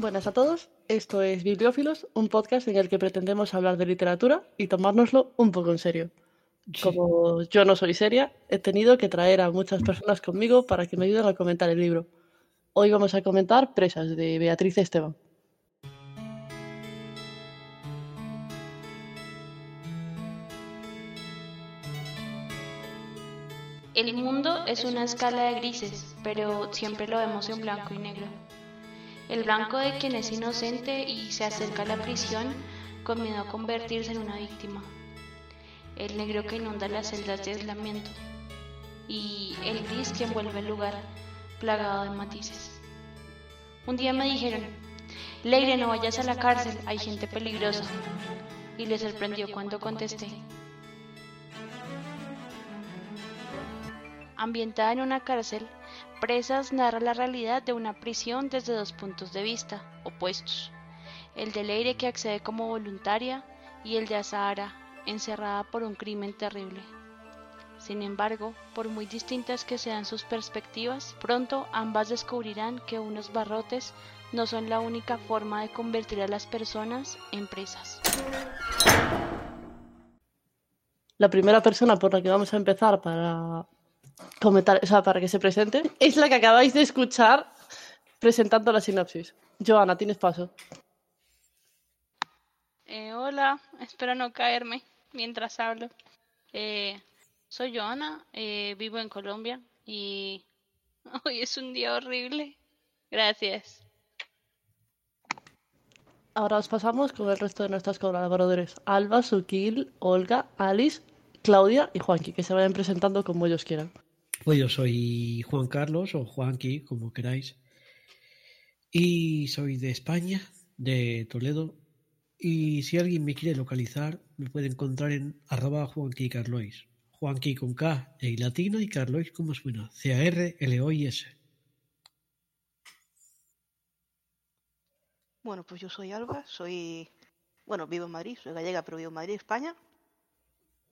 Buenas a todos, esto es Bibliófilos, un podcast en el que pretendemos hablar de literatura y tomárnoslo un poco en serio. Como yo no soy seria, he tenido que traer a muchas personas conmigo para que me ayuden a comentar el libro. Hoy vamos a comentar Presas de Beatriz Esteban. El mundo es una escala de grises, pero siempre lo vemos en blanco y negro. El blanco de quien es inocente y se acerca a la prisión con miedo a convertirse en una víctima. El negro que inunda las celdas de aislamiento. Y el gris que envuelve el lugar, plagado de matices. Un día me dijeron, Leire, no vayas a la cárcel, hay gente peligrosa. Y les sorprendió cuando contesté. Ambientada en una cárcel, Presas narra la realidad de una prisión desde dos puntos de vista opuestos. El de Leire que accede como voluntaria y el de Azahara, encerrada por un crimen terrible. Sin embargo, por muy distintas que sean sus perspectivas, pronto ambas descubrirán que unos barrotes no son la única forma de convertir a las personas en presas. La primera persona por la que vamos a empezar para comentar, o sea, para que se presente, es la que acabáis de escuchar presentando la sinopsis. Joana, tienes paso. Eh, hola, espero no caerme mientras hablo. Eh, soy Joana, eh, vivo en Colombia y hoy es un día horrible. Gracias. Ahora os pasamos con el resto de nuestros colaboradores. Alba, Sukil, Olga, Alice, Claudia y Juanqui, que se vayan presentando como ellos quieran. Pues yo soy Juan Carlos o Juanqui, como queráis. Y soy de España, de Toledo. Y si alguien me quiere localizar, me puede encontrar en arroba Juanqui Carlois. Juanqui con K y latina y Carlois como suena. C-A-R-L-O-I-S. Bueno, pues yo soy Alba, soy. Bueno, vivo en Madrid, soy gallega, pero vivo en Madrid, España.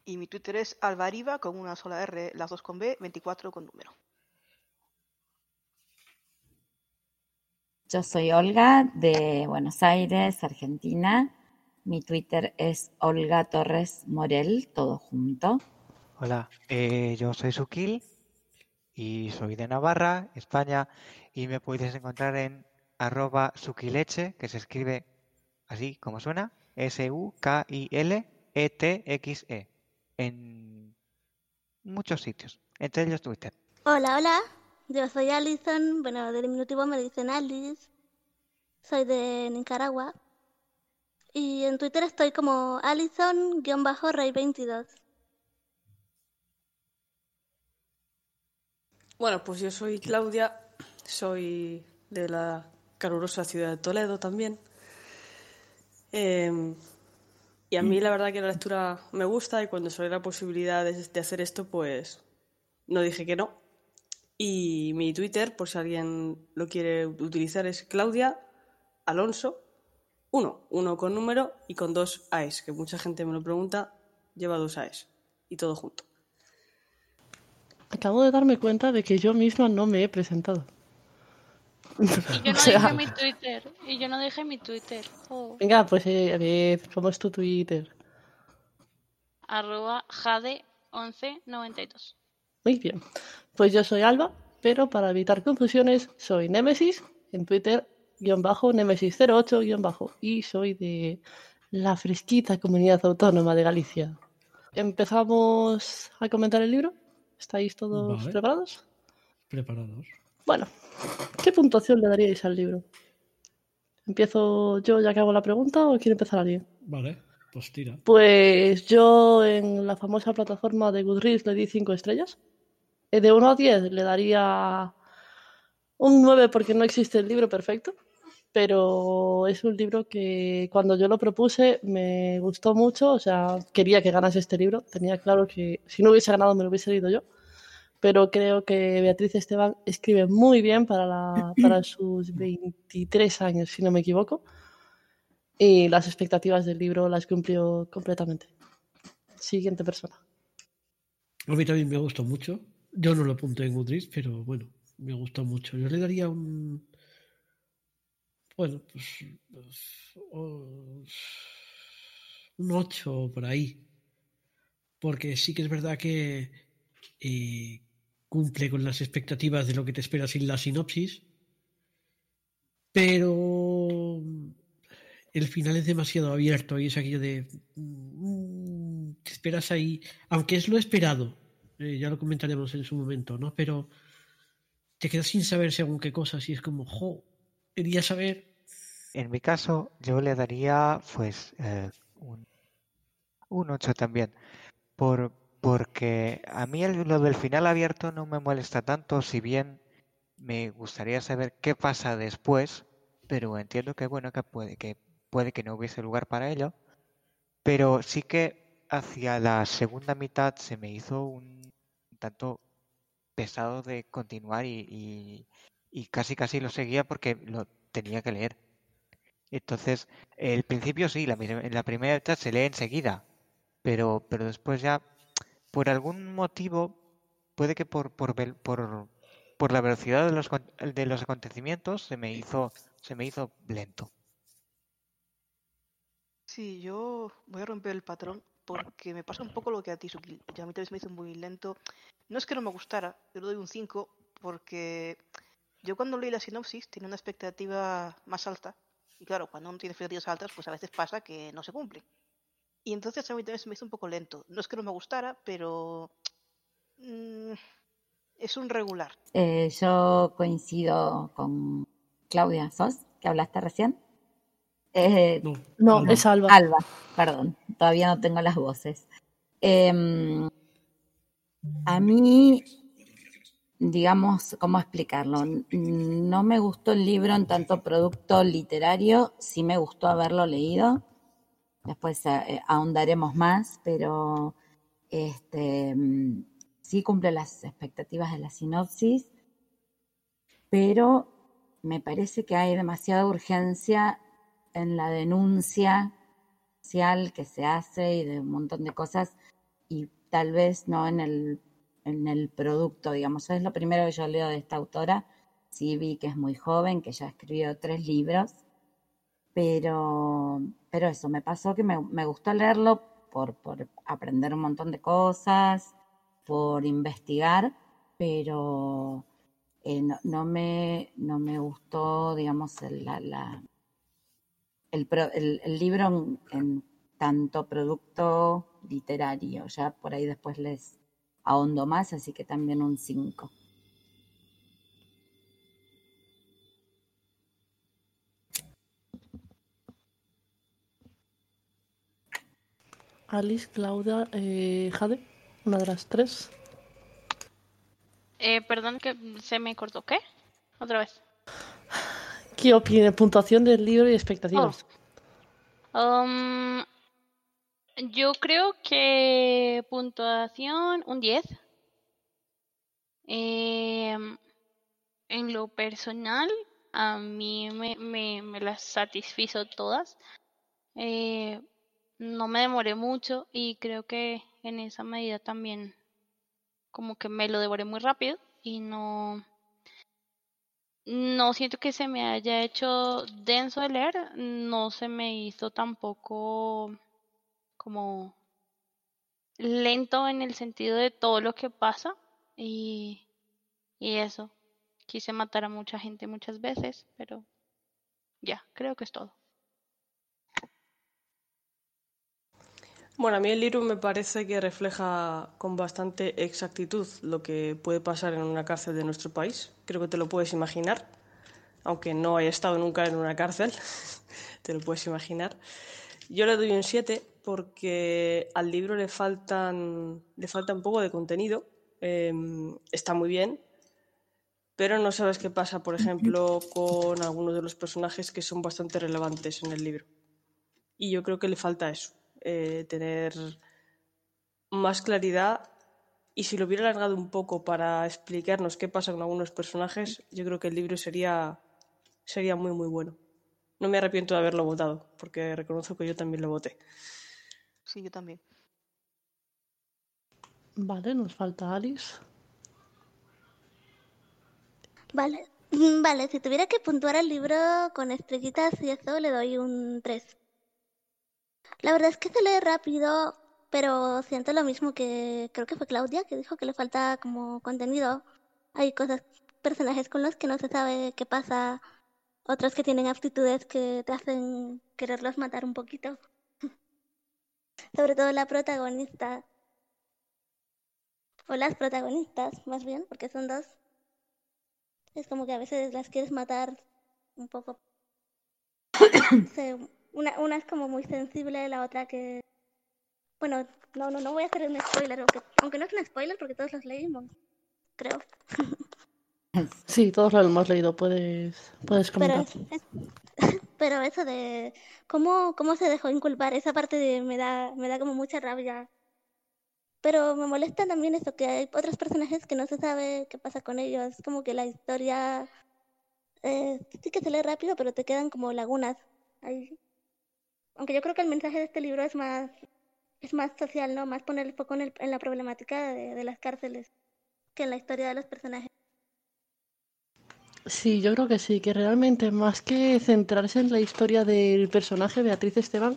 Y mi Twitter es albariva con una sola R, las dos con B, 24 con número. Yo soy Olga de Buenos Aires, Argentina. Mi Twitter es Olga Torres Morel, todo junto. Hola, eh, yo soy Sukil y soy de Navarra, España, y me puedes encontrar en arroba sukileche, que se escribe así como suena, S-U-K-I-L-E-T-X-E en muchos sitios, entre ellos Twitter. Hola, hola, yo soy Alison, bueno, del diminutivo me dicen Alice, soy de Nicaragua y en Twitter estoy como Alison-Rey22. Bueno, pues yo soy Claudia, soy de la calurosa ciudad de Toledo también. Eh, y a mí la verdad que la lectura me gusta y cuando salió la posibilidad de, hacer esto, pues no dije que no. Y mi Twitter, por si alguien lo quiere utilizar, es Claudia Alonso 1, uno con número y con dos AES, que mucha gente me lo pregunta, lleva dos AES y todo junto. Acabo de darme cuenta de que yo misma no me he presentado. Y yo no dejé mi Twitter. Y yo no dejé mi Twitter. Oh. Venga, pues eh, a ver, ¿cómo es tu Twitter? Arroba Jade1192. Muy bien. Pues yo soy Alba, pero para evitar confusiones soy Nemesis, en Twitter, guion bajo, Nemesis08, guion bajo. Y soy de la fresquita comunidad autónoma de Galicia. ¿Empezamos a comentar el libro? ¿Estáis todos Vale. preparados? Preparados. Bueno, ¿qué puntuación le daríais al libro? ¿Empiezo yo ya que hago la pregunta o quiere empezar alguien? Vale, pues tira. Pues yo en la famosa plataforma de Goodreads le di 5 estrellas. Eh, De 1 a 10 le daría un 9 porque no existe el libro perfecto, pero es un libro que cuando yo lo propuse me gustó mucho, o sea, quería que ganase este libro, tenía claro que si no hubiese ganado me lo hubiese leído yo, pero creo que Beatriz Esteban escribe muy bien para, la- para sus 23 años, si no me equivoco, y las expectativas del libro las cumplió completamente. Siguiente persona. A mí también me gustó mucho. Yo no lo apunté en Goodreads, pero bueno, me gustó mucho. Yo le daría un bueno, pues, un 8 por ahí. Porque sí que es verdad que eh, cumple con las expectativas de lo que te esperas sin la sinopsis. Pero el final es demasiado abierto y es aquello de... mm, te esperas ahí, aunque es lo esperado, eh, ya lo comentaremos en su momento, ¿no? Pero te quedas sin saber según qué cosas y es como, jo, quería saber. En mi caso, yo le daría pues eh, un, un 8 también. Por, porque a mí el- lo del final abierto no me molesta tanto, si bien me gustaría saber qué pasa después, pero entiendo que bueno, que puede que puede que no hubiese lugar para ello. Pero sí que hacia la segunda mitad se me hizo un tanto pesado de continuar y, y- y casi casi lo seguía porque lo tenía que leer. Entonces, el principio sí, la, primera mitad se lee enseguida, pero, pero después ya, por algún motivo, puede que por, por, por, por la velocidad de los, de acontecimientos se me hizo, se me hizo lento. Sí, yo voy a romper el patrón porque me pasa un poco lo que a ti, Suki. Ya a mí también me hizo muy lento. No es que no me gustara, yo le doy un 5 porque yo cuando leí la sinopsis tenía una expectativa más alta. Y claro, cuando uno tiene expectativas altas, pues a veces pasa que no se cumple. Y entonces a mí también se me hizo un poco lento. No es que no me gustara, pero mm, es un regular. Eh, yo coincido con Claudia Sos, que hablaste recién. Eh, No, No, Alba. es Alba. Alba, perdón, todavía no tengo las voces. Em, a mí, digamos, ¿cómo explicarlo? No me gustó el libro en tanto producto literario, sí me gustó haberlo leído. Después eh, ahondaremos más, pero este, mm, sí cumple las expectativas de la sinopsis, pero me parece que hay demasiada urgencia en la denuncia social que se hace y de un montón de cosas y tal vez no en el, en el producto, digamos. Es lo primero que yo leo de esta autora. Sí vi que es muy joven, que ya escribió tres libros, pero, pero eso, me pasó que me, me gustó leerlo por, por aprender un montón de cosas, por investigar, pero eh, no, no me, no me gustó, digamos, el- la, la- el, el- libro en, en tanto producto literario. Ya por ahí después les ahondo más, así que también un 5. Alice, Claudia, eh, Jade, una de las tres. Eh, perdón que se me cortó. ¿Qué? Otra vez. ¿Qué opina? Puntuación del libro y expectativas. Um, yo creo que puntuación un 10. Em, en lo personal, a mí me, me, me las satisfizo todas. Eh, no me demoré mucho y creo que en esa medida también como que me lo devoré muy rápido y no, no siento que se me haya hecho denso de leer, no se me hizo tampoco como lento en el sentido de todo lo que pasa y, y eso. Quise matar a mucha gente muchas veces, pero ya, creo que es todo. Bueno, a mí el libro me parece que refleja con bastante exactitud lo que puede pasar en una cárcel de nuestro país. Creo que te lo puedes imaginar, aunque no haya estado nunca en una cárcel, te lo puedes imaginar. Yo le doy un 7 porque al libro le faltan le falta un poco de contenido. Eh, está muy bien, pero no sabes qué pasa, por ejemplo, con algunos de los personajes que son bastante relevantes en el libro. Y yo creo que le falta eso, eh, tener más claridad. Y si lo hubiera alargado un poco para explicarnos qué pasa con algunos personajes, yo creo que el libro sería, sería muy, muy bueno. No me arrepiento de haberlo votado, porque reconozco que yo también lo voté. Sí, yo también. Vale, nos falta Alice. Vale, Vale, si tuviera que puntuar el libro con estrellitas y eso, le doy un 3. La verdad es que se lee rápido, pero siento lo mismo que creo que fue Claudia, que dijo que le falta como contenido. Hay cosas, personajes con los que no se sabe qué pasa, otros que tienen aptitudes que te hacen quererlos matar un poquito. Sobre todo la protagonista. O las protagonistas, más bien, porque son dos. Es como que a veces las quieres matar un poco. Sí, una, una es como muy sensible, la otra que... Bueno, no, no, no voy a hacer un spoiler, aunque, aunque no es un spoiler porque todos los leímos, creo. Sí, todos lo hemos leído, puedes, puedes Pero, comentar. es- pero eso de cómo, cómo se dejó inculpar, esa parte de- me da, me da como mucha rabia. Pero me molesta también eso, que hay otros personajes que no se sabe qué pasa con ellos. Como que la historia eh, sí que se lee rápido, pero te quedan como lagunas ahí. Aunque yo creo que el mensaje de este libro es más, es más social, ¿no? Más poner el foco en, la problemática de, de las cárceles que en la historia de los personajes. Sí, yo creo que sí, que realmente más que centrarse en la historia del personaje Beatriz Esteban,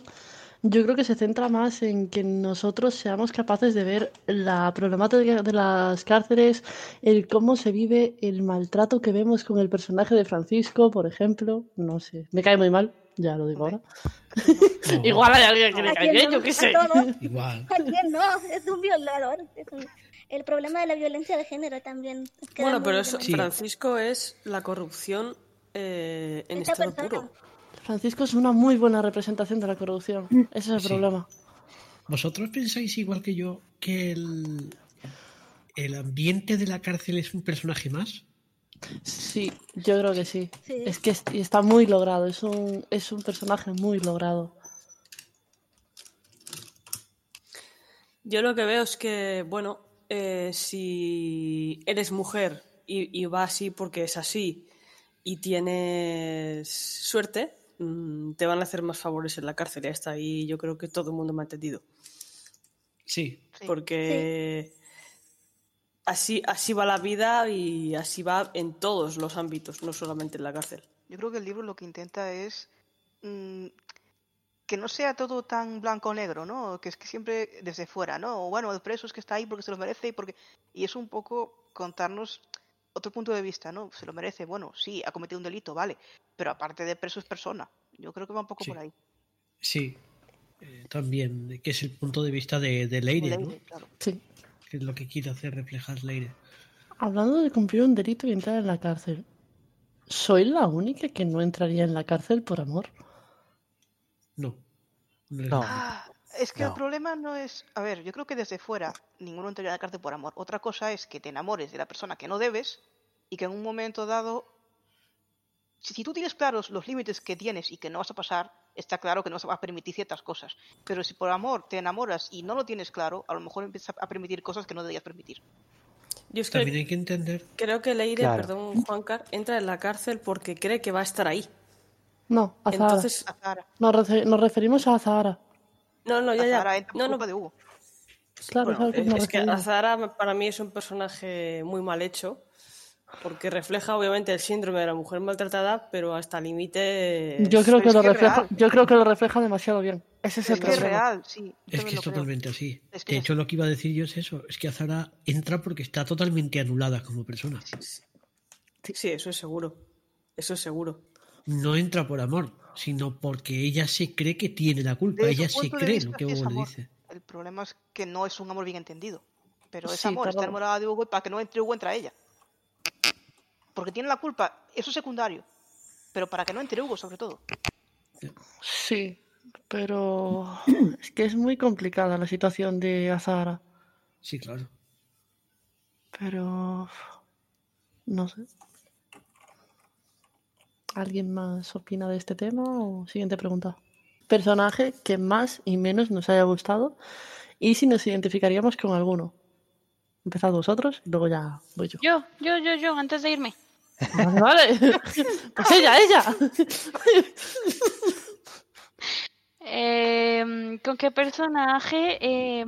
yo creo que se centra más en que nosotros seamos capaces de ver la problemática de las cárceles, el cómo se vive, el maltrato que vemos con el personaje de Francisco, por ejemplo. No sé, me cae muy mal, ya lo digo ahora. No, Igual hay alguien que le ¿A cae quién bien, no? yo qué sé. Igual. ¿A quién no? Es un violador. es un- El problema de la violencia de género también. Bueno, pero eso. Sí. Francisco es la corrupción eh, en Esta estado persona. puro. Francisco es una muy buena representación de la corrupción. Ese es el Sí. problema. ¿Vosotros pensáis igual que yo que el, el ambiente de la cárcel es un personaje más? Sí, yo creo que sí. Sí. Es que está muy logrado, es un, es un personaje muy logrado. Yo lo que veo es que, bueno, eh, si eres mujer y, y va así porque es así y tienes suerte, mm, te van a hacer más favores en la cárcel. Ya está, y yo creo que todo el mundo me ha entendido. Sí. Sí. Así, así va la vida y así va en todos los ámbitos, no solamente en la cárcel. Yo creo que el libro lo que intenta es mm, que no sea todo tan blanco o negro, ¿no? Que es que siempre desde fuera, ¿no? O bueno, el preso es que está ahí porque se lo merece y porque... Y es un poco contarnos otro punto de vista, ¿no? Se lo merece, bueno, sí, ha cometido un delito, vale, pero aparte de preso es persona. Yo creo que va un poco Sí. por ahí. Sí. Eh, también, que es el punto de vista de, de Leire, Leire, ¿no? claro. Sí. Que es lo que quiere hacer reflejar Leire. Hablando de cumplir un delito y entrar en la cárcel, ¿soy la única que no entraría en la cárcel por amor? No. No. Ah, es que el problema no es... A ver, yo creo que desde fuera ninguno entraría a la cárcel por amor. Otra cosa es que te enamores de la persona que no debes y que en un momento dado... Si, si tú tienes claros los límites que tienes y que no vas a pasar, está claro que no se va a permitir ciertas cosas. Pero si por amor te enamoras y no lo tienes claro, a lo mejor empiezas a permitir cosas que no deberías permitir. Yo es que También hay que entender. creo que Leire, Claro. perdón, Juancar, entra en la cárcel porque cree que va a estar ahí. No, a Zahara. Entonces, A Zahara. Nos, refe- nos referimos a Zahara. no, no, ya, A ya. Zahara entra por No, no, culpa de Hugo. Claro, Bueno, ¿sabes a qué es, es que? Azahara para mí es un personaje muy mal hecho, porque refleja obviamente el síndrome de la mujer maltratada, pero hasta límite. Yo creo que es lo que refleja, real. yo creo que lo refleja demasiado bien. Ese es el Es que es problema. real, sí. Es que es creo. totalmente así. Es que De es hecho, lo que iba a decir yo es eso. Es que Azara entra porque está totalmente anulada como persona. Sí, eso es seguro. Eso es seguro. No entra por amor, sino porque ella se cree que tiene la culpa. Desde Ella se cree vista, lo que sí Hugo le dice. El problema es que no es un amor bien entendido. Pero es Sí, amor, está enamorada de Hugo y para que no entre Hugo entra ella. Porque tiene la culpa, eso es secundario. Pero para que no entre Hugo, sobre todo. Sí, pero es que es muy complicada la situación de Azahara. Sí, claro. Pero no sé. ¿Alguien más opina de este tema o siguiente pregunta? Personaje que más y menos nos haya gustado y si nos identificaríamos con alguno. Empezad vosotros y luego ya voy yo. Yo, yo, yo, yo, antes de irme. Vale, vale. Pues ella, ella. Em, ¿Con qué personaje eh,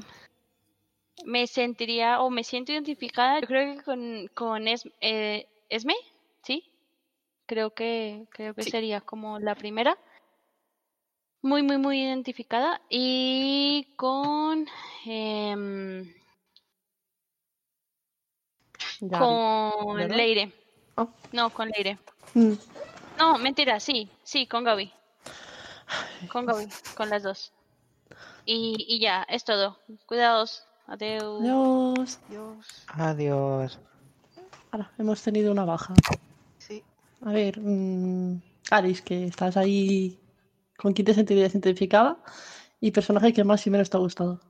me sentiría o me siento identificada? Yo creo que con, con Es- eh, Esme, ¿sí? Creo que, creo que Sí. sería como la primera. Muy, muy, muy identificada. Y con. Con ¿verdad? Leire. Ah. No, con Leire. Mm, No, mentira, sí, sí, con Gaby. Con Gaby, con las dos. Y, y ya, es todo. Cuidados. Adeu. Adiós. Dios. Adiós. Ahora, hemos tenido una baja. Sí. A ver, mm, Alice, que estás ahí. ¿Con quién te sentirías identificada? Y personaje que más y menos te ha gustado.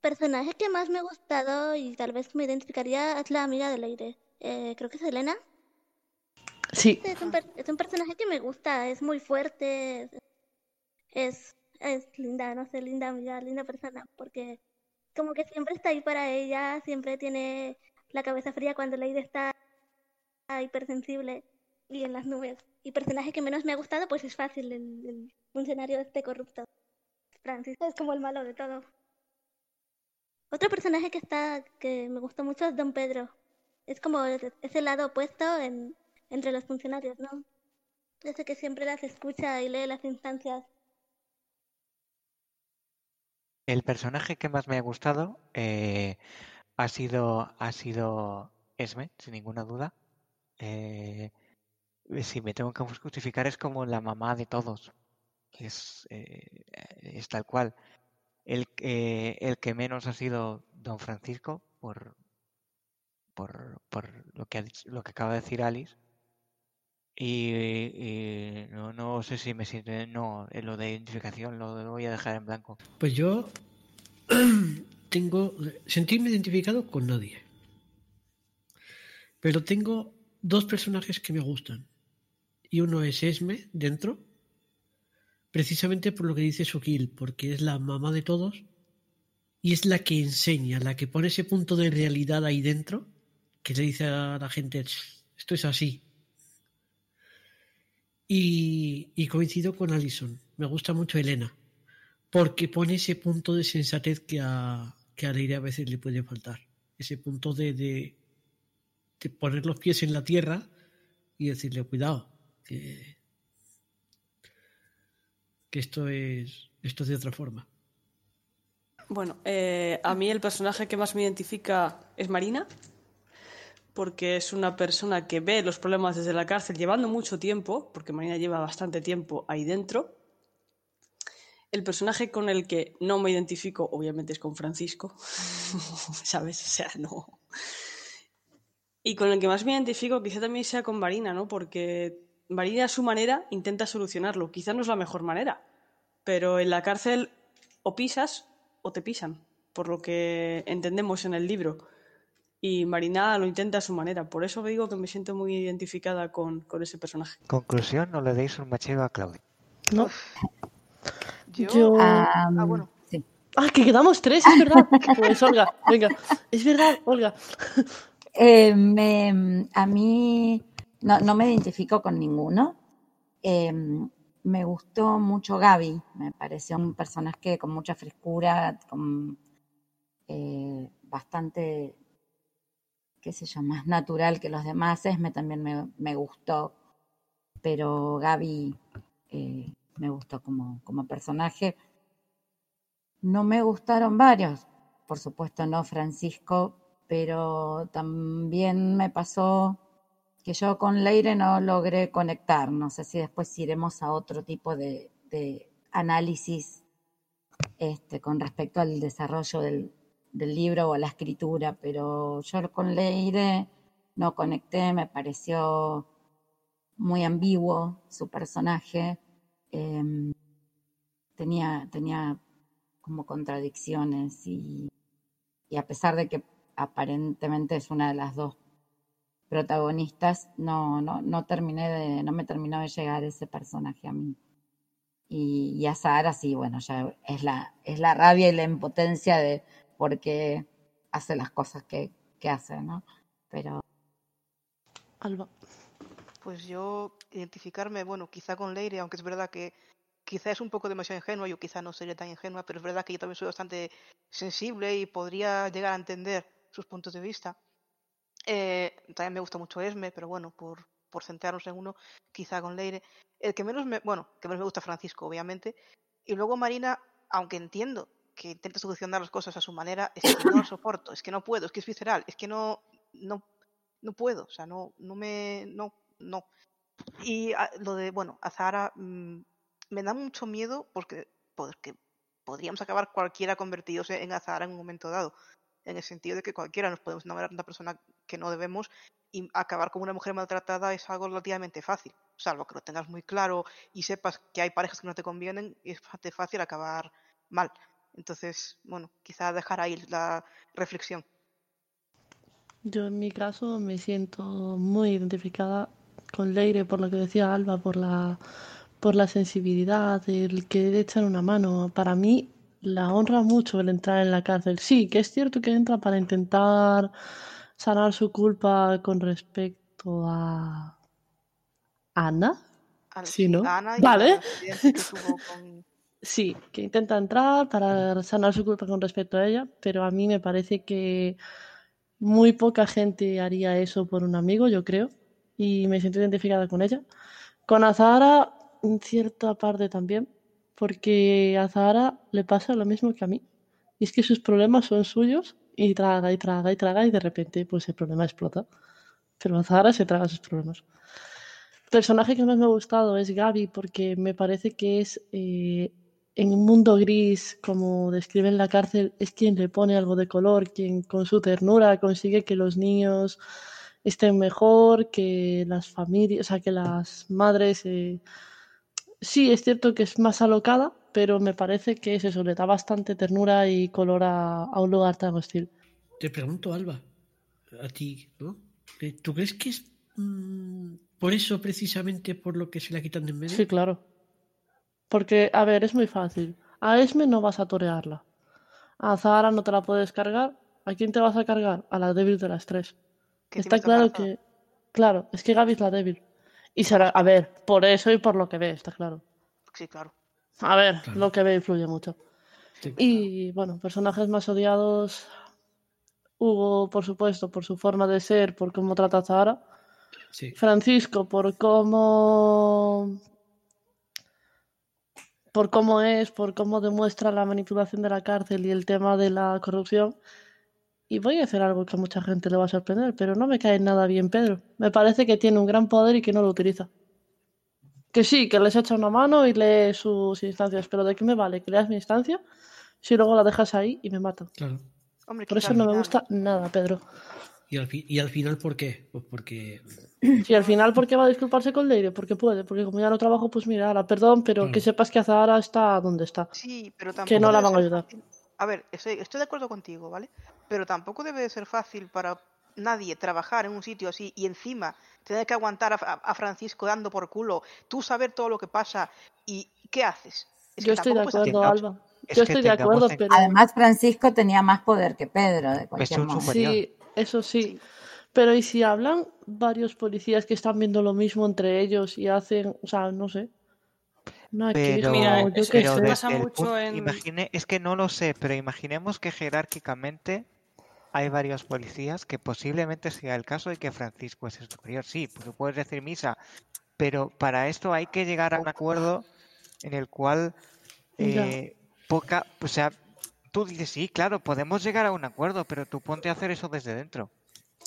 Personaje que más me ha gustado y tal vez me identificaría es la amiga del aire. Eh, creo que es Elena. Sí, Es un, per- es un personaje que me gusta, es muy fuerte, es, es linda, no sé, linda amiga, linda persona, porque como que siempre está ahí para ella, siempre tiene la cabeza fría cuando Leire está hipersensible y en las nubes. Y personaje que menos me ha gustado, pues es fácil, el, el funcionario este corrupto. Francis es como el malo de todo. Otro personaje que está, que me gustó mucho es Don Pedro. Es como ese lado opuesto en, entre los funcionarios, ¿no? Ese que siempre las escucha y lee las instancias. El personaje que más me ha gustado eh, ha sido ha sido Esme, sin ninguna duda. Eh, si me tengo que justificar es como la mamá de todos. Es, eh, es tal cual. El, que- el que menos ha sido Don Francisco por, por, por lo que ha dicho- lo que acaba de decir Alice. Y, no, no sé si me siente. No, en lo de identificación lo voy a dejar en blanco. Pues yo tengo sentirme identificado con nadie. Pero tengo dos personajes que me gustan. Y uno es Esme dentro, precisamente por lo que dice Sukil, porque es la mamá de todos y es la que enseña, la que pone ese punto de realidad ahí dentro, que le dice a la gente, "Ch, esto es así. Y, y coincido con Alison, me gusta mucho Elena porque pone ese punto de sensatez que a, que a Leire a veces le puede faltar. Ese punto de, de, de poner los pies en la tierra y decirle, cuidado, que, que esto es esto es de otra forma. Bueno, eh, a mí el personaje que más me identifica es Marina, porque es una persona que ve los problemas desde la cárcel llevando mucho tiempo, porque Marina lleva bastante tiempo ahí dentro. El personaje con el que no me identifico, obviamente, es con Francisco, ¿sabes? O sea, no. Y con el que más me identifico quizá también sea con Marina, ¿no? Porque Marina a su manera intenta solucionarlo. Quizá no es la mejor manera, pero en la cárcel o pisas o te pisan, por lo que entendemos en el libro. Y Marina lo intenta a su manera. Por eso digo que me siento muy identificada con, con ese personaje. Conclusión, no le deis un macheo a Claudia. ¿no? Yo. Yo- Ah, Am, bueno. sí. Ah, que quedamos tres, es verdad. Pues Olga, venga. Es verdad, Olga. Eh, me- a mí no, no me identifico con ninguno. Eh, me gustó mucho Gaby, me pareció un personaje con mucha frescura, con eh, bastante, qué sé yo, más natural que los demás. Esme también me, me gustó, pero Gaby eh, me gustó como, como personaje. No me gustaron varios, por supuesto no Francisco, pero también me pasó que yo con Leire no logré conectar. No sé si después iremos a otro tipo de, análisis este, con respecto al desarrollo del, libro o a la escritura, pero yo con Leire no conecté, me pareció muy ambiguo su personaje. em, tenía, tenía como contradicciones y a pesar de que aparentemente es una de las dos protagonistas, no, no, no terminé de, no me terminó de llegar ese personaje a mí. Y, y a Sara sí, bueno, ya es la, es la rabia y la impotencia de por qué hace las cosas que, que hace, ¿no? Pero Alba. Pues yo identificarme, bueno, quizá con Leire, aunque es verdad que quizá es un poco demasiado ingenua, yo quizá no sería tan ingenua, pero es verdad que yo también soy bastante sensible y podría llegar a entender sus puntos de vista. Eh, también me gusta mucho Esme, pero bueno, por por centrarnos en uno, quizá con Leire. El que menos me, bueno, que menos me gusta Francisco, obviamente. Y luego Marina, aunque entiendo que intenta solucionar las cosas a su manera, es que no lo soporto, es que no puedo, es que es visceral, es que no, no, no puedo, o sea, no, no me, no, no. Y a- lo de, bueno, a Zahara mm, me da mucho miedo porque, porque podríamos acabar cualquiera convertidos en Azahara en un momento dado. En el sentido de que cualquiera nos podemos enamorar de una persona que no debemos y acabar con una mujer maltratada es algo relativamente fácil. Salvo que lo tengas muy claro y sepas que hay parejas que no te convienen, es bastante fácil acabar mal. Entonces, bueno, quizá dejar ahí la reflexión. Yo en mi caso me siento muy identificada con Leire por lo que decía Alba, por la, por la sensibilidad, el que le echan una mano. Para mí la honra mucho el entrar en la cárcel. Sí, que es cierto que entra para intentar sanar su culpa con respecto a Ana. Al- Sí, ¿no? Ana Vale. que con- Sí, que intenta entrar para sanar su culpa con respecto a ella, pero a mí me parece que muy poca gente haría eso por un amigo, yo creo, y me siento identificada con ella. Con Azahara, en cierta parte también, porque a Azahara le pasa lo mismo que a mí, y es que sus problemas son suyos y traga y traga y traga y de repente pues el problema explota. Pero Azahara se traga sus problemas. El personaje que más me ha gustado es Gaby porque me parece que es eh, en un mundo gris, como describe en la cárcel, es quien le pone algo de color, quien con su ternura consigue que los niños estén mejor, que las familias, o sea, que las madres... eh, Sí, es cierto que es más alocada, pero me parece que es eso, le da bastante ternura y color a, a un lugar tan hostil. Te pregunto, Alba, a ti, ¿no? Eh, ¿Tú crees que es mm, por eso precisamente por lo que se la quitan de en medio? Sí, claro. Porque, a ver, es muy fácil. A Esme no vas a torearla. A Zahara no te la puedes cargar. ¿A quién te vas a cargar? A la débil de las tres. Está claro que. Claro, es que Gaby es la débil. Y será. A ver, por eso y por lo que ve, está claro. Sí, claro. A ver, Claro. lo que ve influye mucho. Sí. Y bueno, personajes más odiados. Hugo, por supuesto, por su forma de ser, por cómo trata a Zahara. Sí. Francisco, por cómo. por cómo es, por cómo demuestra la manipulación de la cárcel y el tema de la corrupción. Y voy a hacer algo que a mucha gente le va a sorprender, pero no me cae nada bien Pedro. Me parece que tiene un gran poder y que no lo utiliza. Que sí, que les echa una mano y lee sus instancias, pero ¿de qué me vale que leas mi instancia si luego la dejas ahí y me matan? Claro. Hombre, Por eso no me gusta nada, Pedro. ¿Y al, y al final por qué? Pues porque... Y al final, ¿por qué va a disculparse con Leire? Porque puede, porque como ya no trabajo, pues mira, ahora, perdón, pero Claro. que sepas que Azahara está donde está. Sí, pero tampoco Que no la van a ayudar. fácil. A ver, estoy, estoy de acuerdo contigo, ¿vale? Pero tampoco debe de ser fácil para nadie trabajar en un sitio así y encima tener que aguantar a, Francisco dando por culo, tú saber todo lo que pasa y ¿qué haces? Es Yo que estoy de acuerdo, Alba. es Yo estoy de acuerdo, en- pero... Además, Francisco tenía más poder que Pedro, de cualquier un modo. Sí, eso sí. Pero ¿y si hablan varios policías que están viendo lo mismo entre ellos y hacen, o sea, no sé, una Pero, Mira, yo pero pasa el mucho punto- en- imagine- es que no lo sé, pero imaginemos que jerárquicamente hay varios policías que posiblemente sea el caso de que Francisco es el superior. Sí, pues tú puedes decir misa, pero para esto hay que llegar a un acuerdo en el cual eh, poca, o sea, tú dices sí, claro, podemos llegar a un acuerdo, pero tú ponte a hacer eso desde dentro.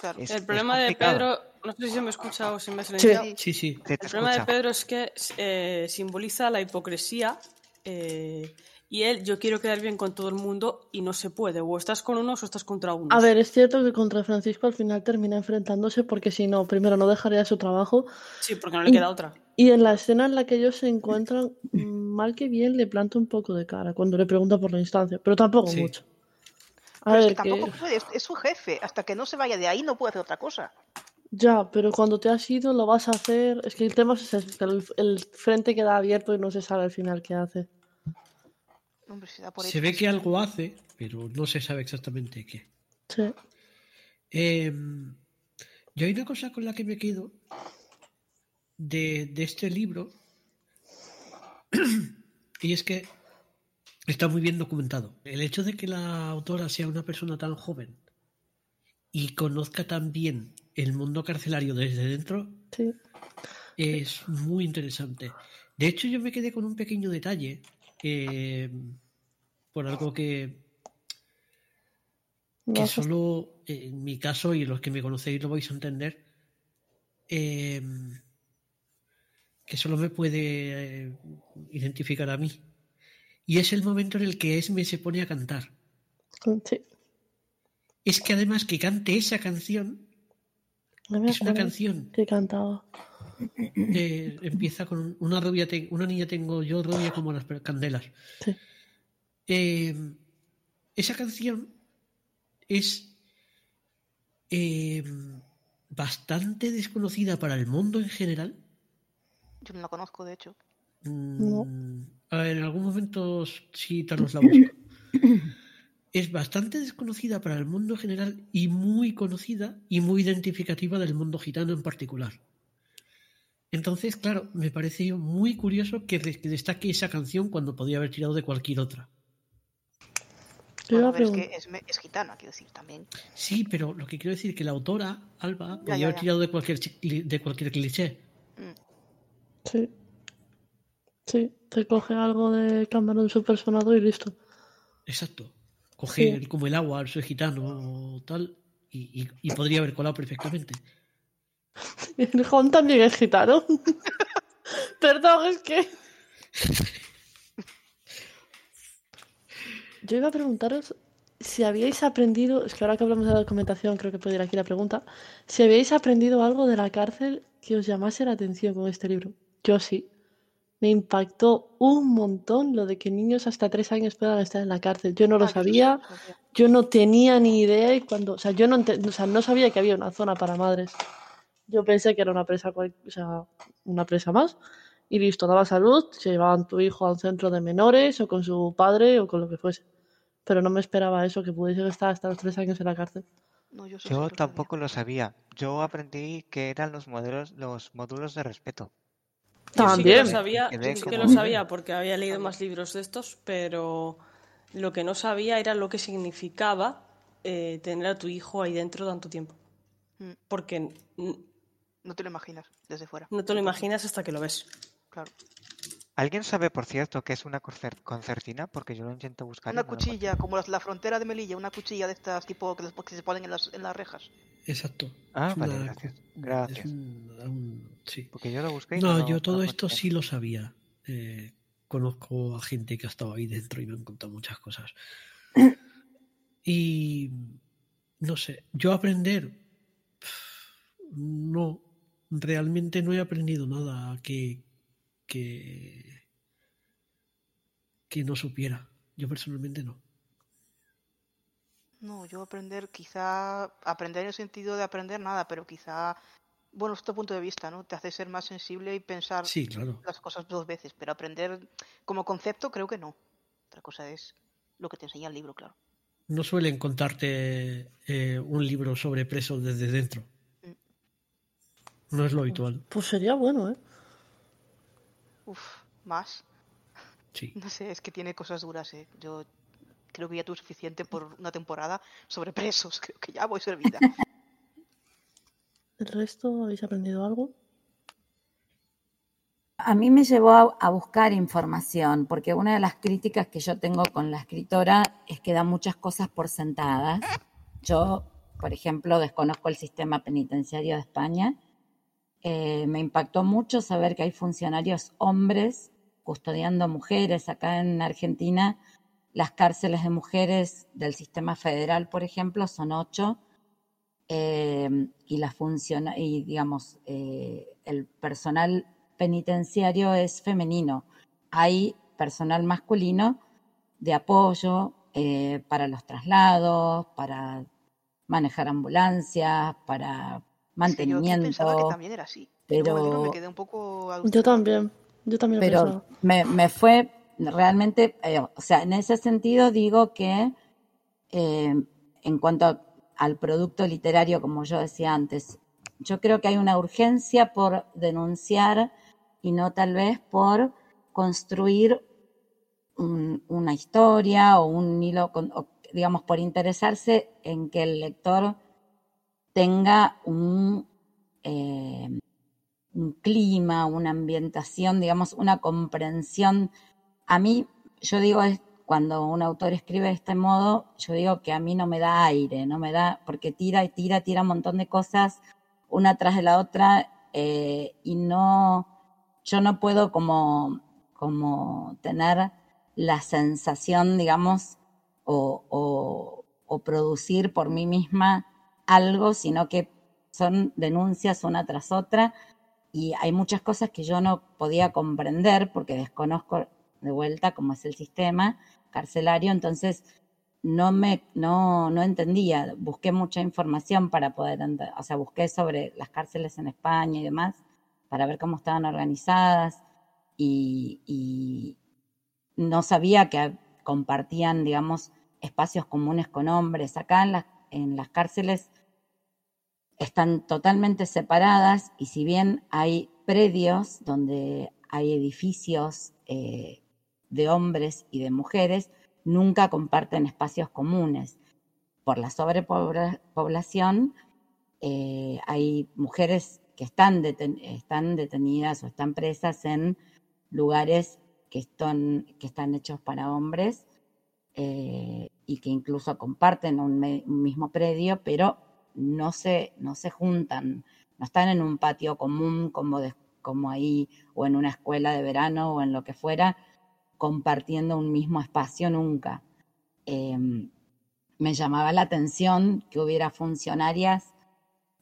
Claro. Es- El problema de. Pedro, no sé si se me escucha o si me he silenciado. Sí, sí. Se te El problema de. Pedro es que eh, simboliza la hipocresía eh, y él, yo quiero quedar bien con todo el mundo y no se puede. O estás con unos o estás contra unos. A ver, es cierto que contra Francisco al final termina enfrentándose porque si no, primero no dejaría su trabajo Sí, porque no le queda otra. y en la escena en la que ellos se encuentran, mal que bien le planta un poco de cara cuando le pregunta por la instancia, pero tampoco Sí. mucho. A Pero es ver, que que tampoco puede, es, es su jefe, hasta que no se vaya de ahí no puede hacer otra cosa. ya, pero cuando te has ido lo vas a hacer. Es que el tema es ese, que el, el frente queda abierto y no se sabe al final qué hace. Hombre, si da por Se ve que algo hace, pero no se sabe exactamente qué. Sí. Eh, yo hay una cosa con la que me quedo de, de este libro y es que está muy bien documentado. El hecho de que la autora sea una persona tan joven y conozca tan bien el mundo carcelario desde dentro Sí. Es muy interesante. De hecho, yo me quedé con un pequeño detalle eh, por algo que, que solo eh, en mi caso y los que me conocéis lo vais a entender, eh, que solo me puede eh, identificar a mí. Y es el momento en el que Esme se pone a cantar. sí. Es que además que cante esa canción, No es una canción que cantaba. Eh, empieza con una rubia, te- una niña tengo yo rubia como las candelas. Sí. Eh, esa canción es eh, bastante desconocida para el mundo en general. Yo no la conozco, de hecho. Mm, a ver, en algún momento sí tal os la busco. Es bastante desconocida para el mundo en general y muy conocida y muy identificativa del mundo gitano en particular. Entonces, claro, me pareció muy curioso que, de- que destaque esa canción cuando podía haber tirado de cualquier otra. Bueno, a ver, es que es, gitana, quiero decir, también. Sí, pero lo que quiero decir es que la autora, Alba, podía ya, haber ya. tirado de cualquier, de cualquier cliché. Sí. Sí, te coge algo de Cameron su personado y listo. Exacto. Coger Sí. como el agua, soy gitano o tal, y, y- y podría haber colado perfectamente. El Juan también es gitano. Perdón, es que. Yo iba a preguntaros si habíais aprendido, es que ahora que hablamos de la documentación, creo que puede ir aquí la pregunta, si habíais aprendido algo de la cárcel que os llamase la atención con este libro. Yo sí. Me impactó un montón lo de que niños hasta tres años puedan estar en la cárcel. Yo no lo Ah, sabía, yo no tenía ni idea y cuando, o sea, yo no, o sea, no sabía que había una zona para madres. Yo pensé que era una presa, cual- o sea, una presa más y listo, daba salud, se llevaban tu hijo a un centro de menores o con su padre o con lo que fuese. Pero no me esperaba eso, que pudiesen estar hasta los tres años en la cárcel. No, yo Yo tampoco lo sabía. Yo aprendí que eran los modelos, los módulos de respeto. Yo sí que También. lo sabía, sí que como- lo sabía porque había leído más libros de estos, pero lo que no sabía era lo que significaba eh, tener a tu hijo ahí dentro tanto tiempo. Mm, Porque No te lo imaginas desde fuera. no te lo imaginas hasta que lo ves. Claro. ¿Alguien sabe, por cierto, qué es una concer- concertina? Porque yo lo intento buscar. Una no cuchilla, como las- la frontera de Melilla, una cuchilla de estas tipo que, se ponen en las, en las rejas. Exacto. Ah, Es vale, una- gracias. es Gracias. un- un- sí. Porque yo lo busqué. y No, no- yo no todo esto sí lo sabía. Eh, conozco a gente que ha estado ahí dentro y me han contado muchas cosas. Y no sé, yo aprender, no, realmente no he aprendido nada que, que, que no supiera. Yo personalmente no. No, yo aprender, quizá, aprender en el sentido de aprender nada, pero quizá, bueno, es tu punto de vista, ¿no? Te hace ser más sensible y pensar Sí, claro. las cosas dos veces, pero aprender como concepto creo que no. Otra cosa es lo que te enseña el libro, claro. No suelen contarte eh, un libro sobre presos desde dentro. No es lo habitual. Pues sería bueno, ¿eh? Uf, más. Sí. No sé, es que tiene cosas duras, ¿eh? Yo creo que ya tuve suficiente por una temporada sobre presos, creo que ya voy servida. ¿El resto habéis aprendido algo? A mí me llevó a, a buscar información, porque una de las críticas que yo tengo con la escritora es que da muchas cosas por sentadas. Yo, por ejemplo, desconozco el sistema penitenciario de España. Eh, me impactó mucho saber que hay funcionarios hombres custodiando mujeres. Acá en Argentina, las cárceles de mujeres del sistema federal, por ejemplo, son ocho. Eh, y la funciona y digamos eh, el personal penitenciario es femenino. Hay personal masculino de apoyo eh, para los traslados, para manejar ambulancias, para Sí, yo mantenimiento. pensaba que también era así. Pero me quedé un poco Yo también. Yo también pero me, me fue realmente, eh, o sea, en ese sentido digo que eh, en cuanto a- al producto literario, como yo decía antes, yo creo que hay una urgencia por denunciar y no tal vez por construir un- una historia o un hilo, con- o, digamos, por interesarse en que el lector tenga un, eh, un clima, una ambientación, digamos, una comprensión. A mí, yo digo, es cuando un autor escribe de este modo, yo digo que a mí no me da aire, no me da, porque tira y tira, tira un montón de cosas una tras de la otra eh, y no, yo no puedo como, como tener la sensación, digamos, o, o, o producir por mí misma algo, sino que son denuncias una tras otra. Y hay muchas cosas que yo no podía comprender porque desconozco de vuelta cómo es el sistema carcelario, entonces no me no, no entendía, busqué mucha información para poder, ent- o sea, busqué sobre las cárceles en España y demás para ver cómo estaban organizadas y, no sabía que compartían, digamos, espacios comunes con hombres. Acá en las cárceles están totalmente separadas y si bien hay predios donde hay edificios eh, de hombres y de mujeres, nunca comparten espacios comunes. Por la sobrepoblación, eh, hay mujeres que están, están detenidas o están presas en lugares que están, que están hechos para hombres eh, y que incluso comparten un mismo predio, pero no se, no se juntan, no están en un patio común como, como ahí, o en una escuela de verano o en lo que fuera, compartiendo un mismo espacio nunca. Em, me llamaba la atención que hubiera funcionarias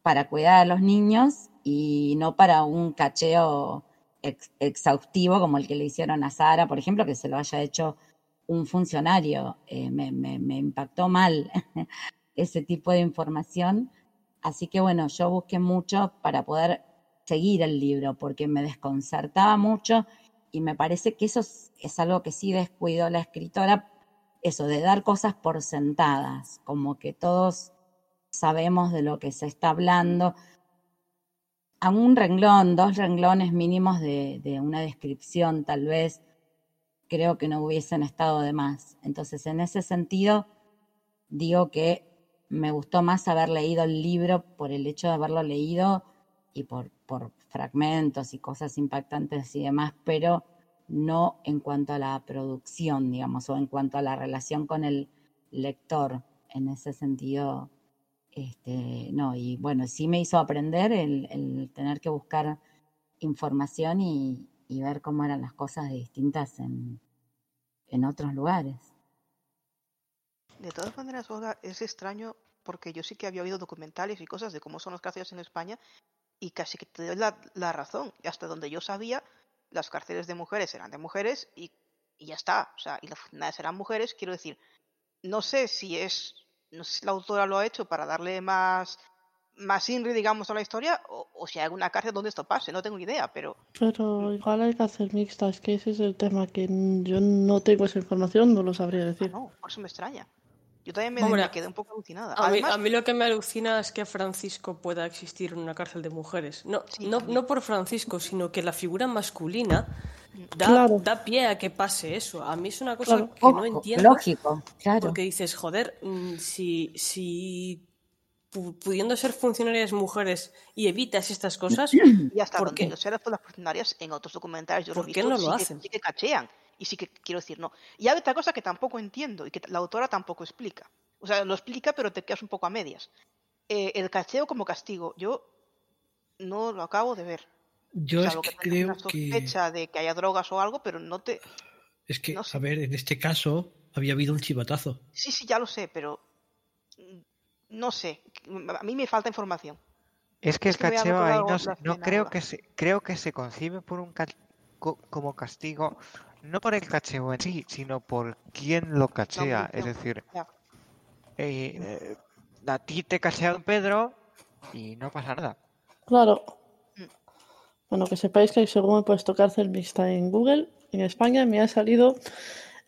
para cuidar a los niños y no para un cacheo ex- exhaustivo como el que le hicieron a Sara, por ejemplo, que se lo haya hecho un funcionario. Eh, me impactó mal ese tipo de información. Así que bueno, yo busqué mucho para poder seguir el libro porque me desconcertaba mucho y me parece que eso es, algo que sí descuidó la escritora, eso de dar cosas por sentadas, como que todos sabemos de lo que se está hablando. A un renglón, dos renglones mínimos de, de una descripción, tal vez, creo que no hubiesen estado de más. Entonces, en ese sentido, digo que me gustó más haber leído el libro por el hecho de haberlo leído y por, por fragmentos y cosas impactantes y demás, pero no en cuanto a la producción, digamos, o en cuanto a la relación con el lector. En ese sentido, este, no, y bueno, sí me hizo aprender el, el tener que buscar información y, y ver cómo eran las cosas distintas en, en otros lugares. De todas maneras, Olga, es extraño porque yo sí que había oído documentales y cosas de cómo son las cárceles en España y casi que te doy la, la razón. Y hasta donde yo sabía, las cárceles de mujeres eran de mujeres y, y ya está. O sea, y las eran mujeres. Quiero decir, no sé si es, no sé si la autora lo ha hecho para darle más, más INRI, digamos, a la historia o, o si hay alguna cárcel donde esto pase. No tengo ni idea, pero Pero igual hay que hacer mixtas, que ese es el tema que yo no tengo esa información, no lo sabría ah, decir. no, por eso me extraña. Yo también me, Hombre, me quedé un poco alucinada. A mí, Además, a mí lo que me alucina es que Francisco pueda existir en una cárcel de mujeres. No, Sí, no, por Francisco, sino que la figura masculina da, Claro. da pie a que pase eso. A mí es una cosa Claro. que no entiendo. lógico, claro. Porque dices, joder, mm, si, si pu- pudiendo ser funcionarias mujeres y evitas estas cosas, Y hasta ¿Por qué? yo sé, las las funcionarias en otros documentales yo lo he ¿Por qué visto, no lo sí, que, hacen? sí que cachean. Y sí que quiero decir, no. Y hay otra cosa que tampoco entiendo y que la autora tampoco explica. O sea, lo explica, pero te quedas un poco a medias. Eh, el cacheo como castigo, yo no lo acabo de ver. Yo o sea, es que que creo una que sospecha de que haya drogas o algo, pero no te. es que no sé. a ver, en este caso había habido un chivatazo. Sí, sí, ya lo sé, pero. No sé. A mí me falta información. Es que Es el cacheo ahí no, no creo que se, creo que se concibe por un ca- co- como castigo, no por el cacheo en sí, sino por quién lo cachea. Es decir, Ya. eh, eh, a ti te cachea Don Pedro y no pasa nada. Claro. Mm. Bueno, que sepáis que según he puesto cárcel mixta en Google, en España me ha salido.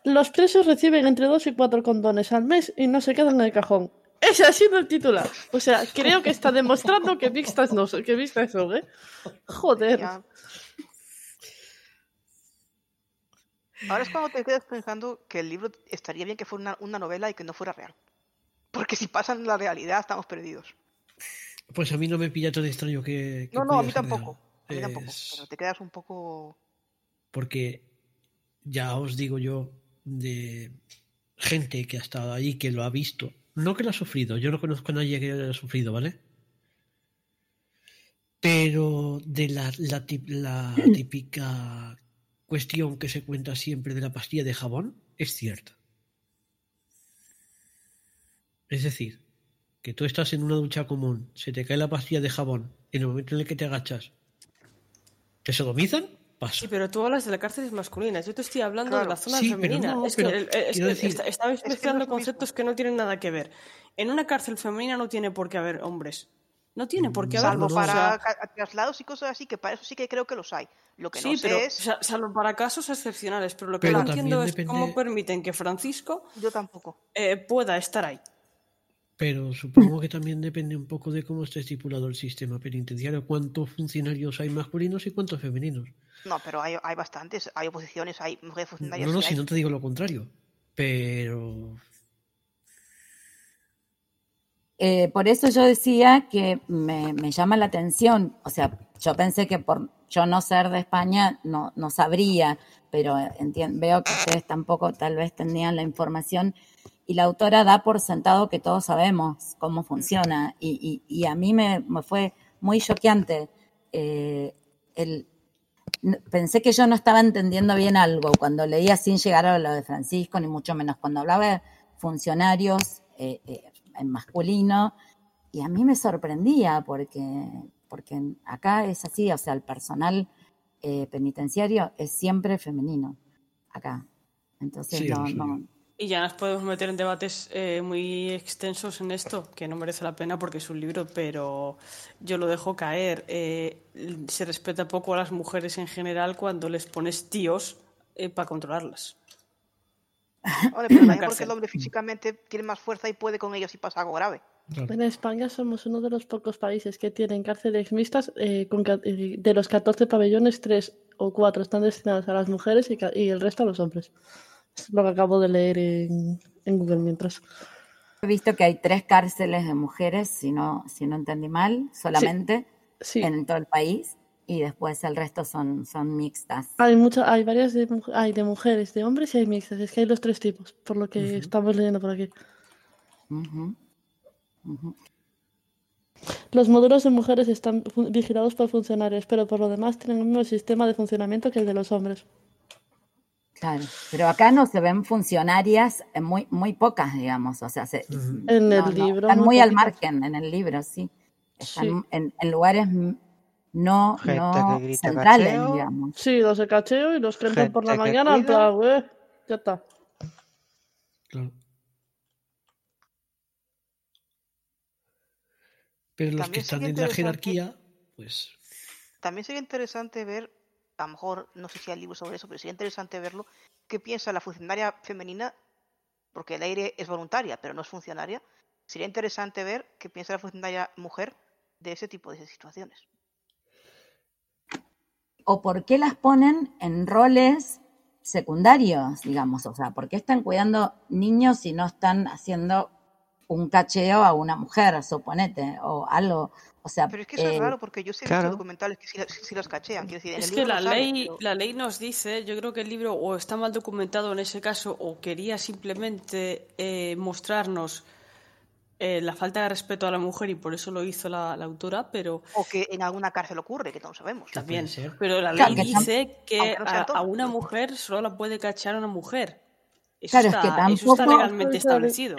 Los presos reciben entre 2 y 4 condones al mes y no se quedan en el cajón. Ese ha sido el titular. O sea, creo que está demostrando que mixtas no son, que mixtas son, ¿eh? Joder. Ya. Ahora es cuando te quedas pensando que el libro estaría bien que fuera una, una novela y que no fuera real. Porque si pasan la realidad estamos perdidos. Pues a mí no me pilla tan extraño que, que No, no, a mí tampoco. A mí tampoco, pero te quedas un poco... Porque ya os digo yo de gente que ha estado allí, que lo ha visto, no que lo ha sufrido, yo no conozco a nadie que lo haya sufrido, ¿vale? Pero de la, la, la típica cuestión que se cuenta siempre de la pastilla de jabón, es cierta. Es decir, que tú estás en una ducha común, se te cae la pastilla de jabón, en el momento en el que te agachas, ¿te sodomizan? Pasa. Sí, pero tú hablas de las cárceles masculinas. Yo te estoy hablando de la zona Sí, pero femenina. no, es que, pero el- es quiero que decir- está- estabais Es que no mezclando es conceptos mismo. que no tienen nada que ver. En una cárcel femenina no tiene por qué haber hombres. No tiene por qué haber. Salvo no, para o sea, ca- traslados y cosas así, que para eso sí que creo que los hay. Lo que sí, no sé pero es... sa- salvo para casos excepcionales. Pero lo que Pero no entiendo es depende- cómo permiten que Francisco Yo tampoco. eh, pueda estar ahí. Pero supongo que también depende un poco de cómo esté estipulado el sistema penitenciario, cuántos funcionarios hay masculinos y cuántos femeninos. No, pero hay, hay bastantes, hay oposiciones, hay mujeres funcionarias. No, no, sí si hay. no te digo lo contrario. Pero Eh, por eso yo decía que me, llama la atención, o sea, yo pensé que por yo no ser de España no, sabría, pero entien- veo que ustedes tampoco tal vez tenían la información y la autora da por sentado que todos sabemos cómo funciona y, a mí me, me fue muy choqueante. eh, pensé que yo no estaba entendiendo bien algo cuando leía sin llegar a lo de Francisco, ni mucho menos cuando hablaba de funcionarios eh, eh, en masculino, y a mí me sorprendía porque, porque acá es así, o sea, el personal eh, penitenciario es siempre femenino, acá. Entonces, Sí, no, lo sé. no, Y ya nos podemos meter en debates eh, muy extensos en esto, que no merece la pena porque es un libro, pero yo lo dejo caer. Eh, se respeta poco a las mujeres en general cuando les pones tíos para controlarlas. Vale, pero también porque el hombre físicamente tiene más fuerza y puede con ellos si pasa algo grave. En España somos uno de los pocos países que tienen cárceles mixtas. eh, con eh, de los 14 pabellones, 3 o 4 están destinados a las mujeres y, el resto a los hombres. Es lo que acabo de leer en, en Google mientras. He visto que hay tres cárceles de mujeres, si no, si no entendí mal, solamente Sí, en todo el país, y después el resto son, son mixtas. hay, mucha, hay varias de, hay de mujeres, de hombres y hay mixtas. Es que hay los tres tipos, por lo que estamos leyendo por aquí. Los módulos de mujeres están vigilados por funcionarios, pero por lo demás tienen el mismo sistema de funcionamiento que el de los hombres. Claro, pero acá no se ven funcionarias eh, muy, muy pocas, digamos, o sea, se-. En no, el no, libro. están muy al margen en el libro, sí. Están Sí. en, en lugares no, Gente no que grita centrales, cacheo. digamos. Sí, los de cacheo y los que entran por la mañana, plan, "Güey, ya está. claro. Pero los que están en la jerarquía, pues También sería interesante ver, a lo mejor no sé si hay libros sobre eso, pero sería interesante verlo, qué piensa la funcionaria femenina, porque el aire es voluntaria, pero no es funcionaria. Sería interesante ver qué piensa la funcionaria mujer de ese tipo de situaciones. O por qué las ponen en roles secundarios, digamos, o sea, ¿por qué están cuidando niños y no están haciendo un cacheo a una mujer, suponete, o algo? O sea, Pero es que eso eh, es raro, porque yo sé claro. muchos documentales que sí, sí los cachean. Quiero decir, en Es el que libro la no ley, pero- la ley nos dice, yo creo que el libro o está mal documentado en ese caso o quería simplemente eh, mostrarnos eh, la falta de respeto a la mujer y por eso lo hizo la, la autora, pero O que en alguna cárcel ocurre, que no sabemos. también. ser. Pero la ley Claro, dice que no a, una mujer solo la puede cachar una mujer. Eso, Claro, es está, que eso está tampoco- legalmente establecido.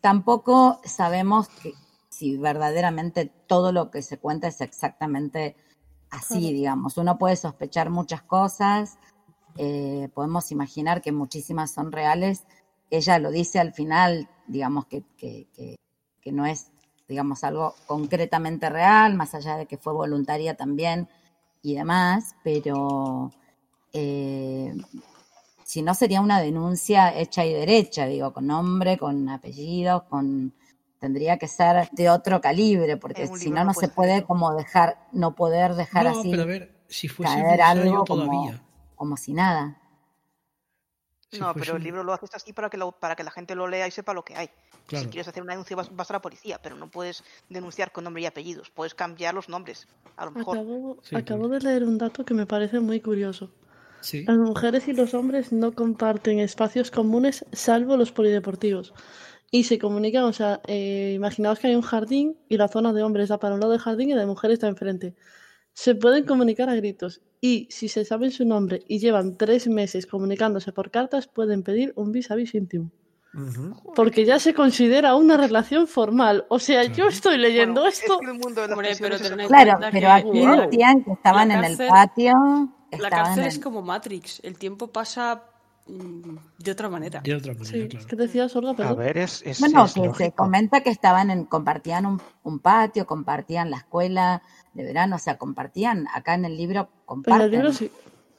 tampoco sabemos que si verdaderamente todo lo que se cuenta es exactamente así, digamos. Uno puede sospechar muchas cosas, eh, podemos imaginar que muchísimas son reales. Ella lo dice al final, digamos, que, que, que- que no es, digamos, algo concretamente real, más allá de que fue voluntaria también y demás, pero eh, si no sería una denuncia hecha y derecha, digo, con nombre, con apellidos, con tendría que ser de otro calibre, porque si no, no puede se ser puede como dejar, no poder dejar no, así pero a ver, si fuese caer algo como, como si nada. Si no, pero el libro lo haces así para que, lo- para que la gente lo lea y sepa lo que hay. Claro. Si quieres hacer una denuncia vas, vas a la policía, pero no puedes denunciar con nombre y apellidos. Puedes cambiar los nombres, a lo mejor. Acabo, Sí, acabo de leer un dato que me parece muy curioso. Sí. Las mujeres y los hombres no comparten espacios comunes salvo los polideportivos. Y se comunican, o sea, eh, imaginaos que hay un jardín y la zona de hombres da para un lado del jardín y la de mujeres está enfrente. Se pueden comunicar a gritos y si se saben su nombre y llevan tres meses comunicándose por cartas, pueden pedir un vis a vis íntimo. Porque ya se considera una relación formal. O sea, yo estoy leyendo Bueno, esto. es que el mundo de las Hombre, pero prisiones es tened en así. Claro, pero que- aquí Wow. decían que estaban La en el cárcel- patio. La cárcel en- es como Matrix, el tiempo pasa mm, de otra manera. De otra manera, Sí, claro. ¿qué decías, Olga? A ver, es, es, Bueno, es que se comenta que estaban en, compartían un, un patio, compartían la escuela de verano, o sea, compartían, acá en el libro el comparten libro sí.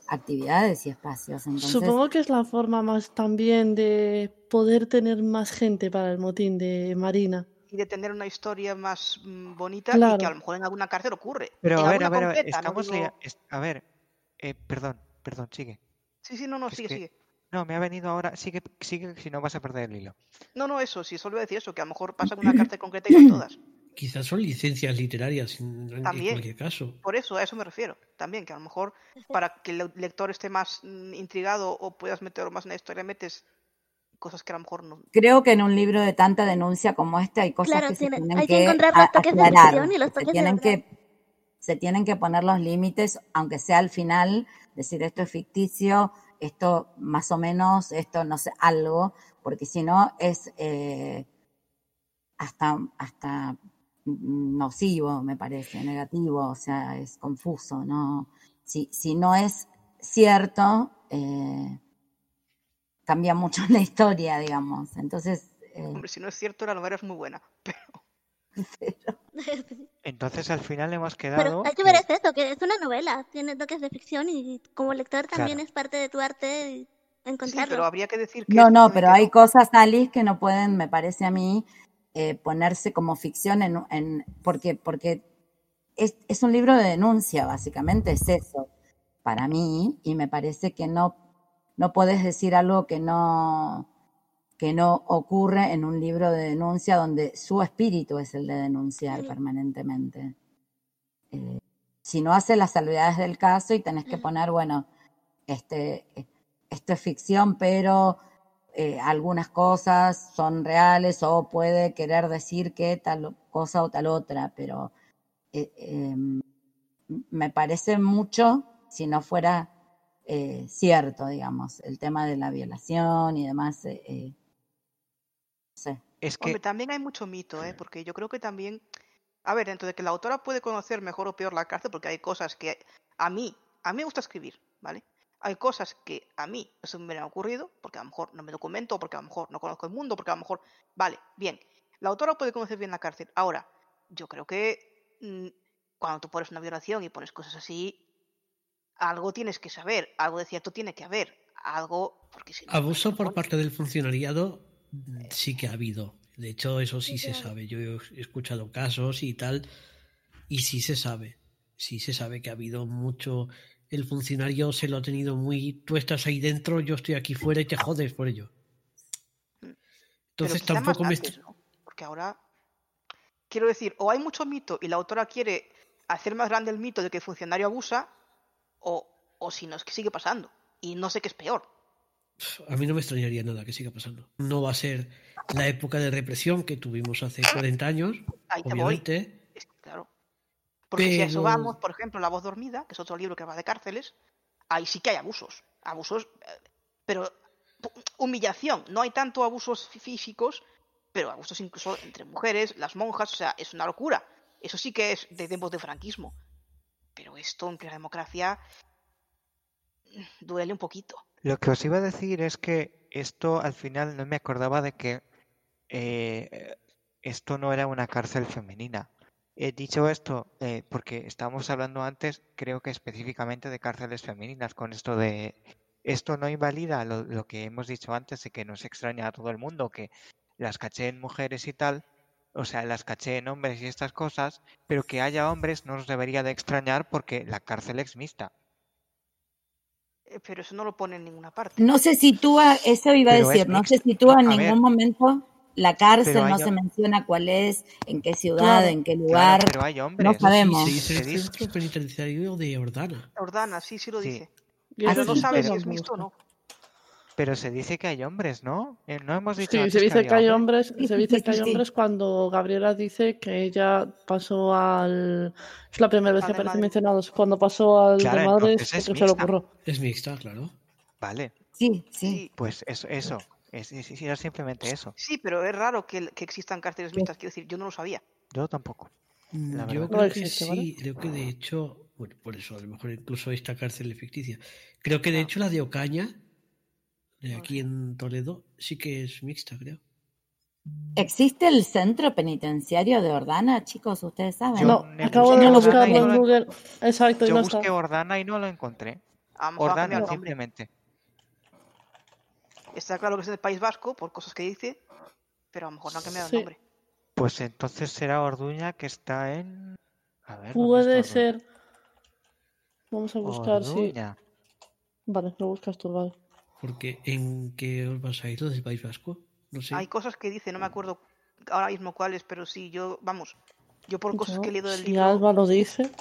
actividades y espacios. Entonces, Supongo que es la forma más también de poder tener más gente para el motín de Marina. Y de tener una historia más mm, bonita y que a lo mejor en alguna cárcel ocurre. Pero En a ver, a ver, a ver, concreta, no estamos digo- es- A ver, eh, perdón, perdón, sigue. Sí, sí, no, no, Es sigue, que- sigue. No, me ha venido ahora. Sigue, sigue, si no vas a perder el hilo. No, no, eso, sí, solo decir eso, que a lo mejor pasa en una cárcel concreta y no en todas. Quizás son licencias literarias en, en También. cualquier caso. Por eso, a eso me refiero. También, que a lo mejor para que el lector esté más mm, intrigado o puedas meterlo más en la historia, metes cosas que a lo mejor no. creo que en un libro de tanta denuncia como este hay cosas Claro, que se tiene- tienen hay que que, encontrar a- los toques de aclarar, ficción y los que toques se de tienen verdad. que se tienen que poner los límites, aunque sea al final, decir esto es ficticio, esto más o menos, esto no sé, algo, porque si no es eh, hasta, hasta nocivo, me parece, negativo, o sea, es confuso, ¿no? Si, si no es cierto, eh, cambia mucho la historia, digamos. Entonces, eh, Hombre, si no es cierto, la novela es muy buena. Pero Entonces al final hemos Pero quedado. hay que ver es eso, que es una novela, tiene toques de ficción y como lector también Claro. es parte de tu arte y sí, encontrarlo. pero habría que decir que. No, no, pero hay cosas, Alice, que no pueden, me parece a mí, eh, ponerse como ficción en, en porque, porque es, es un libro de denuncia, básicamente, es eso, para mí, y me parece que no, no puedes decir algo que no, que no ocurre en un libro de denuncia donde su espíritu es el de denunciar permanentemente. Eh, si no hace las salvedades del caso y tenés que poner, bueno, este, eh, esto es ficción, pero eh, algunas cosas son reales o puede querer decir que tal cosa o tal otra, pero eh, em, me parece mucho si no fuera eh, cierto, digamos, el tema de la violación y demás. eh, eh, no sé. Es que Hombre, también hay mucho mito, ¿eh? Porque yo creo que también. A ver, dentro de que la autora puede conocer mejor o peor la cárcel, porque hay cosas que a mí, a mí me gusta escribir, ¿vale? Hay cosas que a mí no se me hubieran ocurrido, porque a lo mejor no me documento, porque a lo mejor no conozco el mundo, porque a lo mejor. Vale, bien. La autora puede conocer bien la cárcel. Ahora, yo creo que mm, cuando tú pones una violación y pones cosas así, algo tienes que saber, algo de cierto tiene que haber, algo. Porque si no, Abuso no por parte del funcionariado mm, sí que ha habido. De hecho, eso sí se claro. sabe. Yo he escuchado casos y tal, y sí se sabe. Sí se sabe que ha habido mucho. El funcionario se lo ha tenido muy. Tú estás ahí dentro, yo estoy aquí fuera y te jodes por ello. Pero Entonces tampoco me. antes, ¿no? Porque ahora, quiero decir, o hay mucho mito y la autora quiere hacer más grande el mito de que el funcionario abusa, o, o si no es que sigue pasando. Y no sé qué es peor. A mí no me extrañaría nada que siga pasando. No va a ser la época de represión que tuvimos hace 40 años, Ahí te voy. obviamente. Es que, claro. Porque si a eso vamos, por ejemplo, La voz dormida, que es otro libro que va de cárceles, ahí sí que hay abusos. Abusos, eh, pero humillación. No hay tanto abusos fí- físicos, pero abusos incluso entre mujeres, las monjas, o sea, es una locura. Eso sí que es de tiempos de franquismo. Pero esto en plena democracia mm, duele un poquito. Lo que os iba a decir es que esto al final no me acordaba de que eh, esto no era una cárcel femenina. He dicho esto eh, porque estábamos hablando antes, creo que específicamente de cárceles femeninas, con esto de esto no invalida lo, lo que hemos dicho antes de que nos extraña a todo el mundo, que las caché en mujeres y tal, o sea, las caché en hombres y estas cosas, pero que haya hombres no nos debería de extrañar porque la cárcel es mixta. Eh, Pero eso no lo pone en ninguna parte. No se sitúa, eso iba a Pero decir, no se sitúa en A ningún ver. momento la cárcel, Pero no se menciona cuál es, en qué ciudad, Claro. en qué Claro, lugar. pero hay hombres. No Sí, sabemos. se dice el Se dice- centro penitenciario de Ordana. Ordana, sí, sí lo Sí. dice. Pero no sí, sabes si pero- es mixto o no. Pero se dice que hay hombres, ¿no? Eh, No hemos dicho Sí, antes se dice que hay hombres, Sí, se sí, dice sí, que hay sí, sí. hombres cuando Gabriela dice que ella pasó al... Es la primera vez que aparece Madrid. mencionado, es cuando pasó al Claro, de Madres es se le mixta. ocurrió. Es mixta, claro. Vale, Sí, sí. Sí, pues eso, eso. Es, es- era simplemente eso. sí, pero es raro que, que existan cárceles mixtas. Quiero decir, yo no lo sabía. Yo tampoco. La Yo verdad. creo No que existe, sí, ¿vale? creo que de hecho, bueno, por eso a lo mejor incluso esta cárcel es ficticia. Creo que de Ah. hecho la de Ocaña, de aquí en Toledo, sí que es mixta, creo. ¿Existe el centro penitenciario de Ordana, chicos? ¿Ustedes saben? Yo No, acabo de buscarlo en Google. Exacto, y Yo no busqué está. Ordana y no lo encontré. Ordana, simplemente. Está claro que es del País Vasco por cosas que dice, pero a lo mejor no ha cambiado Sí. el nombre. Pues entonces será Orduña que está en. A ver. ¿dónde Puede ser. Vamos a buscar, sí. Orduña. Vale, lo buscas tú, vale. Porque ¿en qué os vas a ir? ¿Lo del País Vasco? No sé. Hay cosas que dice, no me acuerdo ahora mismo cuáles, pero sí, yo, vamos, yo por cosas Yo, que he leído del si libro... Alba lo dice,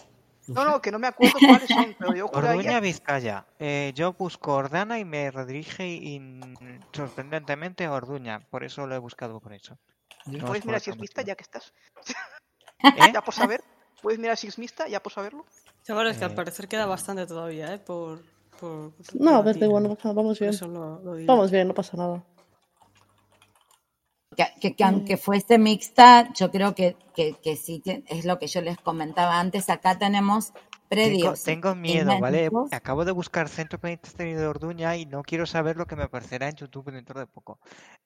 No No, que no me acuerdo cuáles son, pero yo Orduña. Vizcaya. Eh, yo busco Ordana y me redirige in- sorprendentemente a Orduña. Por eso lo he buscado por eso. No Puedes mirar si es mixta ya que estás. ¿Eh? Ya por saber. Puedes mirar si es mixta ya por saberlo. Chavales, que al Eh. parecer queda bastante todavía, ¿eh? Por, por, No, a ver, da debatir. igual, no pasa nada, vamos bien. eso lo, lo digo. Vamos bien, no pasa nada. Que, que- que aunque fuese mixta, yo creo que, que, que sí, es lo que yo les comentaba antes. Acá tenemos predios. tengo miedo, ¿vale? Acabo de buscar Centro Penitenciario de Orduña y no quiero saber lo que me aparecerá en YouTube dentro de poco.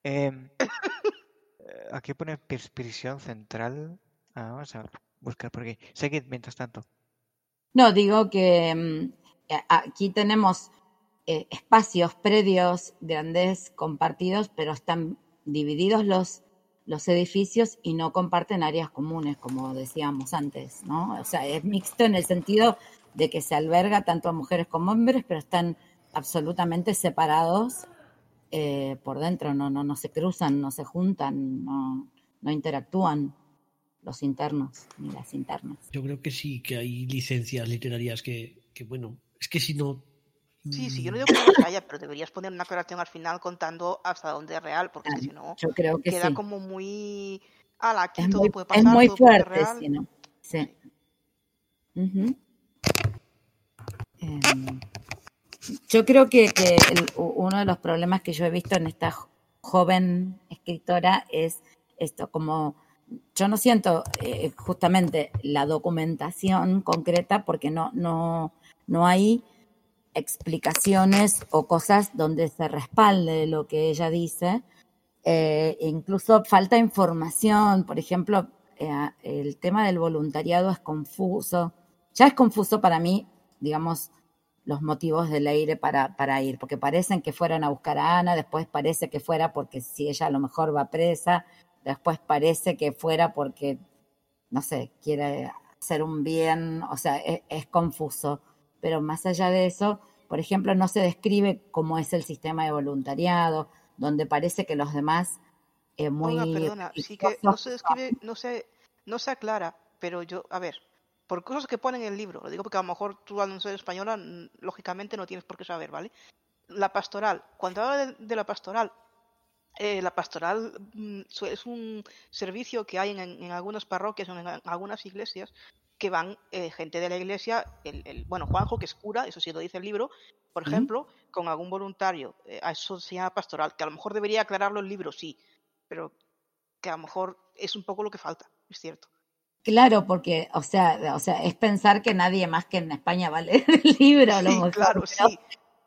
Em, eh, aquí pone pris- prisión central. Ah, vamos a buscar por aquí. Seguid mientras tanto. No, digo que a- aquí tenemos eh, espacios, predios grandes compartidos, pero están divididos los, los edificios y no comparten áreas comunes, como decíamos antes, ¿no? O sea, es mixto en el sentido de que se alberga tanto a mujeres como hombres, pero están absolutamente separados eh, por dentro, no, no, no se cruzan, no se juntan, no, no interactúan los internos ni las internas. Yo creo que sí, que hay licencias literarias que, que bueno, es que si no... Sí, sí, yo no mm, digo que no haya, pero deberías poner una aclaración al final contando hasta dónde es real, porque es que si no, Yo creo que queda sí. como muy... Ala, aquí Es todo muy, puede es pasar, muy todo puede fuerte, real. sí, ¿no? Sí. Em, yo creo que, que el- u- uno de los problemas que yo he visto en esta jo- joven escritora es esto, como yo no siento eh, justamente la documentación concreta porque no, no, no hay explicaciones o cosas donde se respalde lo que ella dice. Eh, incluso falta información, por ejemplo, eh, el tema del voluntariado es confuso. Ya es confuso para mí, digamos, los motivos de Leire para, para ir, porque parecen que fueran a buscar a Ana, después parece que fuera porque si ella a lo mejor va presa, después parece que fuera porque, no sé, quiere hacer un bien, o sea, es, es confuso. Pero más allá de eso, por ejemplo, no se describe cómo es el sistema de voluntariado, donde parece que los demás eh, muy Oiga, perdona, sí que no se describe, no se, no se aclara, pero yo, a ver, por cosas que ponen en el libro, lo digo porque a lo mejor tú al no ser española, lógicamente no tienes por qué saber, ¿vale? La pastoral, cuando habla de, de la pastoral, eh, la pastoral mm, es un servicio que hay en, en algunas parroquias o en, en algunas iglesias que van eh, gente de la iglesia, el, el- bueno, Juanjo, que es cura, eso sí lo dice el libro, por ejemplo, con algún voluntario, eh, a eso se llama pastoral, que a lo mejor debería aclararlo el libro, sí, pero que a lo mejor es un poco lo que falta, es cierto. Claro, porque, o sea, o sea, es pensar que nadie más que en España va a leer el libro, a lo Sí, mejor, claro, sí.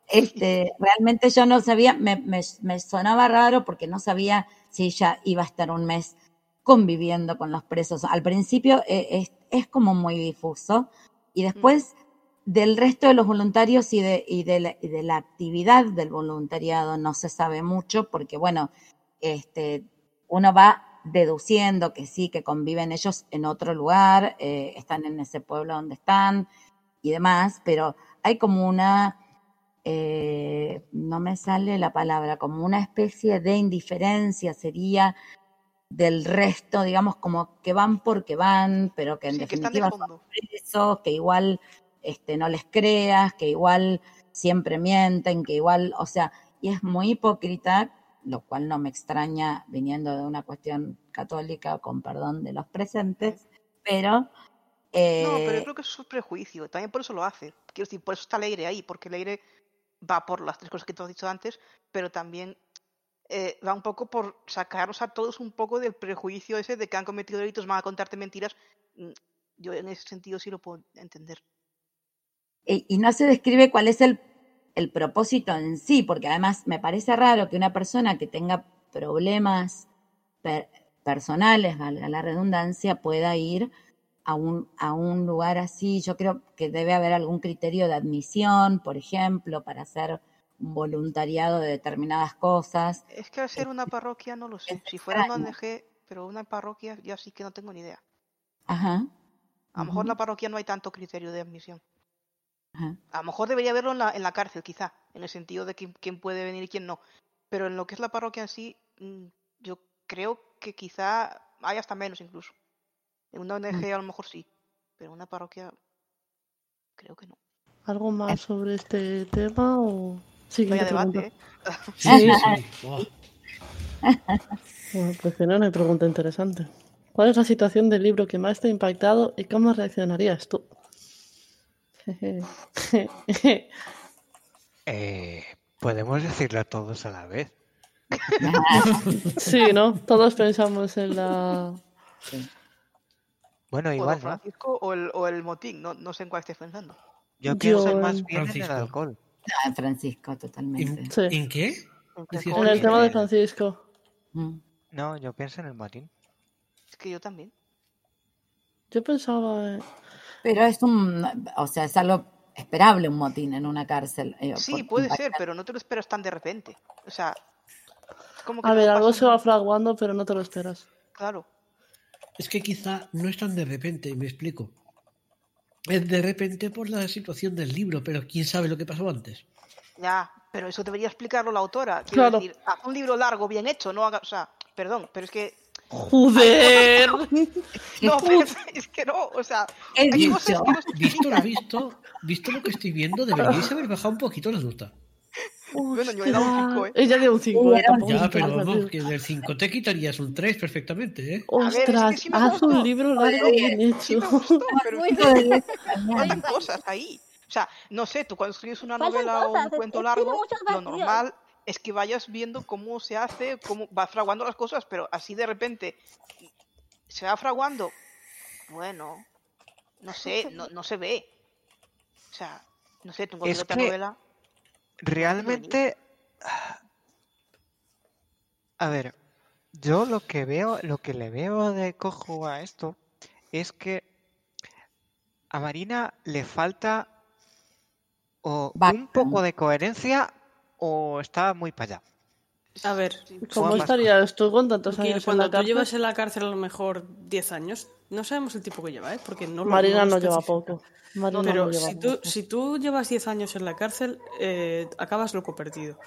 este, realmente yo no sabía, me, me, me sonaba raro porque no sabía si ella iba a estar un mes conviviendo con los presos. Al principio eh, es, es como muy difuso y después del resto de los voluntarios y de, y de, la, y de la actividad del voluntariado no se sabe mucho porque, bueno, este, uno va deduciendo que sí, que conviven ellos en otro lugar, eh, están en ese pueblo donde están y demás, pero hay como una eh, no me sale la palabra, como una especie de indiferencia sería del resto, digamos, como que van porque van, pero que en Sí, que están de definitiva son presos, que igual este, no les creas, que igual siempre mienten, que igual, o sea, y es muy hipócrita, lo cual no me extraña viniendo de una cuestión católica, con perdón de los presentes, pero... No, pero eh, yo creo que eso es un prejuicio. También por eso lo hace. Quiero decir, por eso está Leire ahí, porque Leire va por las tres cosas que tú has dicho antes, pero también eh, va un poco por sacarnos a todos un poco del prejuicio ese de que han cometido delitos, van a contarte mentiras. Mm, Yo en ese sentido sí lo puedo entender. y, y no se describe cuál es el, propósito en sí, porque además me parece raro que una persona que tenga problemas per- personales, valga la redundancia, pueda ir a un, a un lugar así. Yo creo que debe haber algún criterio de admisión, por ejemplo, para hacer un voluntariado de determinadas cosas. Es que al ser una parroquia no lo sé. Si fuera una ONG, pero una parroquia ya sí que no tengo ni idea. Ajá. A lo mejor en la parroquia no hay tanto criterio de admisión. ajá. A lo mejor debería haberlo en la, en la cárcel, quizá, en el sentido de quién, quién puede venir y quién no. Pero en lo que es la parroquia en sí, mm, yo creo que quizá hay hasta menos incluso. En una ONG a lo mejor sí, pero en una parroquia creo que no. ¿Algo más sobre este tema o Vaya pregunta? debate, ¿eh? Sí, sí. Buah. Bueno, pues que no, no hay pregunta interesante. ¿Cuál es la situación del libro que más te ha impactado y cómo reaccionarías tú? Eh, podemos decirlo todos a la vez. sí, ¿no? Todos pensamos en la... Bueno, O igual, ¿no? O el, o el motín, no, no sé en cuál estés pensando. Yo pienso Yo más en- bien en el Francisco. alcohol. Ah, Francisco, totalmente. ¿En, Sí. en qué? En. En el tema de Francisco. Mm. No, yo pienso en el motín. Es que yo también. Yo pensaba... en- Pero es un, o sea, es algo esperable un motín en una cárcel. eh, Sí, puede ser, pero no te lo esperas tan de repente. O sea, es como que A ver, algo pasa se va fraguando, pero no te lo esperas. Claro. Es que quizá no es tan de repente, me explico. Es de repente por la situación del libro, pero quién sabe lo que pasó antes. Ya, pero eso debería explicarlo la autora. Quiero Claro. decir, haz un libro largo, bien hecho, no haga, o sea, perdón, pero es que ¡Joder! no, pero es que no, o sea, He hay cosas dicho. que no se Visto lo visto, visto lo que estoy viendo, deberíais haber bajado un poquito la nota. Bueno, yo dado un cinco, ¿eh? Ella dio un 5, Uy, era un Ya, pero vamos, que del 5 te quitarías un 3 perfectamente, ¿eh? A ver, es que Ostras, sí me haz gustó. un libro largo bien hecho. Sí me gustó, pero de que hay cosas ahí. O sea, no sé, tú cuando escribes una Faltan novela o un cuento largo, lo normal es que vayas viendo cómo se hace, cómo vas fraguando las cosas, pero así de repente se va fraguando. Bueno, no sé, no, no se ve. O sea, no sé, tú cuando Es otra que novela. Realmente, a ver, yo lo que veo, lo que le veo de cojo a esto es que a Marina le falta o un poco de coherencia o está muy para allá. A ver, ¿Cómo estarías tú con tantos años en cuando la tú cárcel? llevas en la cárcel a lo mejor 10 años, no sabemos el tipo que lleva, ¿eh? Porque no lo Marina no lleva poco. Marina Pero no lleva si, tú, poco. si tú llevas 10 años en la cárcel, eh, acabas loco perdido.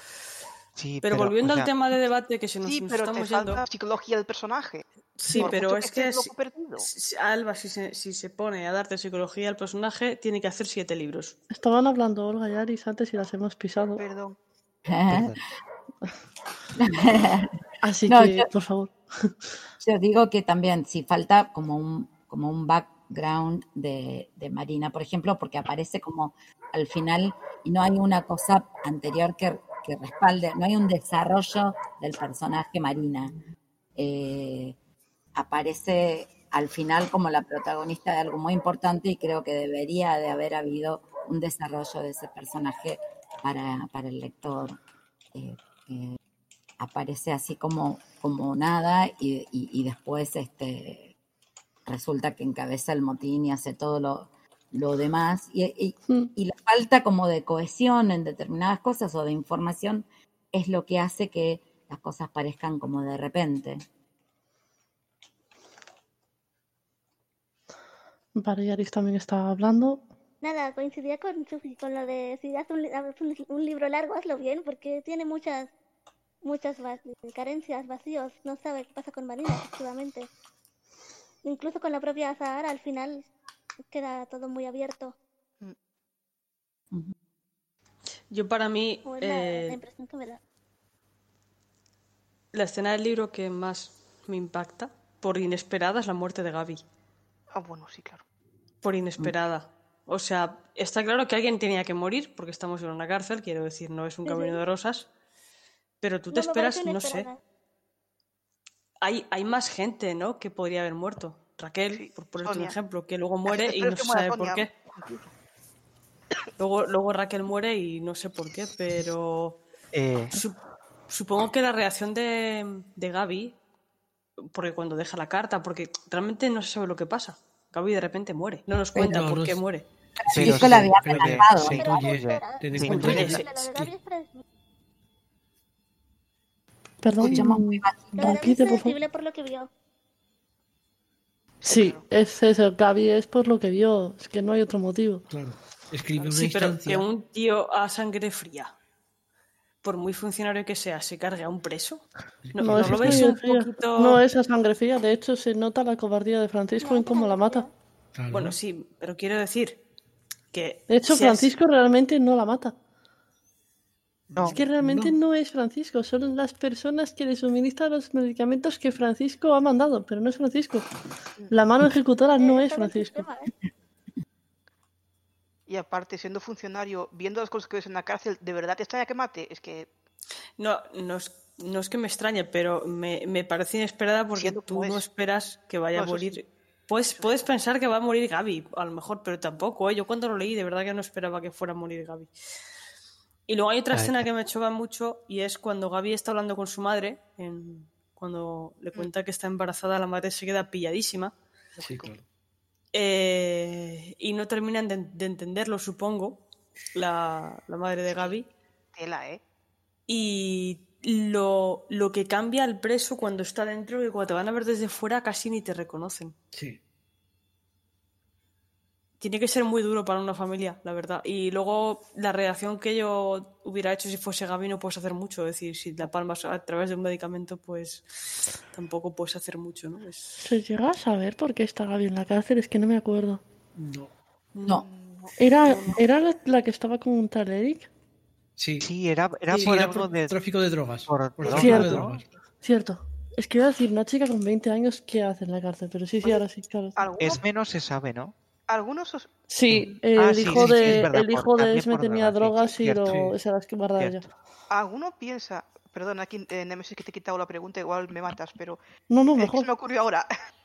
Sí, Pero, pero, volviendo o al tema de debate que se nos, Sí, nos pero te estamos falta yendo. psicología del personaje. Sí, por pero es que si, loco perdido. si- Alba, si se, si se pone a darte psicología al personaje, tiene que hacer siete libros. Estaban hablando Olga y Aris antes y las hemos pisado. Perdón. perdón. Así No, que, yo- por favor. Yo digo que también si falta como un, como un background de, de Marina, por ejemplo, porque aparece como al final y no hay una cosa anterior que, que respalde, no hay un desarrollo del personaje Marina. Eh, aparece al final como la protagonista de algo muy importante y creo que debería de haber habido un desarrollo de ese personaje para, para el lector. Eh, eh, aparece así como, como nada y, y- y después este, resulta que encabeza el motín y hace todo lo, lo demás. Y, y- Mm. y la falta como de cohesión en determinadas cosas o de información es lo que hace que las cosas parezcan como de repente. Vale, y Aris también está hablando. nada, coincidía con, con lo de si haces un, un libro largo, hazlo bien, porque tiene muchas muchas va- carencias, vacíos. No sabe qué pasa con Vanilla, efectivamente. Incluso con la propia Zahara, al final queda todo muy abierto. Yo para mí, eh, la impresión que me da. la escena del libro que más me impacta, por inesperada, es la muerte de Gaby. Ah, bueno, sí, claro. Por inesperada. O sea, está claro que alguien tenía que morir, porque estamos en una cárcel, quiero decir, no es un Sí, camino sí. de rosas. Pero tú te No, esperas, no sé. Hay, hay más gente, ¿no? Que podría haber muerto. Raquel, Sí, por ponerte un ejemplo, que luego muere y no se sabe por qué. Luego, luego Raquel muere y no sé por qué, pero Eh, Sup- Supongo que la reacción de, de Gaby, porque cuando deja la carta, porque realmente no se sabe lo que pasa. Gaby de repente muere. No nos cuenta Pero por qué es- muere. Pero se- había se intuye, se Sí. Perdón, Escuchamos muy bajito. Repite, por favor. por lo que vio. Sí, es eso. Gaby es por lo que vio. Es que no hay otro motivo. Claro. Escribe una Sí, pero que un tío a sangre fría, por muy funcionario que sea, se cargue a un preso. ¿No, No, ¿no es lo sangre un fría. poquito...? No es a sangre fría. De hecho, se nota la cobardía de Francisco No, en cómo la mata. Claro. Bueno, sí, pero quiero decir que... De hecho, si Francisco realmente no la mata. No, Es que realmente no. no. es Francisco, son las personas que le suministran los medicamentos que Francisco ha mandado, pero no es Francisco. La mano ejecutora no Eh, es Francisco. ¿eh? Y aparte, siendo funcionario, viendo las cosas que ves en la cárcel, ¿de verdad te extraña que mate? Es que No, no es, no es que me extrañe, pero me, me parece inesperada porque Siendo tú no es. esperas que vaya No, a morir. sí. Puedes pensar que va a morir Gaby, a lo mejor, pero tampoco. ¿eh? Yo cuando lo leí, de verdad que no esperaba que fuera a morir Gaby. Y luego hay otra Ay. escena que me choca mucho y es cuando Gaby está hablando con su madre, en- cuando Mm. le cuenta que está embarazada, la madre se queda pilladísima Sí, claro. eh, y no terminan de, de entenderlo, supongo, la, la madre de Gaby. tela, ¿eh? Y lo, lo que cambia al preso cuando está dentro, que cuando te van a ver desde fuera casi ni te reconocen. Sí. Tiene que ser muy duro para una familia, la verdad. Y luego la reacción que yo hubiera hecho si fuese Gaby no puedes hacer mucho. Es decir, si la palmas a través de un medicamento, pues tampoco puedes hacer mucho, ¿no? Es... ¿Se llega a saber por qué está Gaby en la cárcel? Es que no me acuerdo. No. No, ¿Era, ¿era la, la que estaba con un tal Eric? Sí. Sí, era, era Sí, por era por de... tráfico de drogas. por Por drogas, tráfico de Cierto. drogas. Cierto. Es que iba a decir, una chica con 20 años, ¿qué hace en la cárcel? Pero sí, sí, ahora sí, claro. ¿Alguno, Es menos se sabe, ¿no? Algunos os- Sí, el Ah, sí, hijo sí, sí, de, es verdad, el por- hijo de Esme tenía drogas, sí, drogas y lo, se las que guardaba ella. ¿Alguno piensa, perdón, aquí eh, Nemesis que te he quitado la pregunta, igual me matas, pero No, no, se mejor. me ocurrió ahora.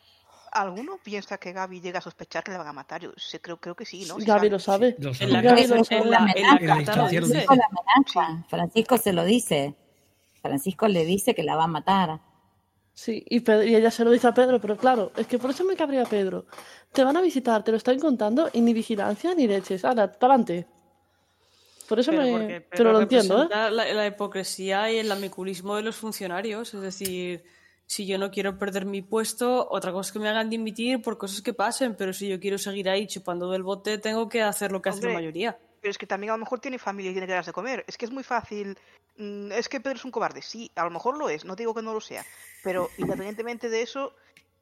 ¿Alguno piensa que Gaby llega a sospechar que le van a matar? Yo sé, creo, creo que sí, ¿no? Se Gaby sabe. lo sabe. Lo En la, Gaby sabe. lo carta- en sabe. la, en la En la carta lo instancia lo dice. dice. Francisco la amenaza. Francisco se lo dice. Francisco le dice que la va a matar. Sí, y, Pedro- y ella se lo dice a Pedro, pero claro, es que por eso me cabría Pedro. Te van a visitar, te lo están contando y ni vigilancia ni leches. Ahora, para adelante. Por eso Pero, me. pero lo entiendo, ¿eh? La, la hipocresía y el amiculismo de los funcionarios. Es decir, si yo no quiero perder mi puesto, otra cosa es que me hagan dimitir por cosas que pasen, pero si yo quiero seguir ahí chupando del bote, tengo que hacer lo que hace la mayoría. Pero es que también a lo mejor tiene familia y tiene ganas de comer. Es que es muy fácil. mm, Es que Pedro es un cobarde. Sí, a lo mejor lo es. No digo que no lo sea. Pero independientemente de eso.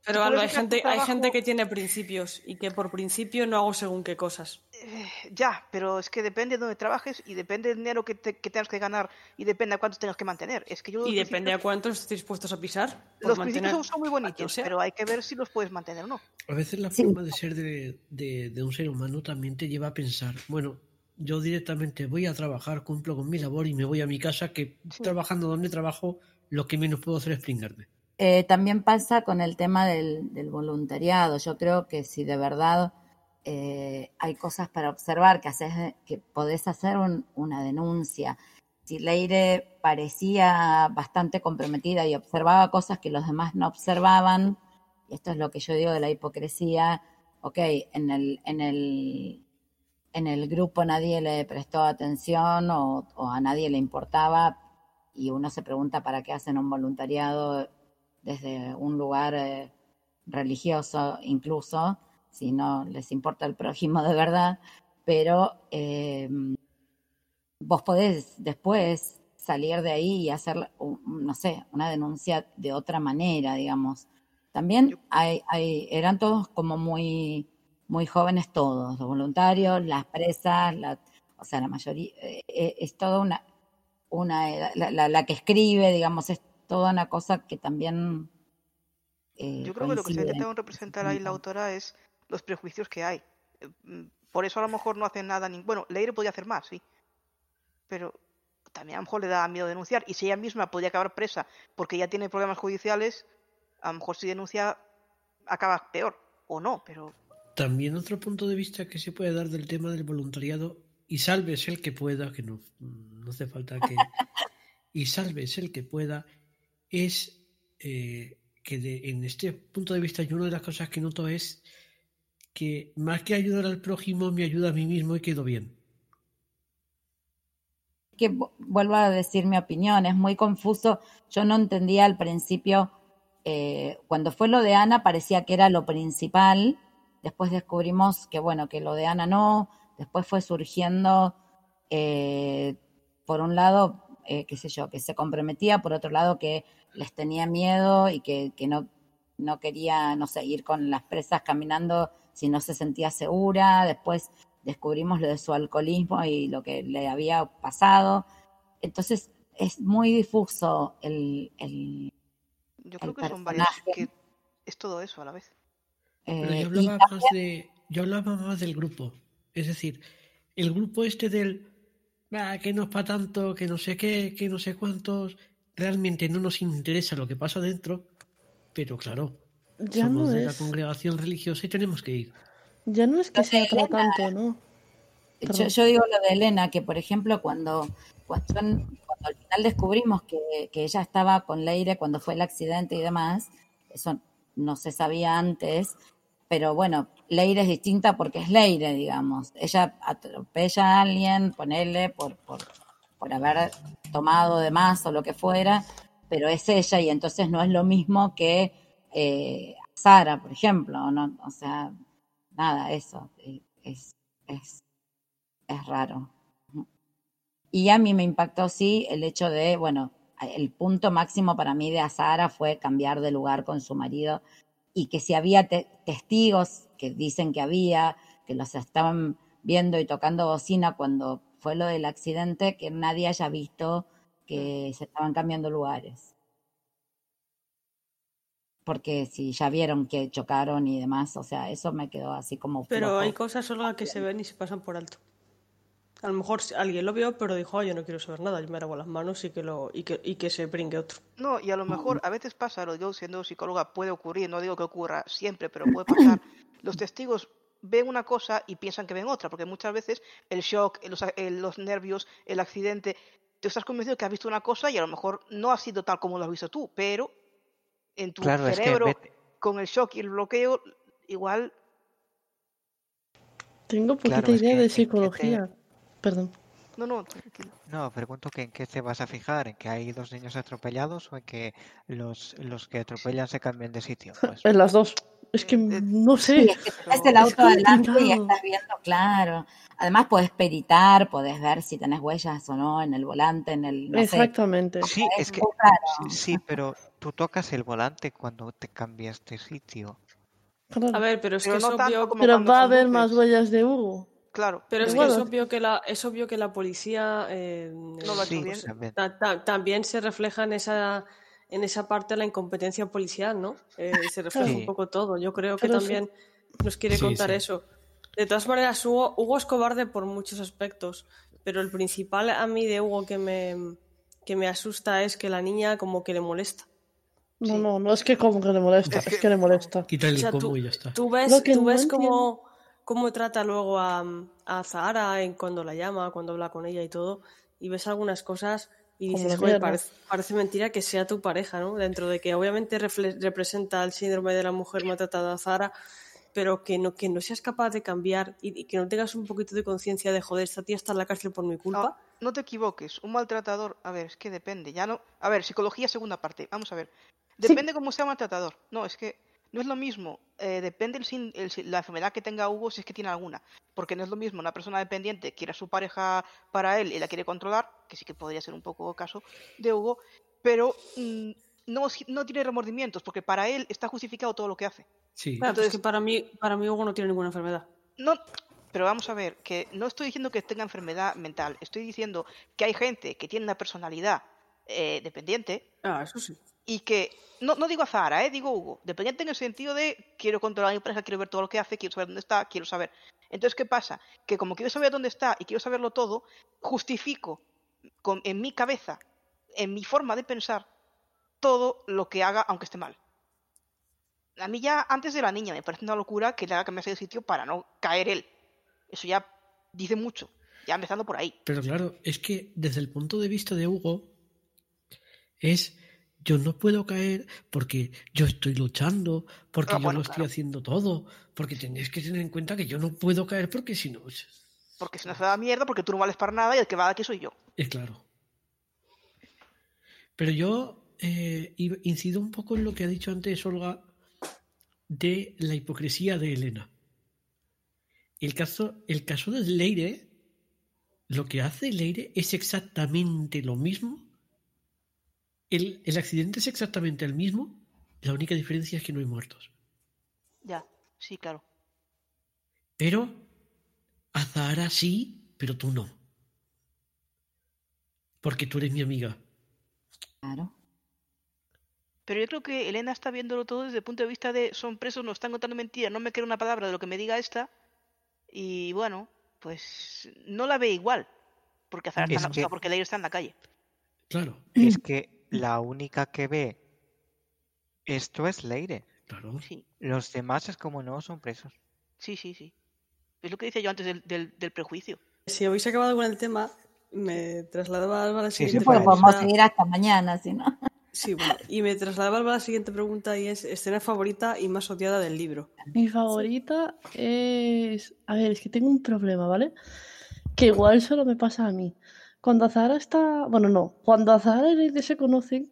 Pero Alba, hay gente, hay gente que tiene principios y que por principio no hago según qué cosas. eh, ya, pero es que depende de dónde trabajes y depende del dinero que, te- que tengas que ganar y depende a cuánto tengas que mantener. Es que yo Y los depende a principios- cuántos estés dispuestos a pisar. por Los mantener principios son, muy bonitos, pero hay que ver si los puedes mantener o no. A veces la Sí. forma de ser de, de- de un ser humano también te lleva a pensar, bueno, yo directamente voy a trabajar, cumplo con mi labor y me voy a mi casa, que trabajando donde trabajo, lo que menos puedo hacer es pringarme. Eh, también pasa con el tema del, del voluntariado. Yo creo que si de verdad eh, hay cosas para observar, que, haces, que podés hacer un- una denuncia. Si Leire parecía bastante comprometida y observaba cosas que los demás no observaban, y esto es lo que yo digo de la hipocresía, ok, en el, en el, en el grupo nadie le prestó atención o, o a nadie le importaba y uno se pregunta para qué hacen un voluntariado desde un lugar eh, religioso incluso, si no les importa el prójimo de verdad, pero eh, vos podés después salir de ahí y hacer, no sé, una denuncia de otra manera, digamos. También hay, hay, eran todos como muy, muy jóvenes todos, los voluntarios, las presas, la, o sea, la mayoría, eh, eh, es toda una, una la, la- la que escribe, digamos, es toda una cosa que también eh, Yo creo que lo que se intenta representar ahí la autora es los prejuicios que hay. Mm, Por eso a lo mejor no hace nada. Ni... Bueno, Leire podía hacer más, sí. Pero también a lo mejor le da miedo denunciar. Y si ella misma podía acabar presa porque ya tiene problemas judiciales, a lo mejor si denuncia acaba peor. O no, pero También otro punto de vista que se puede dar del tema del voluntariado, y salves el que pueda, que no, no hace falta que... y salves el que pueda, es eh, que de- en este punto de vista yo una de las cosas que noto es que más que ayudar al prójimo me ayuda a mí mismo y quedo bien. que vu- vuelvo a decir mi opinión, es muy confuso. Yo no entendía al principio, eh, cuando fue lo de Ana parecía que era lo principal, después descubrimos que bueno, que lo de Ana no, después fue surgiendo, eh, por un lado, eh, qué sé yo, que se comprometía, por otro lado que les tenía miedo y que, que no, no quería, no sé, ir con las presas caminando si no se sentía segura, después descubrimos lo de su alcoholismo y lo que le había pasado. Entonces es muy difuso el... el yo El creo que son varias. personaje. que es todo eso a la vez. Pero eh, yo y hablaba más de. Yo hablaba más del grupo. Es decir, el grupo este del "Ah, que no es para tanto, que no sé qué, que no sé cuántos. Realmente no nos interesa lo que pasa dentro, pero claro, Ya somos no de la es. congregación religiosa y tenemos que ir. Ya no es que sea para tanto, ¿no? Yo digo lo de Elena, que por ejemplo cuando, cuando, cuando al final descubrimos que, que ella estaba con Leire cuando fue el accidente y demás, eso no se sabía antes, pero bueno, Leire es distinta porque es Leire, digamos. Ella atropella a alguien, ponele por, por, por haber tomado de más o lo que fuera, pero es ella y entonces no es lo mismo que eh, Sara, por ejemplo, ¿no? O sea, nada, eso eh, es, es, es raro. Y a mí me impactó, sí, el hecho de, bueno, el punto máximo para mí de Azara fue cambiar de lugar con su marido y que si había te- testigos que dicen que había, que los estaban viendo y tocando bocina cuando fue lo del accidente, que nadie haya visto que se estaban cambiando lugares. Porque si ya vieron que chocaron y demás, o sea, eso me quedó así como Pero flojo. hay cosas solo que se ven y se pasan por alto. A lo mejor alguien lo vio, pero dijo, "Ah, yo no quiero saber nada, yo me lavo las manos y que, lo, y que, y que se brinque otro. No, y a lo mejor a veces pasa, lo digo siendo psicóloga, puede ocurrir, no digo que ocurra siempre, pero puede pasar. Los testigos ven una cosa y piensan que ven otra, porque muchas veces el shock, los, los nervios, el accidente, tú estás convencido que has visto una cosa y a lo mejor no ha sido tal como lo has visto tú, pero en tu Claro, es que cerebro, con el shock y el bloqueo, igual Tengo poquita Claro, es idea que de te- psicología. Perdón. No, no, tranquilo. No, pregunto que en qué te vas a fijar, en que hay dos niños atropellados o en que los, los que atropellan se cambian de sitio. Pues, En las dos. Es que Eh, eh, no Sí, sé. es que el auto adelante y estás viendo, claro. Además podés peritar, podés ver si tenés huellas o no en el volante, en el, no sé. Exactamente. sí, Es es que sí, sí, pero tú tocas el volante cuando te cambias de sitio. Claro. A ver, pero es Pero que no es obvio, como Pero va a haber más huellas de Hugo. Claro, pero es que es obvio que la, es obvio que la policía eh, No lo Sí, bien. también. ta- ta- también se refleja en esa en esa parte la incompetencia policial, ¿no? Eh, se refleja Sí. un poco todo. Yo creo que Pero sí. también nos quiere contar sí. eso. De todas maneras, Hugo, Hugo es cobarde por muchos aspectos, pero el principal a mí de Hugo que me, que me asusta es que la niña como que le molesta. No, Sí. no, no es que como que le molesta, Es es que- que le molesta. Quítale O el sea, tú, y ya está. tú ves, tú no ves entiendo- cómo, trata luego a, a Zahara en cuando la llama, cuando habla con ella y todo, y ves algunas cosas y dices, joder, mierda". parece, parece mentira que sea tu pareja, ¿no? Dentro de que obviamente representa el síndrome de la mujer maltratada a Zahara, pero que no, que no seas capaz de cambiar y, y que no tengas un poquito de conciencia de, joder, esta tía está en la cárcel por mi culpa. Ah, no te equivoques, un maltratador, a ver, es que depende, ya no, a ver, psicología segunda parte, vamos a ver, depende cómo sea maltratador, no, es que No es lo mismo, eh, depende el, la enfermedad que tenga Hugo si es que tiene alguna. Porque no es lo mismo una persona dependiente quiere a su pareja para él y la quiere controlar, que sí que podría ser un poco caso de Hugo, pero mm, no, no tiene remordimientos, porque para él está justificado todo lo que hace. Sí. Claro, pero es Entonces- que para mí, para mí Hugo no tiene ninguna enfermedad. No, pero vamos a ver, que no estoy diciendo que tenga enfermedad mental, estoy diciendo que hay gente que tiene una personalidad eh, dependiente Ah, eso sí. Y que, no, no digo a Zahara, eh, digo Hugo, dependiente en el sentido de quiero controlar a mi pareja, quiero ver todo lo que hace, quiero saber dónde está, quiero saber. Entonces, ¿qué pasa? Que como quiero saber dónde está y quiero saberlo todo, justifico con, en mi cabeza, en mi forma de pensar, todo lo que haga, aunque esté mal. A mí ya, antes de la niña, me parece una locura que le haga cambiarse de sitio para no caer él. Eso ya dice mucho, ya empezando por ahí. Pero claro, es que desde el punto de vista de Hugo es yo no puedo caer porque yo estoy luchando, porque Ah, yo bueno, lo estoy claro. haciendo todo, porque tenéis que tener en cuenta que yo no puedo caer porque si no Porque si no se da mierda, porque tú no vales para nada y el que va aquí soy yo. es claro. Pero yo eh, incido un poco en lo que ha dicho antes Olga de la hipocresía de Elena. El caso, el caso de Leire, lo que hace Leire es exactamente lo mismo. El, el accidente es exactamente el mismo. La única diferencia es que no hay muertos. Ya, sí, claro. Pero a Zahara sí, pero tú no. Porque tú eres mi amiga. Claro. Pero yo creo que Elena está viéndolo todo desde el punto de vista de son presos, nos están contando mentiras, no me creo una palabra de lo que me diga esta. Y bueno, pues no la ve igual. Porque Azar está la, o sea, que- porque Leire está en la calle. Claro, Es que la única que ve esto es Leire. claro. Sí, Los demás es como no son presos. sí, sí, sí. Es lo que decía yo antes del, del, del prejuicio. Si habéis acabado con el tema, me trasladaba a la Sí, siguiente sí, Pues podemos pregunta. seguir hasta mañana, si no. Sí, bueno, y me trasladaba a la siguiente pregunta y es escena favorita y más odiada del libro. Mi favorita es. A ver, es que tengo un problema, ¿vale? Que igual solo me pasa a mí. Cuando Azahara está. Bueno, no. Cuando Azahara y Leire se conocen,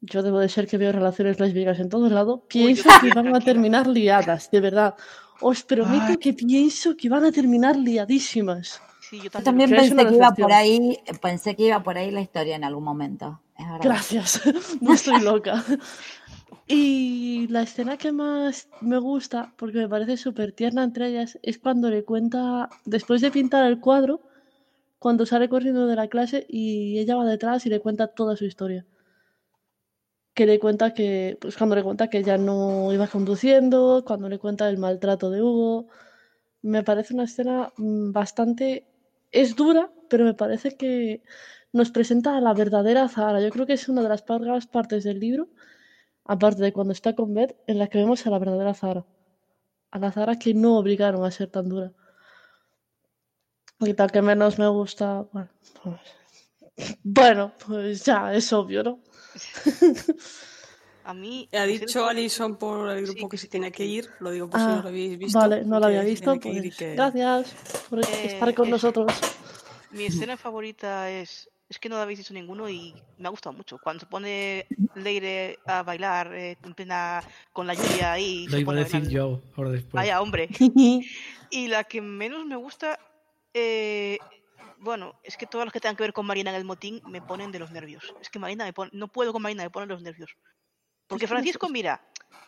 yo debo de ser que veo relaciones lésbicas en todos lados, pienso yo que van a terminar liadas, de verdad. Os prometo Ay. que pienso que van a terminar liadísimas. Sí, yo Yo también. también que es pensé que iba por ahí, pensé que iba por ahí la historia en algún momento. Es. Gracias, no estoy loca. Y la escena que más me gusta, porque me parece súper tierna entre ellas, es cuando le cuenta, después de pintar el cuadro, cuando sale corriendo de la clase y ella va detrás y le cuenta toda su historia. Que le cuenta que, pues cuando le cuenta que ella no iba conduciendo, cuando le cuenta el maltrato de Hugo. Me parece una escena mm, bastante... Es dura, pero me parece que nos presenta a la verdadera Zahara. Yo creo que es una de las pocas partes del libro, aparte de cuando está con Beth, en la que vemos a la verdadera Zahara. A la Zahara que no obligaron a ser tan dura. Y tal que menos me gusta. Bueno, pues, bueno, pues ya, es obvio, ¿no? A mí. Ha dicho Alison por el grupo que que se tiene que ir, lo digo por si Ah, no lo habéis visto. Vale, no lo había visto, pues que- gracias por estar Eh, con eso. nosotros. Mi escena favorita es. Es que no la habéis dicho ninguno y me ha gustado mucho. Cuando se pone Leire a bailar eh, en plena, con la lluvia ahí. Lo iba a decir bailar. yo ahora después. Vaya, hombre. Y la que menos me gusta, eh, bueno, es que todas las que tengan que ver con Marina en el motín me ponen de los nervios. Es que Marina me pone, no puedo con Marina, me ponen de los nervios. Porque Francisco, mira,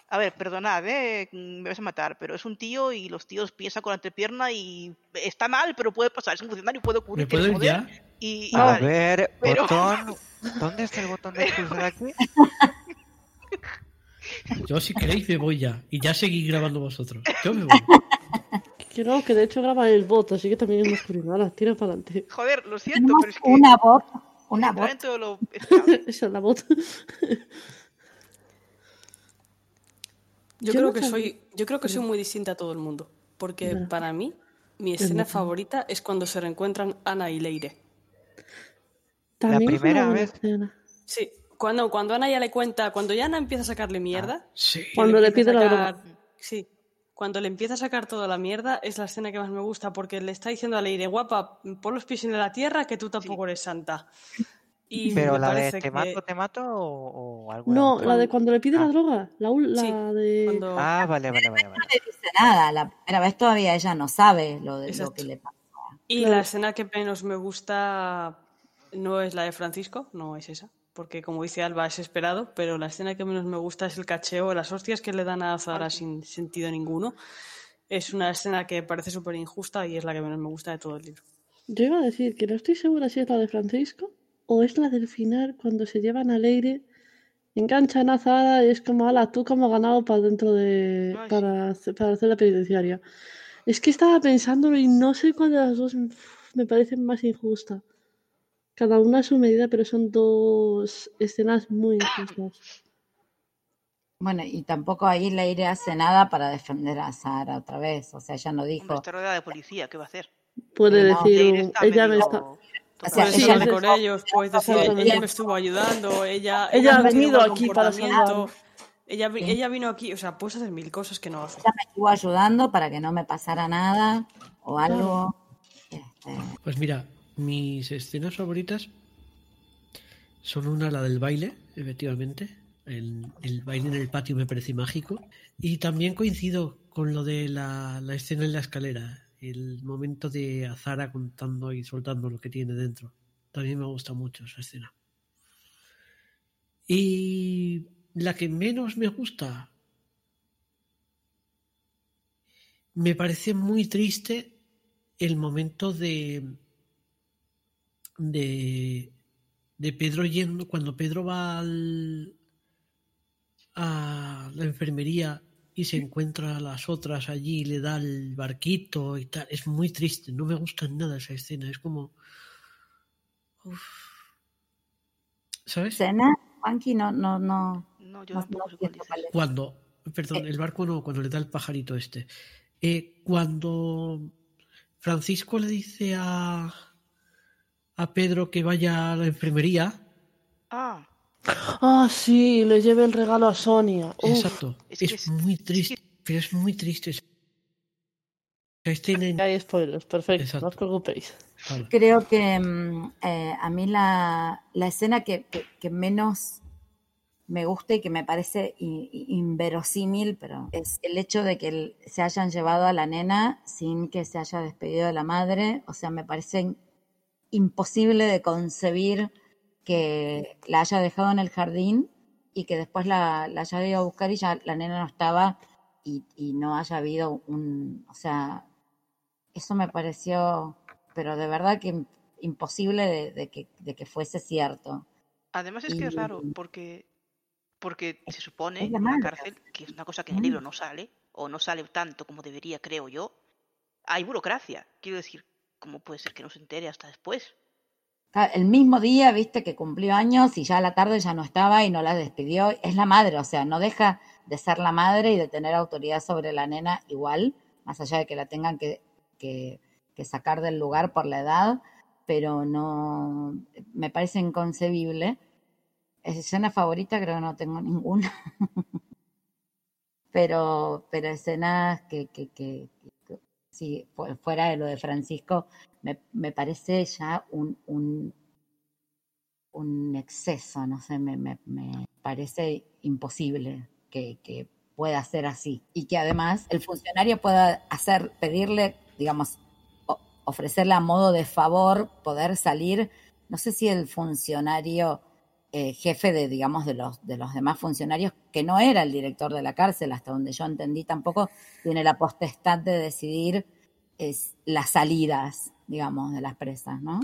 a ver, perdonad, eh, me vas a matar, pero es un tío y los tíos piensan con la entrepierna y está mal, pero puede pasar, es un funcionario, puede ocurrir, ¿Me puedo ya? Y, y A vale. ver, pero- botón. ¿Dónde está el botón de expulsar aquí? Yo si queréis me voy ya. Y ya seguís grabando vosotros. Yo me voy. Que no, que de hecho graba el bot, así que también es masculino. Ahora, tira para adelante. Joder, lo siento, pero es que una bot, una bot. lo. Esa es la bot. Yo, Yo creo no que soy, yo creo que soy muy distinta a todo el mundo. Porque para mí, mi escena favorita es cuando se reencuentran Ana y Leire. Una primera vez- escena. Sí, cuando, cuando Ana ya le cuenta, cuando ya Ana empieza a sacarle mierda, Sí. que Cuando le pide la broma. Sí, cuando le empieza a sacar toda la mierda es la escena que más me gusta porque le está diciendo a Leire, guapa, pon los pies en la tierra que tú tampoco eres santa. Y Pero la de te que mato, te mato o, o alguna No, otra. la de cuando le pide la Ah. droga. La, Sí, la de. cuando- Ah, vale, vale, vale, vale. No le dice nada, la primera vez todavía ella no sabe lo, de, lo Exacto. que le pasa. Y Claro. la escena que menos me gusta no es la de Francisco, no es esa, porque como dice Alba es esperado, pero la escena que menos me gusta es el cacheo, las hostias que le dan a Zara sin sentido ninguno. Es una escena que parece súper injusta y es la que menos me gusta de todo el libro. Yo iba a decir que no estoy segura si es la de Francisco o es la del final cuando se llevan a Leire, enganchan a Zara y es como, ala, tú como ganado para dentro de. Ay, para, hacer- para hacer la penitenciaria. Es que estaba pensándolo y no sé cuál de las dos uf, me parece más injusta. Cada una a su medida, pero son dos escenas muy injustas. Bueno, y tampoco ahí Leire hace nada para defender a Sara otra vez. O sea, ella no dijo. está rodeada de policía, ¿qué va a hacer? Puede Sí, no. decir, está ella me medio está. O sea, ella con ellos, puedes decir, ella me estuvo ayudando, ella, Ella ha no venido aquí para salvar. Ella, vi- ella vino aquí, o sea, puedes hacer mil cosas que no hace. Ella me estuvo ayudando para que no me pasara nada o algo. Este, Pues mira, mis escenas favoritas son una, la del baile, efectivamente. El, baile en el patio me parece mágico. Y también coincido con lo de la, la escena en la escalera. El momento de Azara contando y soltando lo que tiene dentro. También me gusta mucho esa escena. Y la que menos me gusta. Me parece muy triste el momento de. De. de Pedro yendo. Cuando Pedro va al. a la enfermería y se encuentra a las otras allí y le da el barquito y tal. Es muy triste, no me gusta nada esa escena. Es como. uf. ¿Sabes? ¿Cena? Juanqui, no, no, no. No, yo no- no. Cuando, perdón, el barco no, cuando le da el pajarito este. Eh, cuando Francisco le dice a, a Pedro que vaya a la enfermería, Ah, Ah, sí, le lleve el regalo a Sonia. Uf, exacto, es es, que es- muy es que- triste, pero es muy triste. en- hay spoilers, perfecto, Exacto. no os preocupéis. Creo que mm, eh, a mí la, la escena que, que- que menos me gusta y que me parece inverosímil, pero es el hecho de que el- se hayan llevado a la nena sin que se haya despedido de la madre. O sea, me parece in- imposible de concebir que la haya dejado en el jardín y que después la, la haya ido a buscar y ya la nena no estaba y, y no haya habido un, o sea, eso me pareció, pero de verdad que im- imposible de, de que, de que fuese cierto. además es que es raro, porque, porque se supone en la cárcel, que es una cosa que en el Mm. libro no sale, o no sale tanto como debería, creo yo, hay burocracia. Quiero decir, ¿cómo puede ser que no se entere hasta después? El mismo día, viste, que cumplió años y ya a la tarde ya no estaba y no la despidió. Es la madre, o sea, no deja de ser la madre y de tener autoridad sobre la nena igual, más allá de que la tengan que, que, que sacar del lugar por la edad, pero no, me parece inconcebible. Escena favorita creo que no tengo ninguna. pero, pero escenas que, que, que- sí, fu- fuera de lo de Francisco, me, me parece ya un, un, un exceso, no sé, me, me, me parece imposible que, que pueda ser así. Y que además el funcionario pueda hacer, pedirle, digamos, ofrecerle a modo de favor poder salir. No sé si el funcionario eh, jefe de, digamos, de los, de los demás funcionarios, que no era el director de la cárcel, hasta donde yo entendí tampoco, tiene la potestad de decidir es, las salidas, digamos, de las presas, ¿no?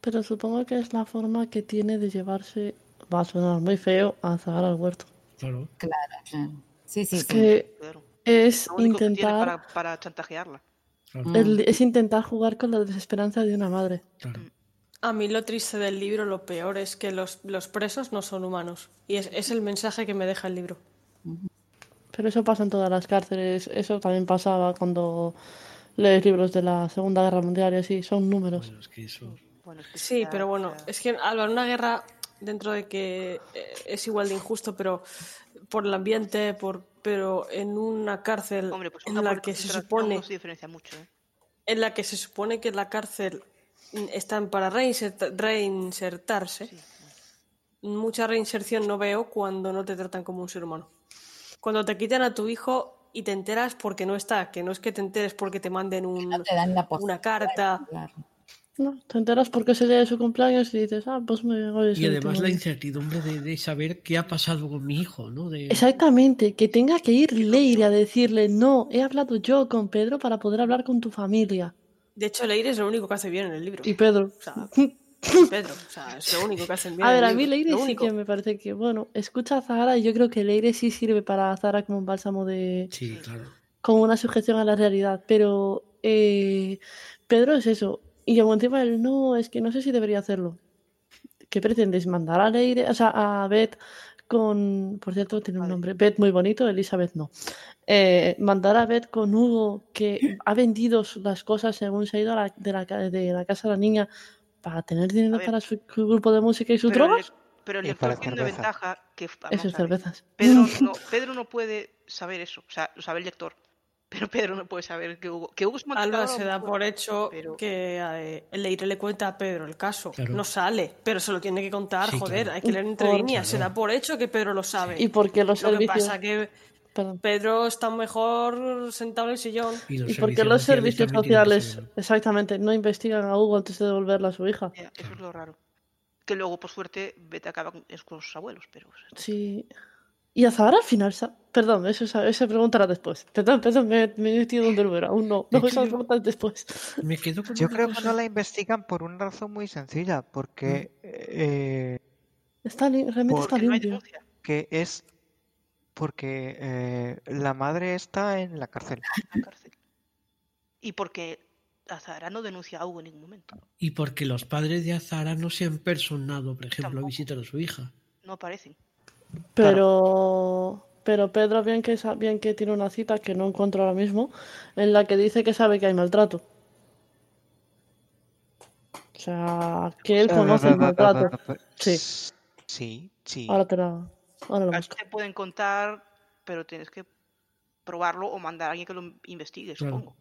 Pero supongo que es la forma que tiene de llevarse, va a sonar muy feo, a Zahara al huerto. Claro. Claro. Sí, sí, Es sí. que Claro. es Lo único que tiene intentar, para, para chantajearla. claro, el- es intentar jugar con la desesperanza de una madre. claro. A mí lo triste del libro, lo peor es que los, los presos no son humanos. Y es, es el mensaje que me deja el libro. Pero eso pasa en todas las cárceles. Eso también pasaba cuando lees libros de la Segunda Guerra Mundial y así. Son números. Bueno, es que eso. Bueno, es que Sí, pero bueno, es que en una guerra, dentro de que eh, es igual de injusto, pero por el ambiente, por, pero en una cárcel Hombre, pues en la que se supone no se diferencia mucho, ¿eh? en la que se supone que la cárcel están para reinsert- reinsertarse. Sí. Mucha reinserción no veo cuando no te tratan como un ser humano. Cuando te quitan a tu hijo y te enteras porque no está, que no es que te enteres porque te manden un- No te dan la una posibilidad. carta. No, te enteras porque es el día de su cumpleaños y dices, ah, pues me voy a Y además la incertidumbre de, de saber qué ha pasado con mi hijo, ¿no? De, Exactamente, que tenga que ir Leire a decirle, no, he hablado yo con Pedro para poder hablar con tu familia. De hecho, Leire es lo único que hace bien en el libro. Y Pedro. O sea, Pedro, o sea, es lo único que hacen bien. A en ver, el a mí Leire sí que me parece que, bueno, escucha a Zahara y yo creo que Leire sí sirve para Zahara como un bálsamo de... Sí, claro. como una sujeción a la realidad, pero eh, Pedro es eso. Y luego encima él, no, es que no sé si debería hacerlo. ¿Qué pretendes? ¿Mandar a Leire, o sea, a Beth con, por cierto, tiene un Vale. nombre, Beth muy bonito, Elizabeth no. Eh, mandar a Beth con Hugo, que ha vendido las cosas según se ha ido a la- de, la, ca- de la casa de la niña para tener dinero para su, su grupo de música y sus Pero drogas. lec- pero tiene una cerveza. ventaja que vamos cervezas. Pedro no, Pedro no puede saber eso, o sea, lo sabe el lector, pero Pedro no puede saber que Hugo, que Hugo es Alba se da por hecho pero- que eh, Leire le cuenta a Pedro el caso. Claro. No sale, pero se lo tiene que contar, Sí, joder, claro. hay que leer entre Por- líneas. Se da por hecho que Pedro lo sabe. Y porque los Lo que servicios. pasa que perdón. Pedro está mejor sentado en el sillón. Y, Y porque servicios los servicios que sociales, exactamente, no investigan a Hugo antes de devolverla a su hija. Eso es lo raro. Que luego, por suerte, Beth acaba con, es con sus abuelos, pero... Sí. Y a Zahara al final, perdón, eso esa, esa pregunta era después. Perdón, perdón, me, me he metido donde no era, aún no. No, esa yo- pregunta es después. Me quedo con Yo creo que no la investigan por una razón muy sencilla, porque eh, Está li- realmente Porque está limpio. que es porque eh, la madre está en la cárcel. en la cárcel. Y porque Azahara no denuncia a Hugo en ningún momento. Y porque los padres de Azara no se han personado, por ejemplo, a visitar a su hija. No aparecen. Pero, pero Pedro bien que, bien que tiene una cita que no encuentro ahora mismo, en la que dice que sabe que hay maltrato. O sea, que él conoce el maltrato. Sí. Sí, sí. Ahora te la, ahora la A busco. te pueden contar, pero tienes que probarlo o mandar a alguien que lo investigue, Claro. supongo.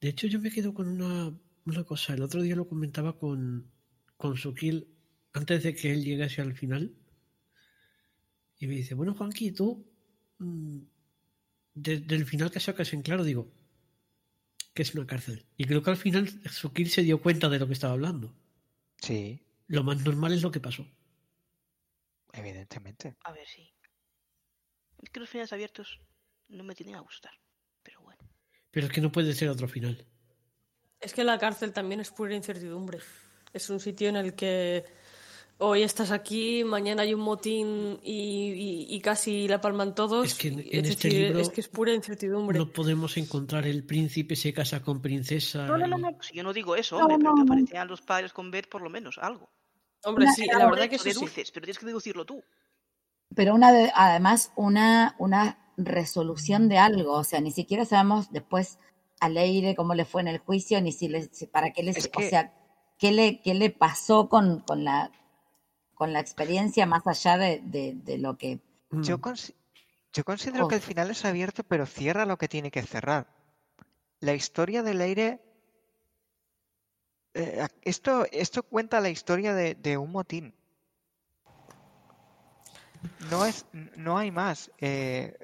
De hecho, yo me quedo con una, una cosa. El otro día lo comentaba con, con Sukil antes de que él llegase al final. Y me dice, bueno, Juanqui, tú, mm, desde el final que sacas en claro, digo, que es una cárcel. Y creo que al final Sukil se dio cuenta de lo que estaba hablando. Sí, Lo más normal es lo que pasó. evidentemente. A ver, sí. Es que los finales abiertos no me tienen a gustar. Pero bueno. Pero es que no puede ser otro final. Es que la cárcel también es pura incertidumbre. Es un sitio en el que hoy estás aquí, mañana hay un motín y, y- y casi la palman todos. Es que en- y en es este decir, libro es que es pura incertidumbre. No podemos encontrar el príncipe se casa con princesa. No, no, no, no. Si yo no digo eso, No, hombre, pero no, que no. aparecían los padres con Beth por lo menos, algo. Hombre, sí, la verdad que Eso eso sí. deduces, pero tienes que deducirlo tú. Pero una de- además una, una resolución de algo, o sea, ni siquiera sabemos después a Leire cómo le fue en el juicio, ni si le, si- para qué le, Es o sea, qué le, qué le pasó con, con la con la experiencia más allá de, de, de lo que Mm. Yo, consi- yo considero que el final es abierto, pero cierra lo que tiene que cerrar. La historia del aire. eh, esto, esto cuenta la historia de, de un motín. No es, no hay más. Eh,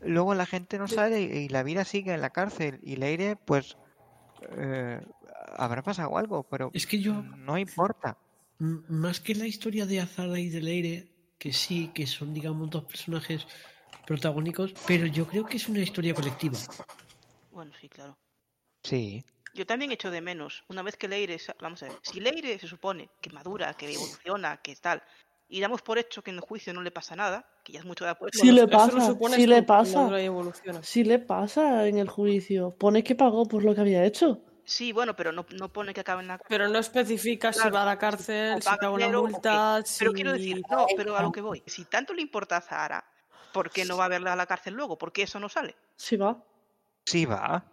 luego la gente no sale y, y la vida sigue en la cárcel. Y Leire, pues, eh, habrá pasado algo, pero Es que yo, no importa. más que la historia de Azara y de Leire, que sí, que son, digamos, dos personajes protagónicos, pero yo creo que es una historia colectiva. Bueno, sí, claro. Sí. Yo también echo de menos, una vez que Leire, vamos a ver, si Leire se supone que madura, que evoluciona, que tal, y damos por hecho que en el juicio no le pasa nada, que ya es mucho de apuesto. Sí le pasa, supones sí le pasa. Sí le pasa en el juicio. Pone que pagó por lo que había hecho. Sí, bueno, pero no, no pone que acabe en la Pero no especifica si va a la o cárcel, si paga una multa, Pero si... quiero decir, no, pero a lo que voy. Si tanto le importa a Zahara, ¿por qué no va a verla a la cárcel luego? ¿Por qué eso no sale? Sí va. Sí va.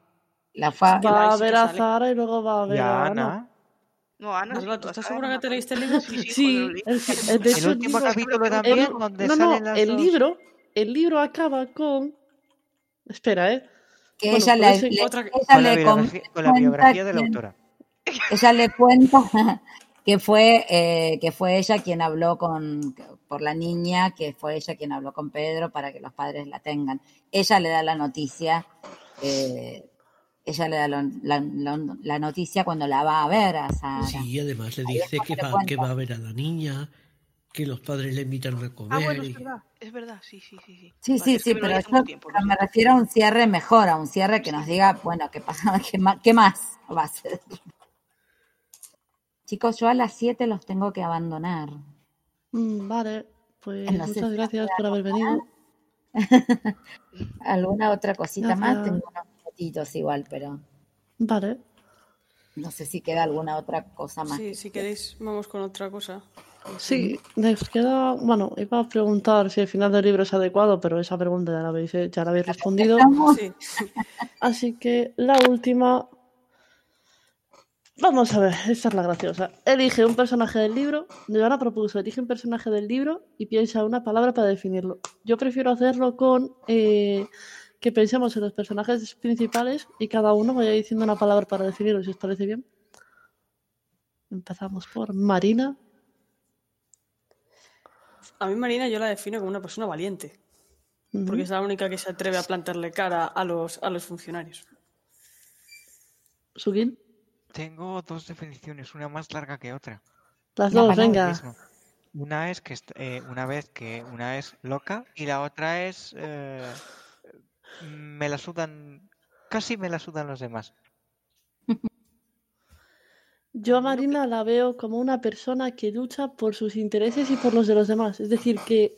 la fa Va a ver a sale. Zara y luego va a ver a a Ana. Ana. No, Ana. sí, ¿tú estás segura que te leíste el libro? Sí, el, el- de El hecho, el último libro, capítulo el- también, donde no, salen no, las el dos. libro, el libro acaba con Espera, ¿eh? Que Bueno, ella le, le- otra- ella Con la con la cuenta biografía de la autora. ella le cuenta que fue eh, que fue ella quien habló con por la niña, que fue ella quien habló con Pedro para que los padres la tengan. Ella le da la noticia, eh, ella le da lo- la, noticia cuando la va a ver a Sara. Sí, y además le dice que va, que va a ver a la niña, que los padres le invitan a comer. Ah, bueno, es y- verdad, es verdad, sí, sí, sí. sí. Sí, Vale, sí, sí, pero yo tiempo, me refiero a un cierre mejor, a un cierre que nos diga, bueno, ¿qué pasa? ¿Qué más, qué más va a ser? Chicos, yo a las 7 los tengo que abandonar. Mm, vale, pues muchas gracias por haber venido. ¿Alguna otra cosita más? Tengo unos minutitos igual, pero Vale. no sé si queda alguna otra cosa más. Sí, si queréis, vamos con otra cosa. Sí, nos queda. Bueno, iba a preguntar si el final del libro es adecuado, pero esa pregunta ya la habéis, ya la habéis respondido. Sí. Así que la última. Vamos a ver, esta es la graciosa. Elige un personaje del libro. Joana propuso: elige un personaje del libro y piensa una palabra para definirlo. Yo prefiero hacerlo con eh, que pensemos en los personajes principales y cada uno vaya diciendo una palabra para definirlo, si os parece bien. Empezamos por Marina. A mí Marina yo la defino como una persona valiente, porque es la única que se atreve a plantarle cara a los, a los funcionarios. Sugin. Tengo dos definiciones, una más larga que otra. Las La dos, venga. Una es que eh, una vez que una es loca y la otra es eh, me la sudan, casi me la sudan los demás. Yo a Marina la veo como una persona que lucha por sus intereses y por los de los demás. Es decir, que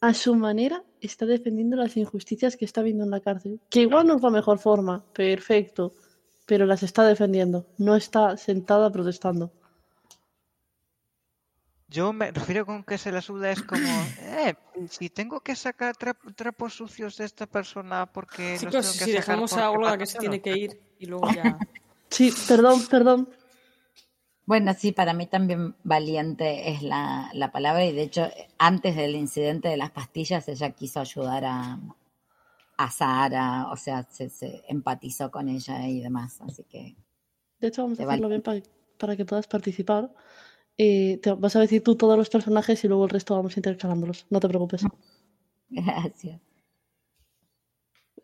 a su manera está defendiendo las injusticias que está viendo en la cárcel. Que igual no es la mejor forma, perfecto, pero las está defendiendo. No está sentada protestando. Yo me refiero con que se la suda es como, eh, si tengo que sacar trap- trapos sucios de esta persona porque tengo que si sacar dejamos a Olga que se algo". tiene que ir y luego ya... Sí, perdón, perdón. Bueno, sí, para mí también valiente es la, la palabra y de hecho antes del incidente de las pastillas ella quiso ayudar a, a Sara, o sea, se, se empatizó con ella y demás, así que De hecho, vamos a hacerlo bien para, para que puedas participar. Eh, te vas a decir tú todos los personajes y luego el resto vamos intercalándolos. No te preocupes. gracias.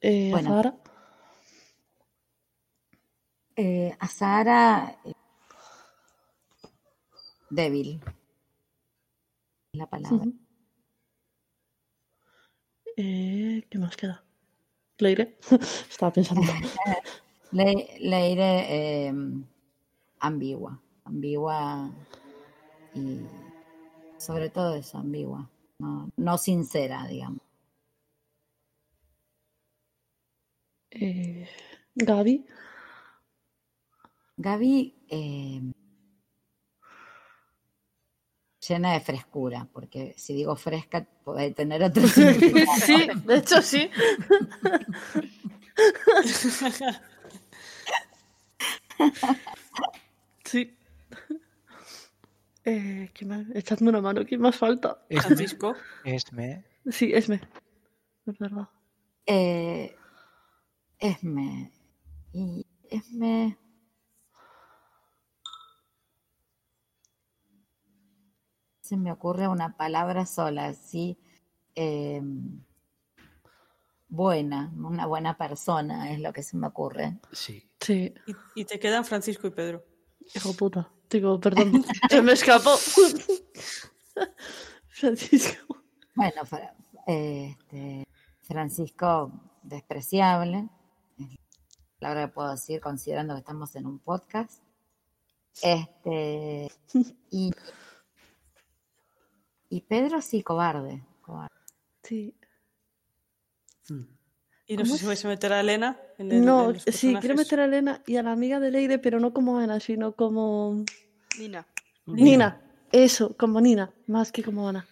Eh, Bueno. Zahara. Eh, eh, débil, la palabra. Eh, ¿qué más queda? Leire. Estaba pensando. Le, Leire ambigua, ambigua y sobre todo eso, ambigua, no, no sincera, digamos. Eh, Gaby. Gaby, eh, llena de frescura, porque si digo fresca puede tener otro significado. Sí, de hecho sí. sí. Eh, ¿quién más? Echadme una mano, ¿quién más falta? Francisco, Esme, Sí, Esme. Es verdad. Eh, Esme, y Esme, se me ocurre una palabra sola, sí, eh, buena, una buena persona es lo que se me ocurre. sí. Sí, y, y te quedan Francisco y Pedro. hijo puta. Digo, perdón. Se me escapó. Francisco. Bueno, este, Francisco, despreciable, es la palabra que puedo decir considerando que estamos en un podcast. Este, y, y Pedro sí, cobarde. cobarde. Sí. Mm. Y no ¿Cómo sé si vais a meter a Elena en el No, en sí, quiero meter a Elena y a la amiga de Leire, pero no como Ana, sino como Nina. Nina. Eso, como Nina, más que como Ana.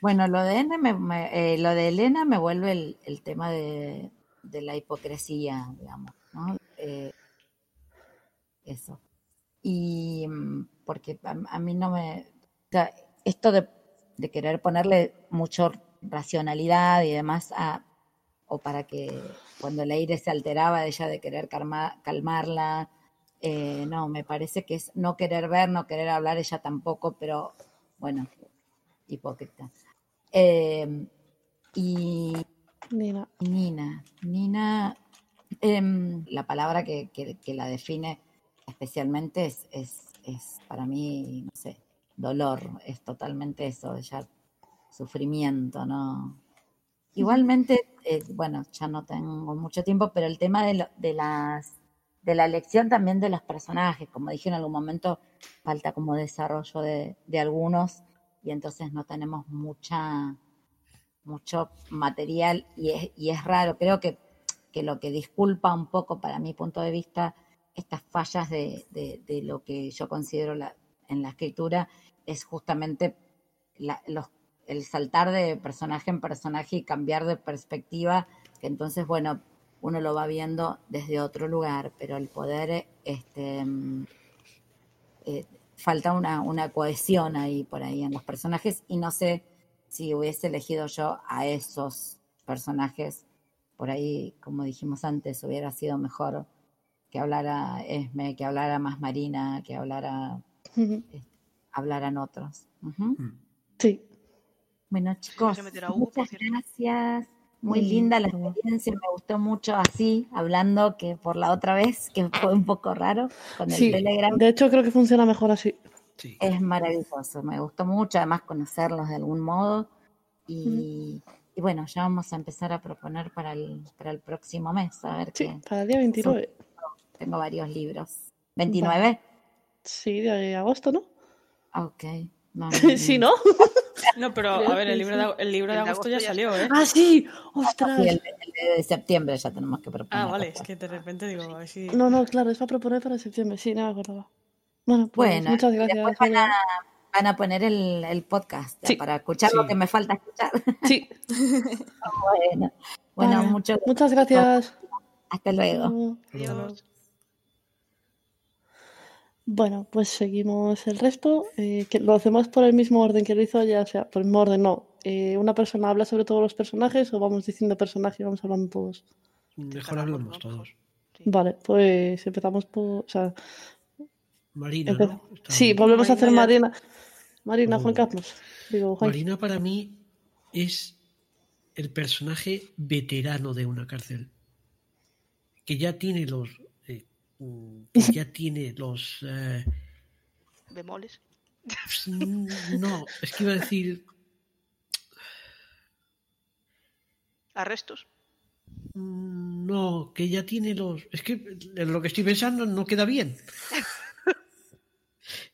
Bueno, lo de, N me- me- eh, lo de Elena me vuelve el, el tema de, de la hipocresía, digamos, ¿no? Eh, eso. Y mm, porque a, a mí no me... o sea, esto de, de querer ponerle mucho racionalidad y demás a, o para que cuando Leire se alteraba ella de querer calma- calmarla. Eh, no, me parece que es no querer ver, no querer hablar ella tampoco, pero bueno, hipócrita. Eh, y Nina. Nina, Nina, em, la palabra que, que- que la define especialmente es, es, es para mí, no sé, dolor, es totalmente eso, ya sufrimiento, ¿no? Igualmente, eh, bueno, ya no tengo mucho tiempo, pero el tema de, lo- de las de la elección también de los personajes, como dije en algún momento, falta como desarrollo de, de algunos y entonces no tenemos mucha mucho material y es, y es raro. Creo que, que lo que disculpa un poco, para mi punto de vista, estas fallas de, de- de lo que yo considero la- en la escritura es justamente la- los- el saltar de personaje en personaje y cambiar de perspectiva, que entonces, bueno, uno lo va viendo desde otro lugar, pero el poder, este, mm, eh, falta una, una cohesión ahí por ahí en los personajes y no sé si hubiese elegido yo a esos personajes, por ahí, como dijimos antes, hubiera sido mejor que hablara Esme, que hablara más Marina, que hablara, hablaran otros. Ujú. Sí. Bueno, chicos, muchas gracias. Muy linda la experiencia, me gustó mucho así, hablando que por la otra vez, que fue un poco raro con el Sí, Telegram. de hecho creo que funciona mejor así. Sí. Es maravilloso, me gustó mucho, además conocerlos de algún modo. Y, y bueno, ya vamos a empezar a proponer para el, para el próximo mes, a ver Sí, qué. para el día 29. Tengo varios libros. ¿29? Sí, de agosto, ¿no? Ah, Ok. No, no, sí, ¿no? No, pero Creo a ver, el libro, de, el libro de El de agosto agosto ya ya salió, ¿eh? ah, sí. Ostras. Sí, el, de- el de septiembre ya tenemos que proponer. Ah, vale, es que de repente digo, a ver si... No, no, claro, es para proponer para septiembre. Sí, no me acordaba. Bueno, pues Bueno, muchas y gracias. después van a, van a poner el, el podcast ya Sí. para escuchar lo que me falta escuchar. Sí, bueno, bueno Vale. mucho, muchas gracias. hasta luego. Adiós. Bueno, pues seguimos el resto. eh, que lo hacemos por el mismo orden que lo hizo ella, o sea, por el mismo orden, no. Eh, una persona habla sobre todos los personajes o vamos diciendo personajes y vamos hablando todos. Mejor hablamos todos. Vale, pues empezamos por. O sea, Marina, ¿no? Sí, volvemos a hacer Marina Marina. Marina, Juan Oh. Carlos. Digo, Juan. Marina para mí es el personaje veterano de una cárcel. Que ya tiene los. ya tiene los. eh, Bemoles. mm, no, es que iba a decir. Arrestos. mm, No, que ya tiene los. Es que lo que estoy pensando no queda bien.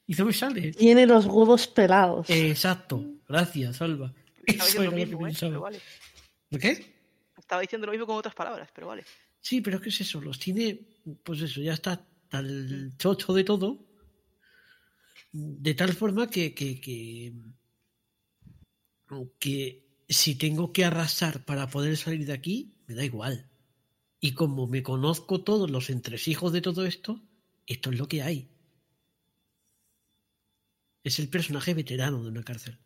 Y no me sale. Tiene los huevos pelados. Exacto, gracias, Alba. Estaba diciendo lo mismo, ¿eh? pensaba. Pero vale. ¿Qué? Estaba diciendo lo mismo con otras palabras, pero vale. Sí, pero ¿qué es eso? Los tiene, pues eso, ya está tal chocho de todo, de tal forma que, que, que, que si tengo que arrasar para poder salir de aquí, me da igual. Y como me conozco todos los entresijos de todo esto, esto es lo que hay. Es el personaje veterano de una cárcel.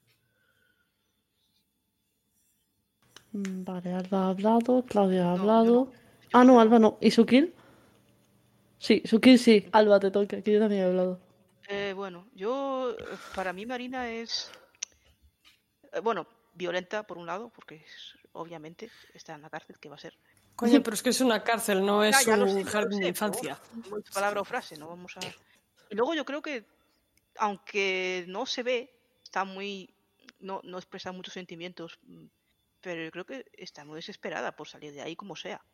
Mm, Vale, Alba ha hablado, Claudia ha No, hablado. no. Ah, no, no. Alba no. ¿Y Sukil? Sí, Sukil sí. Alba te toca, que yo también he hablado. Eh, bueno, yo, para mí Marina es, eh, bueno, violenta por un lado, porque es- obviamente está en la cárcel, que va a ser? Coño, pero es que es una cárcel, no es Ya, ya lo sé, un jardín de sé, pero infancia. es palabra o frase, no vamos a... Y luego yo creo que, aunque no se ve, está muy, no, no expresa muchos sentimientos, mm, pero yo creo que está muy desesperada por salir de ahí como sea.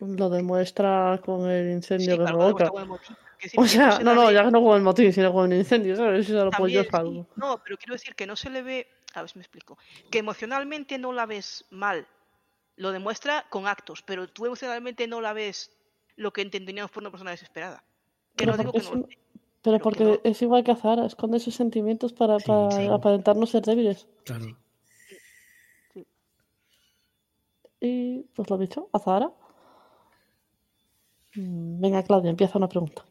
Lo demuestra con el Sí, incendio motín. Que O decir, que no sea, se no, no, ya no con el motín, sino con el incendio, ¿sabes? Eso lo También, apoyó sí, algo. No, pero quiero decir que no se le ve, a ver si me explico, que emocionalmente no la ves mal, lo demuestra con actos, pero tú emocionalmente no la ves lo que entenderíamos por una persona desesperada. Que Pero no digo porque que es no. Pero que porque no. es igual que Zara, esconde sus sentimientos para, Sí, para sí. aparentarnos ser débiles. Claro. Y pues lo dicho, a Zara. Mm, Venga, Claudia, empieza una pregunta.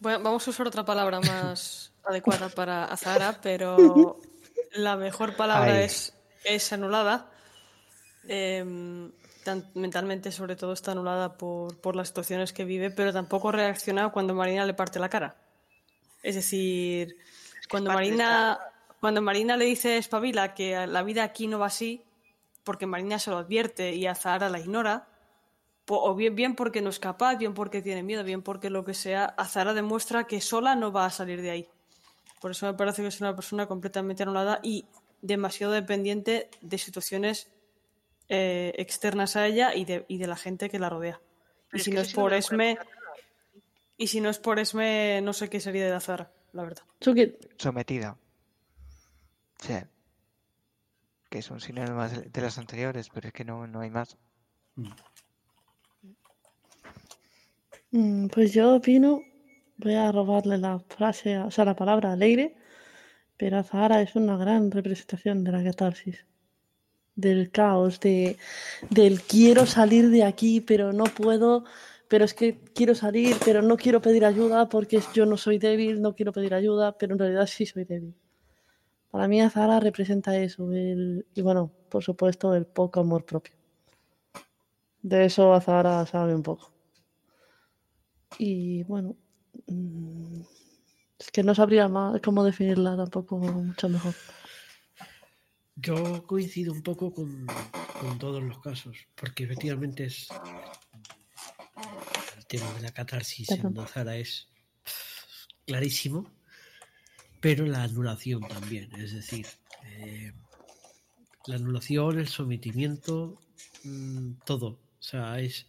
Bueno, vamos a usar otra palabra más adecuada para Azahara, pero la mejor palabra Ay. es, es anulada. em, tan- mentalmente sobre todo está anulada por, por las situaciones que vive, pero tampoco reacciona cuando Marina le parte la cara. Es decir, cuando Marina, cuando Marina le dice espabila que la vida aquí no va así, porque Marina se lo advierte y a Zahara la ignora, o bien, bien porque no es capaz, bien porque tiene miedo, bien porque lo que sea, Azara demuestra que sola no va a salir de ahí. Por eso me parece que es una persona completamente anulada y demasiado dependiente de situaciones eh, externas a ella y de, y de la gente que la rodea. Y si no es por Esme, y si no es por Esme, no sé qué sería de Azara, la verdad. Sometida. Sí. Que es un sinónimo más de de las anteriores, pero es que no, no hay más. mm, pues yo opino, voy a robarle la frase, o sea, la palabra alegre, pero Azahara es una gran representación de la catarsis, del caos, de, del quiero salir de aquí, pero no puedo, pero es que quiero salir, pero no quiero pedir ayuda porque yo no soy débil, no quiero pedir ayuda, pero en realidad sí soy débil. Para mí Azahara representa eso, el, y bueno, por supuesto, el poco amor propio. De eso Azahara sabe un poco. Y bueno, mm, es que no sabría más cómo definirla tampoco mucho mejor. Yo coincido un poco con, con todos los casos, porque efectivamente es el tema de la catarsis en Perdón. Zara es clarísimo, pero la anulación también, es decir, eh, la anulación, el sometimiento, mm, todo, o sea, es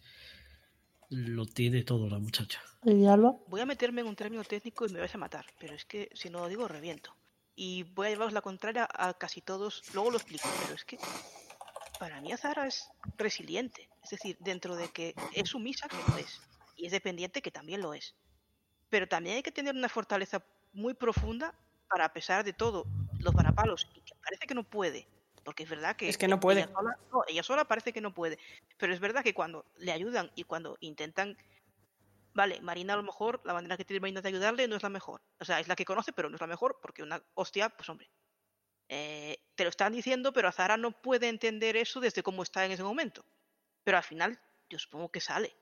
lo tiene todo la muchacha. ¿Y Alba? Voy a meterme en un término técnico y me vais a matar, pero es que si no lo digo, reviento. Y voy a llevaros la contraria a casi todos, luego lo explico, pero es que para mí Azara es resiliente, es decir, dentro de que es sumisa, que lo es, y es dependiente, que también lo es. Pero también hay que tener una fortaleza muy profunda para, a pesar de todo, los varapalos, y que parece que no puede, porque es verdad que... Es que no puede. Ella sola, no, ella sola parece que no puede, pero es verdad que cuando le ayudan y cuando intentan Vale, Marina a lo mejor, la manera que tiene Marina de ayudarle no es la mejor. O sea, es la que conoce, pero no es la mejor, porque una hostia, pues hombre. eh, te lo están diciendo, pero Azara no puede entender eso desde cómo está en ese momento. Pero al final, yo supongo que sale.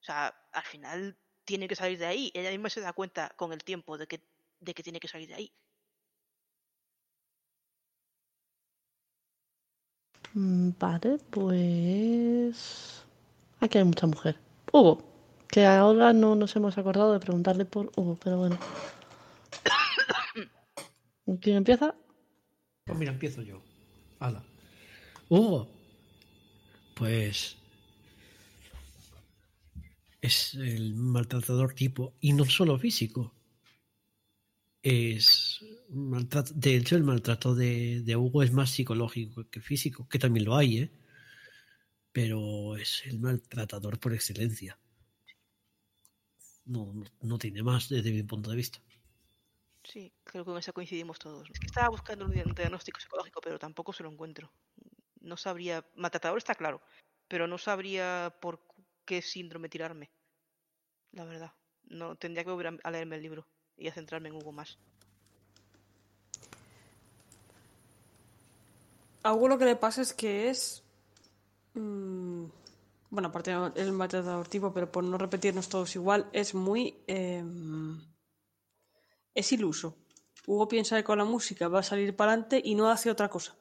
O sea, al final tiene que salir de ahí. Ella misma se da cuenta con el tiempo de que, de que tiene que salir de ahí. Vale, pues... Aquí hay mucha mujer. Hugo, que ahora no nos hemos acordado de preguntarle por Hugo, pero bueno. ¿Quién empieza? Pues mira, empiezo yo. Hala. Hugo. Pues. Es el maltratador tipo. Y no solo físico. Es. maltrato- De hecho, el maltrato de, de Hugo es más psicológico que físico, que también lo hay, ¿eh? Pero es el maltratador por excelencia. No, no, tiene más desde mi punto de vista. Sí, creo que con eso coincidimos todos. Es que estaba buscando un dia- diagnóstico psicológico, pero tampoco se lo encuentro. No sabría. Maltratador está claro, pero no sabría por qué síndrome tirarme. La verdad. No tendría que volver a leerme el libro y a centrarme en Hugo más. A Hugo lo que le pasa es que es. mm, bueno, aparte es el maltratador tipo, pero por no repetirnos todos igual, es muy. em, es iluso. Hugo piensa que con la música va a salir para adelante y no hace otra cosa.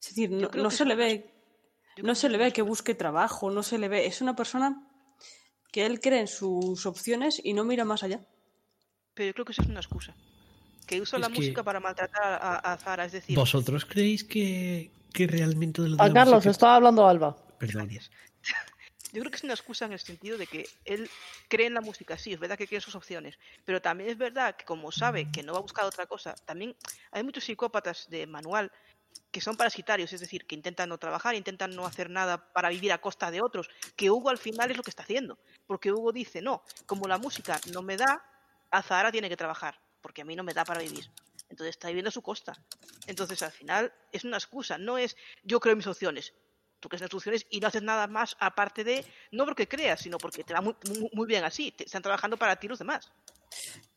Es decir, no, se le ve. No que se le ve que busque trabajo, no se le ve. Es una persona que él cree en sus opciones y no mira más allá. Pero yo creo que eso es una excusa. Que usa Es la que- música para maltratar a, a Zara, es decir. ¿Vosotros creéis que, que realmente de lo de A la Carlos, música- estaba hablando Alba. Perdón. Gracias. Yo creo que es una excusa en el sentido de que él cree en la música, sí, es verdad que cree en sus opciones, pero también es verdad que como sabe que no va a buscar otra cosa, también hay muchos psicópatas de manual que son parasitarios, es decir, que intentan no trabajar, intentan no hacer nada para vivir a costa de otros, que Hugo al final es lo que está haciendo, porque Hugo dice, no, como la música no me da, Azahara tiene que trabajar, porque a mí no me da para vivir. Entonces está viviendo a su costa. Entonces al final es una excusa, no es yo creo mis opciones. Tú crees en tus opciones y no haces nada más aparte de, no porque creas, sino porque te va muy, muy, muy bien así. Te están trabajando para ti los demás.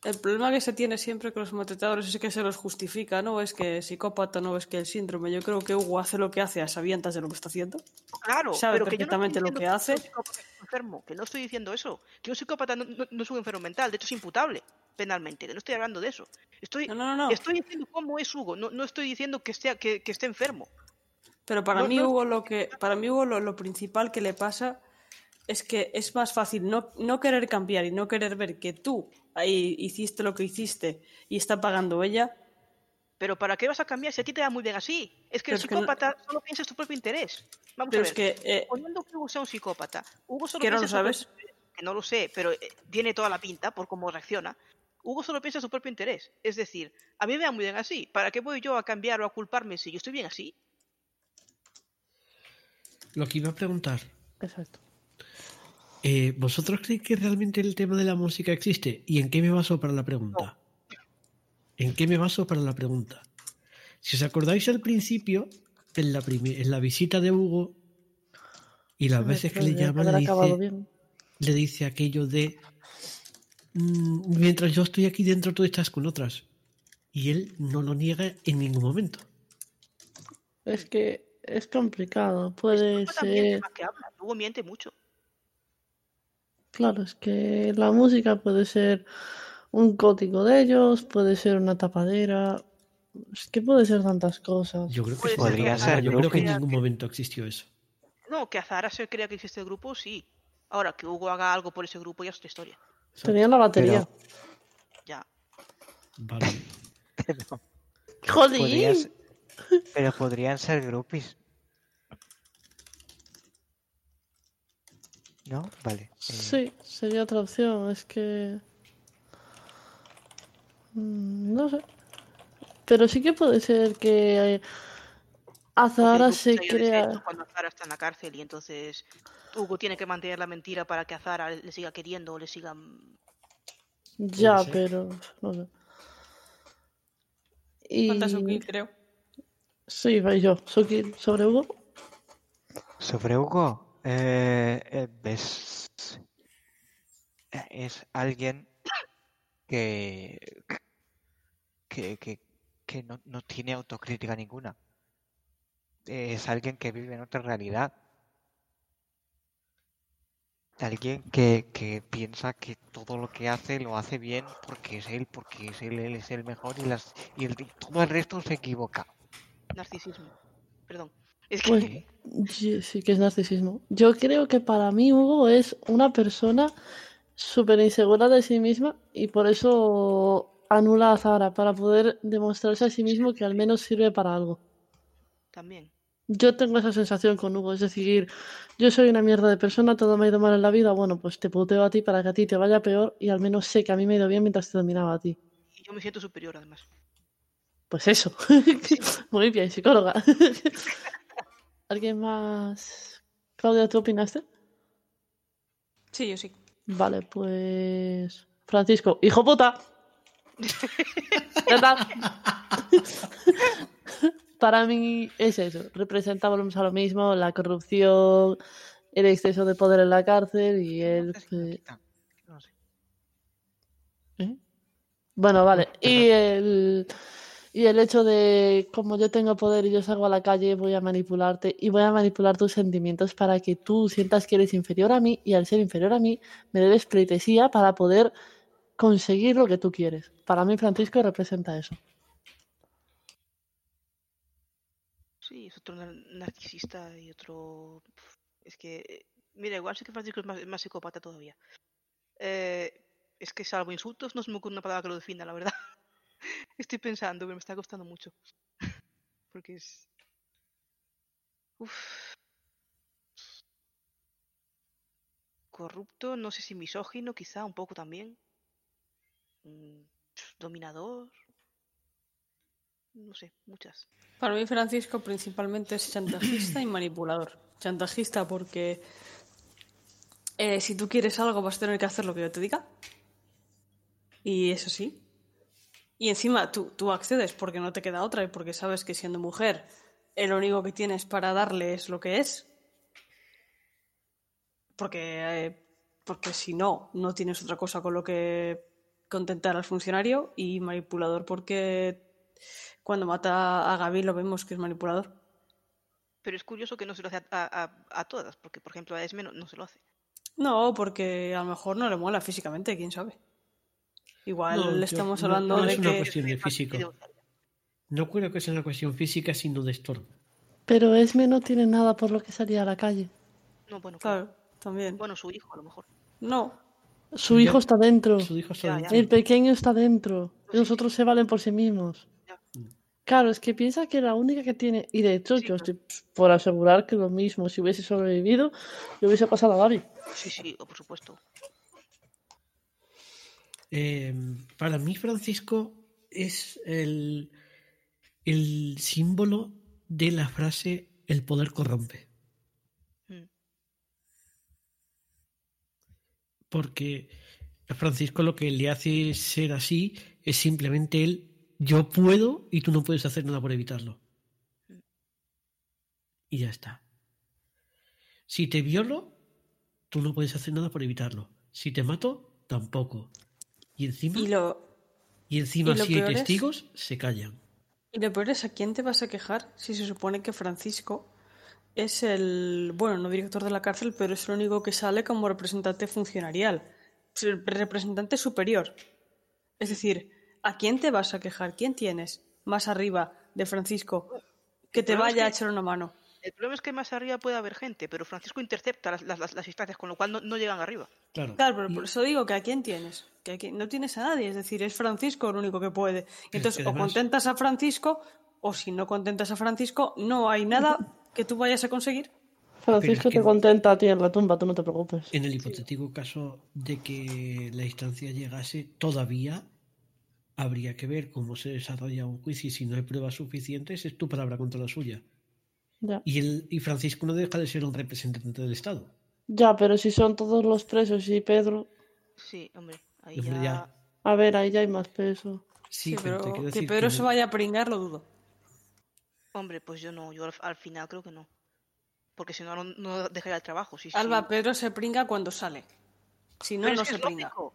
El problema que se tiene siempre con los maltratadores es que se los justifica, ¿no? Es que es psicópata, no es que el síndrome. Yo creo que Hugo hace lo que hace a sabiendas de lo que está haciendo. Claro, Sabe pero que yo no perfectamente lo que hace. un enfermo, que no estoy diciendo eso. Que un psicópata no, no- no es un enfermo mental, de hecho es imputable penalmente, que no estoy hablando de eso. Estoy, No, no, no, no. estoy diciendo cómo es Hugo, no, estoy diciendo que esté, que, que esté enfermo. Pero para mí, Hugo, lo que, para mí, Hugo, lo, lo principal que le pasa es que es más fácil no, no querer cambiar y no querer ver que tú ahí hiciste lo que hiciste y está pagando ella. Pero ¿para qué vas a cambiar si a ti te da muy bien así? Es que Pero el es que no- psicópata solo piensa en su propio interés. Vamos Pero a es ver. que eh, Poniendo que Hugo sea un psicópata, Hugo solo ¿Que no piensa lo en su propio sabes? interés, que no lo sé, pero eh, tiene toda la pinta por cómo reacciona. Hugo solo piensa en su propio interés. Es decir, a mí me da muy bien así. ¿Para qué voy yo a cambiar o a culparme si yo estoy bien así? Lo que iba a preguntar, Exacto. Eh, ¿vosotros creéis que realmente el tema de la música existe? ¿Y en qué me baso para la pregunta? ¿En qué me baso para la pregunta? Si os acordáis al principio, en la, prime- en la visita de Hugo, y las veces que le llama, le dice, bien. le dice aquello de "Mm, mientras yo estoy aquí dentro tú estás con otras y él no lo niega en ningún momento Es que es complicado. Puede miente ser. más que habla. Hugo miente mucho. Claro, es que la música puede ser un código de ellos, puede ser una tapadera. Es que puede ser tantas cosas. yo creo que Puede sí. ser Podría ser yo creo que en ningún que- momento existió eso No, que Azara se crea que existe el grupo, sí. Ahora, que Hugo haga algo por ese grupo ya es otra historia. Tenían la batería. Ya. vale Pero, ser- pero podrían ser groupies. ¿No? Vale. eh, Sí, sería otra opción. Es que. Mm, No sé. Pero sí que puede ser que eh, Azahara grupo se crea. Cuando Azara está en la cárcel y entonces Hugo tiene que mantener la mentira para que Azara le siga queriendo o le siga... mm, Ya, pero. No sé. Y. falta Suki, creo. Sí, voy yo. Suki sobre Hugo. Sobre Hugo, eh, eh, es, es alguien que, que, que, que no, no tiene autocrítica ninguna. Es alguien que vive en otra realidad. Alguien que, que piensa que todo lo que hace lo hace bien porque es él, porque es él, él es el mejor y, las, y el- todo el resto se equivoca. narcisismo. Perdón. Es que... Pues sí, sí que es narcisismo. Yo creo que para mí Hugo es una persona súper insegura de sí misma y por eso anula a Zara para poder demostrarse a sí mismo que al menos sirve para algo. También. Yo tengo esa sensación con Hugo, es decir, yo soy una mierda de persona, todo me ha ido mal en la vida, bueno, pues te puteo a ti para que a ti te vaya peor y al menos sé que a mí me ha ido bien mientras te dominaba a ti. Y yo me siento superior además. Pues eso. Muy bien, psicóloga. ¿Alguien más? Claudia, ¿tú opinaste? Sí, yo sí. Vale, pues. Francisco, hijo puta. Para mí es eso. Representa, volvemos a lo mismo, la corrupción, el exceso de poder en la cárcel y el. ¿Eh? Bueno, vale. Y el, y el hecho de, como yo tengo poder y yo salgo a la calle, voy a manipularte y voy a manipular tus sentimientos para que tú sientas que eres inferior a mí y al ser inferior a mí, me debes pleitesía para poder conseguir lo que tú quieres. Para mí, Francisco representa eso. Sí, es otro nar- narcisista y otro... Es que... eh, Mira, igual sí que Francisco es más, más psicópata todavía. Eh, es que salvo insultos no se me ocurre una palabra que lo defina, la verdad. Estoy pensando, pero me está costando mucho. Porque es... Corrupto, no sé si misógino, quizá, un poco también. Mm, Dominador. No sé, muchas. Para mí, Francisco principalmente es chantajista y manipulador. Chantajista porque eh, si tú quieres algo vas a tener que hacer lo que yo te diga. Y eso sí. Y encima tú, tú accedes porque no te queda otra y porque sabes que siendo mujer el único que tienes para darle es lo que es. Porque, eh, porque si no, no tienes otra cosa con lo que contentar al funcionario y manipulador porque cuando mata a Gaby lo vemos que es manipulador. Pero es curioso que no se lo hace a, a- a todas, porque por ejemplo a Esme no, no se lo hace. No, porque a lo mejor no le mola físicamente, quién sabe. Igual No, yo- estamos no- hablando no de es una que cuestión de físico. No creo que sea una cuestión física, sino de estorbo. Pero Esme no tiene nada por lo que salir a la calle. No, bueno, claro. Claro, también. Bueno, su hijo a lo mejor. No, Su Ya. hijo está dentro. Su hijo está Ya, dentro. El pequeño está dentro. Los otros se valen por sí mismos. Ya. Claro, es que piensa que la única que tiene. Y de hecho, Sí, yo claro. estoy por asegurar que lo mismo, si hubiese sobrevivido, le hubiese pasado a Gaby. Sí, sí, o por supuesto. Eh, para mí, Francisco es el, el símbolo de la frase el poder corrompe. Mm. Porque a Francisco lo que le hace ser así es simplemente él, yo puedo y tú no puedes hacer nada por evitarlo. Y ya está. Si te violo, tú no puedes hacer nada por evitarlo. Si te mato, tampoco. Y encima, y lo, y encima y lo si hay es- testigos, se callan. y lo peor es a quién te vas a quejar si se supone que Francisco es el, bueno, no director de la cárcel, pero es el único que sale como representante funcionarial, representante superior. Es decir, ¿a quién te vas a quejar? ¿Quién tienes más arriba de Francisco que te vaya a echar una mano? El problema es que más arriba puede haber gente, pero Francisco intercepta las, las, instancias, con lo cual no, no llegan arriba. Claro. Claro, pero por eso digo que a quién tienes. Que aquí no tienes a nadie, es decir, es Francisco el único que puede. que Entonces, o además- contentas a Francisco, o si no contentas a Francisco, no hay nada que tú vayas a conseguir. Francisco que- te contenta a ti en la tumba, tú no te preocupes. En el hipotético caso de que la instancia llegase, todavía habría que ver cómo se desarrolla un juicio y si no hay pruebas suficientes es tu palabra contra la suya. Ya. Y, el, y Francisco no deja de ser un representante del Estado. Ya, pero si son todos los presos y Pedro. Sí, hombre, ahí Hombre, ya... ya. A ver, ahí ya hay más peso. Sí, Sí, pero, que decir Pedro que se vaya a pringar, lo dudo. Hombre, pues yo no, yo al, al final creo que no. Porque si no, no, no dejaría el trabajo. Sí, sí. Alba, Pedro se pringa cuando sale. Si no, Pero no se es pringa. lógico.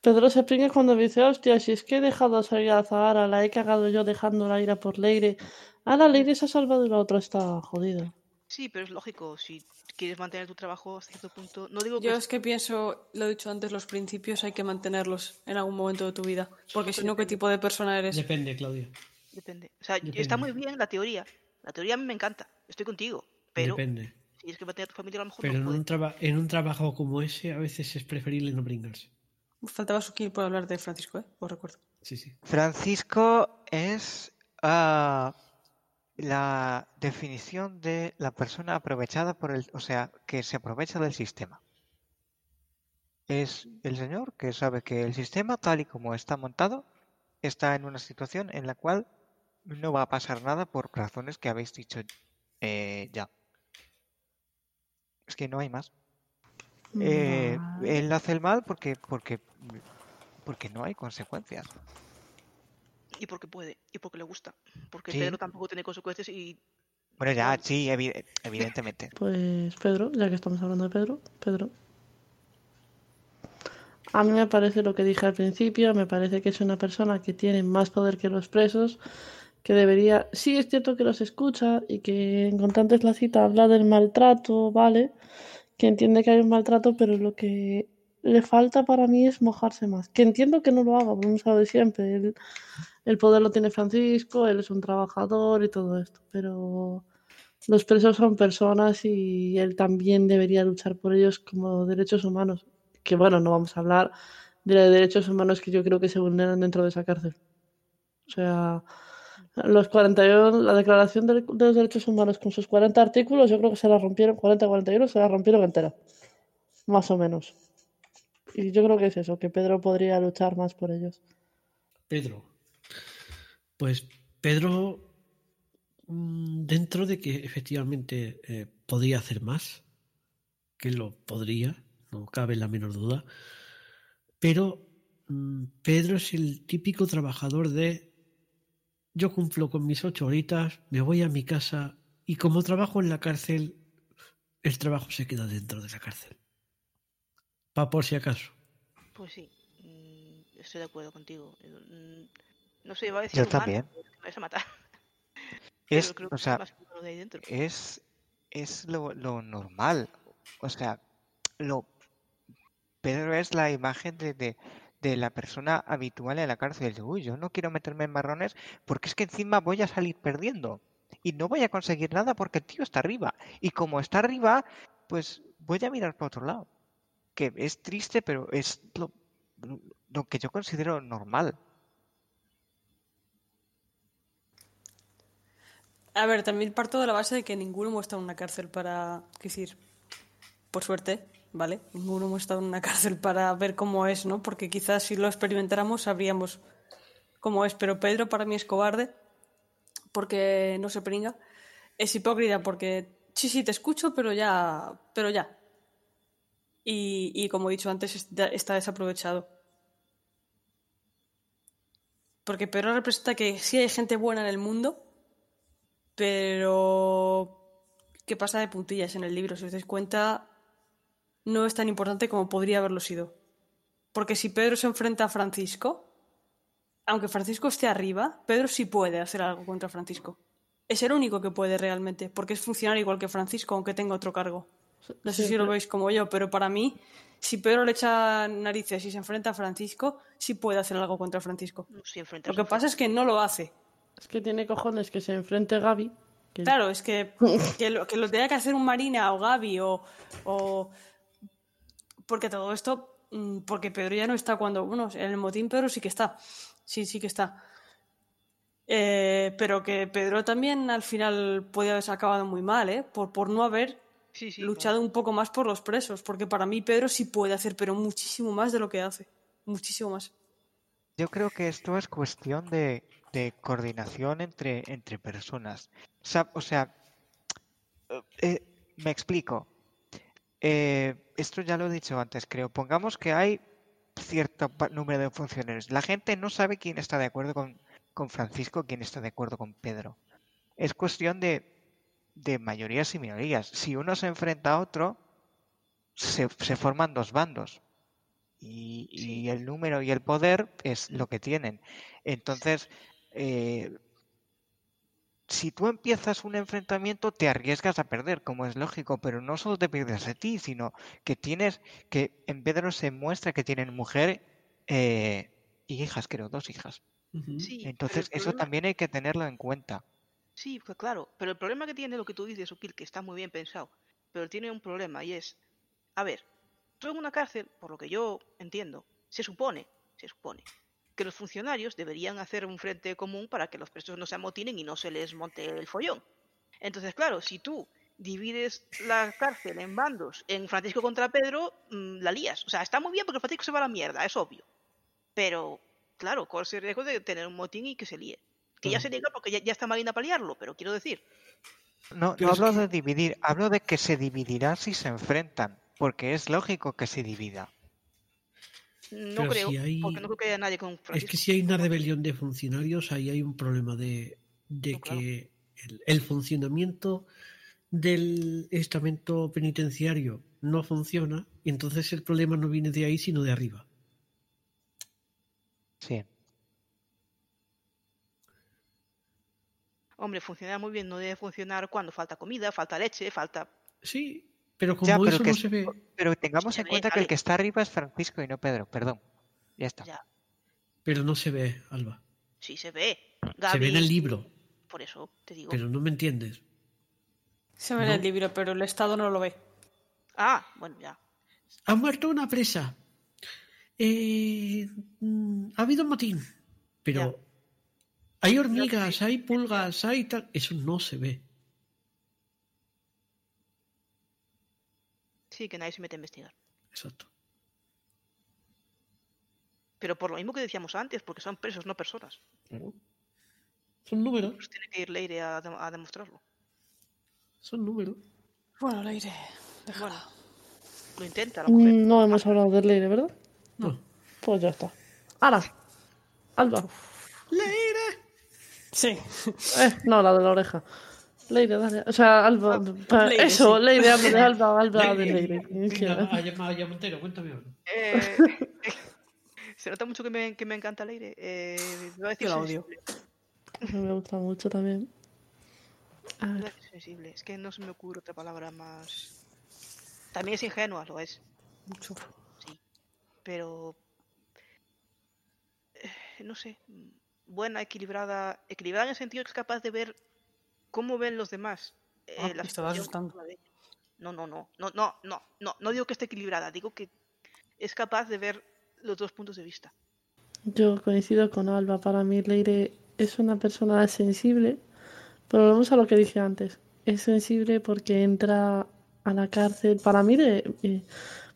Pedro se pringa cuando dice, hostia, si es que he dejado salir a Zahara, la he cagado yo dejándola ir a por Leire. Ahora Leire se ha salvado y la otra está jodida. Sí, pero es lógico. Si quieres mantener tu trabajo hasta cierto punto... No digo que... Yo es que pienso, lo he dicho antes, los principios hay que mantenerlos en algún momento de tu vida. Porque si no, ¿qué tipo de persona eres? Depende, Claudia. Depende. O sea, Depende. está muy bien la teoría. La teoría a mí me encanta. Estoy contigo. Pero Depende. si es que mantener tu familia a lo mejor Pero no en puede. un, traba- en un trabajo como ese a veces es preferible no brindarse. Faltaba su kill por hablar de Francisco, ¿eh? Os recuerdo. Sí, sí. Francisco es ah, la definición de la persona aprovechada por el, o sea, que se aprovecha del sistema. Es el señor que sabe que el sistema, tal y como está montado, está en una situación en la cual no va a pasar nada por razones que habéis dicho eh, ya. Es que no hay más. Eh, él hace el mal porque, porque, porque no hay consecuencias. Y porque puede. Y porque le gusta. Porque Sí. Pedro tampoco tiene consecuencias y... Bueno, ya, sí, evi- evidentemente. Pues Pedro, ya que estamos hablando de Pedro, Pedro. A mí me parece lo que dije al principio, me parece que es una persona que tiene más poder que los presos, que debería, sí es cierto que los escucha y que en Contantes la cita habla del maltrato, ¿vale? Que entiende que hay un maltrato, pero lo que le falta para mí es mojarse más. Que entiendo que no lo haga, vamos a lo de siempre. El, el poder lo tiene Francisco, él es un trabajador y todo esto, pero los presos son personas y él también debería luchar por ellos como derechos humanos. Que bueno, no vamos a hablar de los derechos humanos que yo creo que se vulneran dentro de esa cárcel. O sea, los 41, la Declaración de, los Derechos Humanos con sus 40 artículos, yo creo que se la rompieron, 40-41, se la rompieron entera. Más o menos. Y yo creo que es eso, que Pedro podría luchar más por ellos. Pedro. Pues Pedro, mm, dentro de que efectivamente eh, podría hacer más, que lo podría, no cabe la menor duda, pero mm, Pedro es el típico trabajador de yo cumplo con mis ocho horitas, me voy a mi casa y como trabajo en la cárcel, el trabajo se queda dentro de la cárcel. Pa por si acaso. Pues sí. mm, estoy de acuerdo contigo. No sé, iba a decir Yo humano, también. me vais a matar. Es, o sea, más humano de ahí dentro. es, es lo, lo normal. O sea, lo Pedro es la imagen de, de, de la persona habitual en la cárcel. Uy, yo no quiero meterme en marrones porque es que encima voy a salir perdiendo. Y no voy a conseguir nada porque el tío está arriba. Y como está arriba, pues voy a mirar para otro lado. Que es triste, pero es lo- lo que yo considero normal. A ver, también parto de la base de que ninguno hemos estado en una cárcel para. decir, por suerte, ¿vale? Ninguno hemos estado en una cárcel para ver cómo es, ¿no? Porque quizás si lo experimentáramos sabríamos cómo es. Pero Pedro para mí es cobarde porque no se pringa. Es hipócrita porque sí, sí, te escucho, pero ya. pero ya. Y, y como he dicho antes, está, está desaprovechado. Porque Pedro representa que sí hay gente buena en el mundo, pero que pasa de puntillas en el libro. Si os dais cuenta, no es tan importante como podría haberlo sido. Porque si Pedro se enfrenta a Francisco, aunque Francisco esté arriba, Pedro sí puede hacer algo contra Francisco. Es el único que puede realmente, porque es funcionario igual que Francisco, aunque tenga otro cargo. No sé Sí, si lo veis como yo, pero para mí, si Pedro le echa narices y se enfrenta a Francisco, sí puede hacer algo contra Francisco. Si Lo que pasa es que no lo hace. Es que tiene cojones que se enfrente Gaby. Que Claro, es que, que, lo, que lo tenga que hacer un Marina o Gaby o, o- Porque todo esto... mm, Porque Pedro ya no está cuando... Bueno, en el motín Pedro sí que está. Sí, sí que está. Eh, pero que Pedro también al final puede haberse acabado muy mal, ¿eh? Por, por no haber Sí, sí, luchado un poco más por los presos. Porque para mí Pedro sí puede hacer, pero muchísimo más de lo que hace. Muchísimo más. Yo creo que esto es cuestión de, de coordinación entre, entre personas. O sea, eh, eh, me explico. Eh, esto ya lo he dicho antes, creo. Pongamos que hay cierto número de funcionarios. La gente no sabe quién está de acuerdo con, con Francisco, quién está de acuerdo con Pedro. Es cuestión de, de mayorías y minorías. Si uno se enfrenta a otro, se, se forman dos bandos. Y, y el número y el poder es lo que tienen. Entonces, eh, si tú empiezas un enfrentamiento, te arriesgas a perder, como es lógico, pero no solo te pierdes a ti, sino que tienes que en Pedro se muestra que tienen mujer eh, y hijas, creo, dos hijas. Sí, Entonces, eso problema- también hay que tenerlo en cuenta. Sí, pues claro, pero el problema que tiene lo que tú dices, Ukil, que está muy bien pensado, pero tiene un problema y es, a ver, tú en una cárcel, por lo que yo entiendo, se supone, se supone, que los funcionarios deberían hacer un frente común para que los presos no se amotinen y no se les monte el follón. Entonces, claro, si tú divides la cárcel en bandos, en Francisco contra Pedro, mm, la lías. O sea, está muy bien porque Francisco se va a la mierda, es obvio. Pero, claro, corre el riesgo de tener un motín y que se líe. Que ya se niega porque ya, ya está Marina para liarlo, pero quiero decir, No, no hablo que- de dividir, hablo de que se dividirá si se enfrentan, porque es lógico que se divida. No Pero creo, si hay- porque no creo que haya nadie con Es Francisco. que si hay una rebelión de funcionarios, ahí hay un problema de, de No, claro. que el, el funcionamiento del estamento penitenciario no funciona y entonces el problema no viene de ahí sino de arriba. Sí. Hombre, funciona muy bien, no debe funcionar cuando falta comida, falta leche, falta... Sí, pero como Ya, pero eso que no se ve, Pero tengamos en ve, cuenta que el que está arriba es Francisco y no Pedro, perdón. Ya está. Ya, pero no se ve, Alba. sí se ve. Se ve en el libro, Por eso te digo. pero no me entiendes. Se ve en el libro, pero el Estado no lo ve. Ah, bueno, ya. Ha muerto una presa. Eh, mm, ha habido un motín. Pero hay hormigas, hay pulgas, hay tal. Eso no se ve. Sí, que nadie se mete a investigar. Exacto. Pero por lo mismo que decíamos antes, porque son presos, no personas. Son números, Pues tiene que ir Leire a, dem- a demostrarlo. son números. Bueno, Leire, Bueno, lo intenta la mujer. Mm, No hemos hablado de Leire, ¿verdad? No. Pues ya está. Ahora, Alba. Sí. Eh, no, la de la oreja. Leire, dale. O sea, Alba. pa- Leire, eso, sí. Leire, de Alba, Alba de Leire, Leire. venga, Montero, cuéntame algo. Eh, Se nota mucho que me, que me encanta Leire. Eh, voy a decir Yo la odio. sensible. Me gusta mucho también. A ver, sensible. Es que no se me ocurre otra palabra más. También es ingenua, lo es. Mucho. Sí. Pero. eh, no sé. Buena, equilibrada. Equilibrada en el sentido que es capaz de ver cómo ven los demás. eh, Ah, la me estaba asustando. No, no, no. No, no, no, no. No digo que esté equilibrada. Digo que es capaz de ver los dos puntos de vista. yo coincido con Alba. Para mí, Leire es una persona sensible. Pero volvemos a lo que dije antes. Es sensible porque entra a la cárcel. Para mí, de, eh,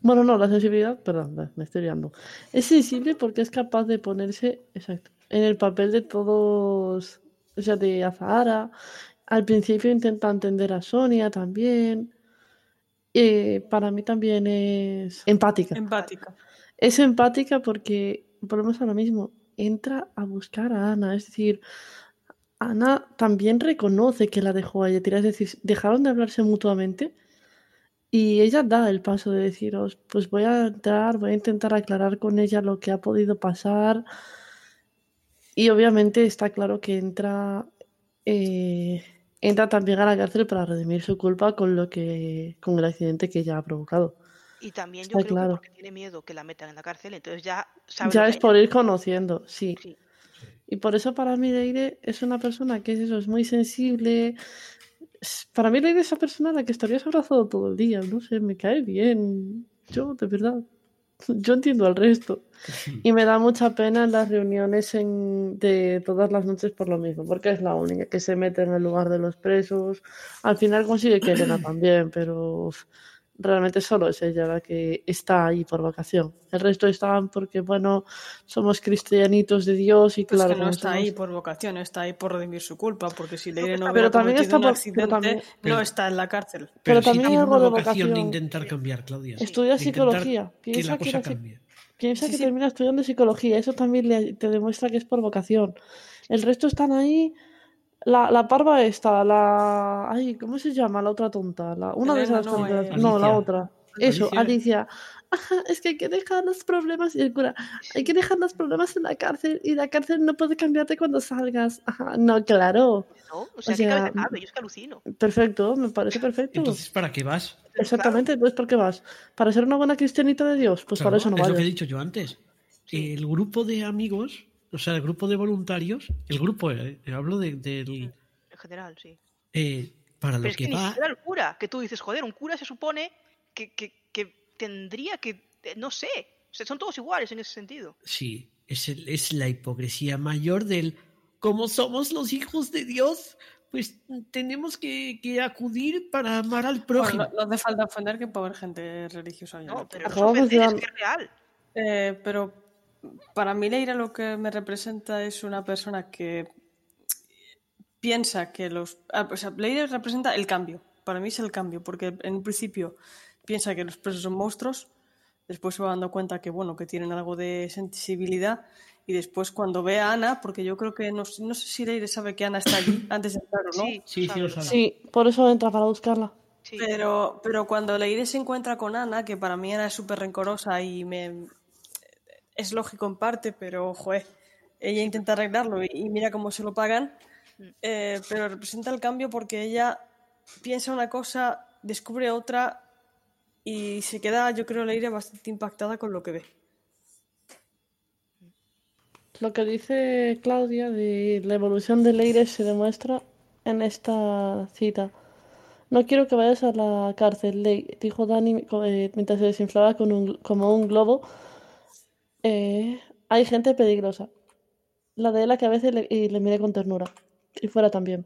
bueno, no, la sensibilidad, perdón, me estoy liando. Es sensible porque es capaz de ponerse, exacto, en el papel de todos, o sea, de Azahara. Al principio intenta entender a Sonia también. Eh, para mí también es empática. Empática. Es empática porque, volvemos a lo mismo, entra a buscar a Ana. Es decir, Ana también reconoce que la dejó a ella tirar. Es decir, dejaron de hablarse mutuamente y ella da el paso de deciros, pues voy a entrar, voy a intentar aclarar con ella lo que ha podido pasar. Y obviamente está claro que entra, eh, entra también a la cárcel para redimir su culpa con lo que, con el accidente que ella ha provocado. Y también Está yo creo claro. que porque tiene miedo que la metan en la cárcel, entonces ya sabe Ya es por ir conociendo, sí. Sí. Y por eso para mí Leire es una persona que es eso, es muy sensible. Para mí Leire es esa persona a la que estarías abrazado todo el día. No sé, me cae bien. Yo, de verdad. Yo entiendo al resto. Y me da mucha pena en las reuniones en- de todas las noches por lo mismo, porque es la única que se mete en el lugar de los presos. Al final consigue que Elena también, pero realmente solo es ella la que está ahí por vocación. El resto están porque, bueno, somos cristianitos de Dios y Pues claro, que no está somos- ahí por vocación, está ahí por redimir su culpa, porque si Leire no Pero también está un por- accidente, pero también- no Pero- está en la cárcel. Pero sí también hay tiene algo una de vocación de intentar cambiar, Claudia. Estudia psicología. Que Piensa la que cosa la psi- cambie. Piensa Sí, que sí. termina estudiando psicología, eso también le- te demuestra que es por vocación. El resto están ahí. La, la parva esta, la. Ay, ¿cómo se llama? La otra tonta. La, una de esas no, tontas. eh, No, la Alicia. otra. Eso, Alicia. Alicia. Ajá, es que hay que dejar los problemas. Y el cura, hay que dejar los problemas en la cárcel y la cárcel no puede cambiarte cuando salgas. Ajá, no, claro. ¿No? O sea, O sea, cabe, yo es que alucino. Perfecto, me parece perfecto. Entonces, ¿para qué vas? Exactamente, entonces ¿por qué vas? ¿Para ser una buena cristianita de Dios? Pues Claro, para eso no es lo que he dicho yo antes. El grupo de amigos, o sea, el grupo de voluntarios, el grupo, eh, hablo de, del, En general, sí. eh, para Pero lo es que, que ni va, siquiera el cura, que tú dices, joder, un cura se supone que, que, que tendría que, eh, no sé, o sea, son todos iguales en ese sentido. sí, es, el- es la hipocresía mayor del, como somos los hijos de Dios, pues tenemos que, que acudir para amar al Bueno, prójimo. no, no hace falta ofender que haber gente religiosa. No, pero no es que es real. Eh, pero para mí Leira lo que me representa es una persona que piensa que los... ah, O sea, Leira representa el cambio. Para mí es el cambio, porque en un principio piensa que los presos son monstruos, después se va dando cuenta que, bueno, que tienen algo de sensibilidad, y después cuando ve a Ana, porque yo creo que no, no sé si Leire sabe que Ana está allí antes de entrar o no, Sí, Sí, sí lo sabe. Sí, por eso entra para buscarla. Sí. Pero, pero cuando Leire se encuentra con Ana, que para mí Ana es súper rencorosa y me es lógico en parte, pero joder, ella intenta arreglarlo y, y mira cómo se lo pagan. eh, pero representa el cambio porque ella piensa una cosa, descubre otra y se queda, yo creo, Leire bastante impactada con lo que ve. Lo que dice Claudia de la evolución de Leire se demuestra en esta cita. No quiero que vayas a la cárcel, Ley, dijo Dani eh, mientras se desinflaba con un- como un globo. Eh, hay gente peligrosa. La de él que a veces le, y le miré con ternura. Y fuera también.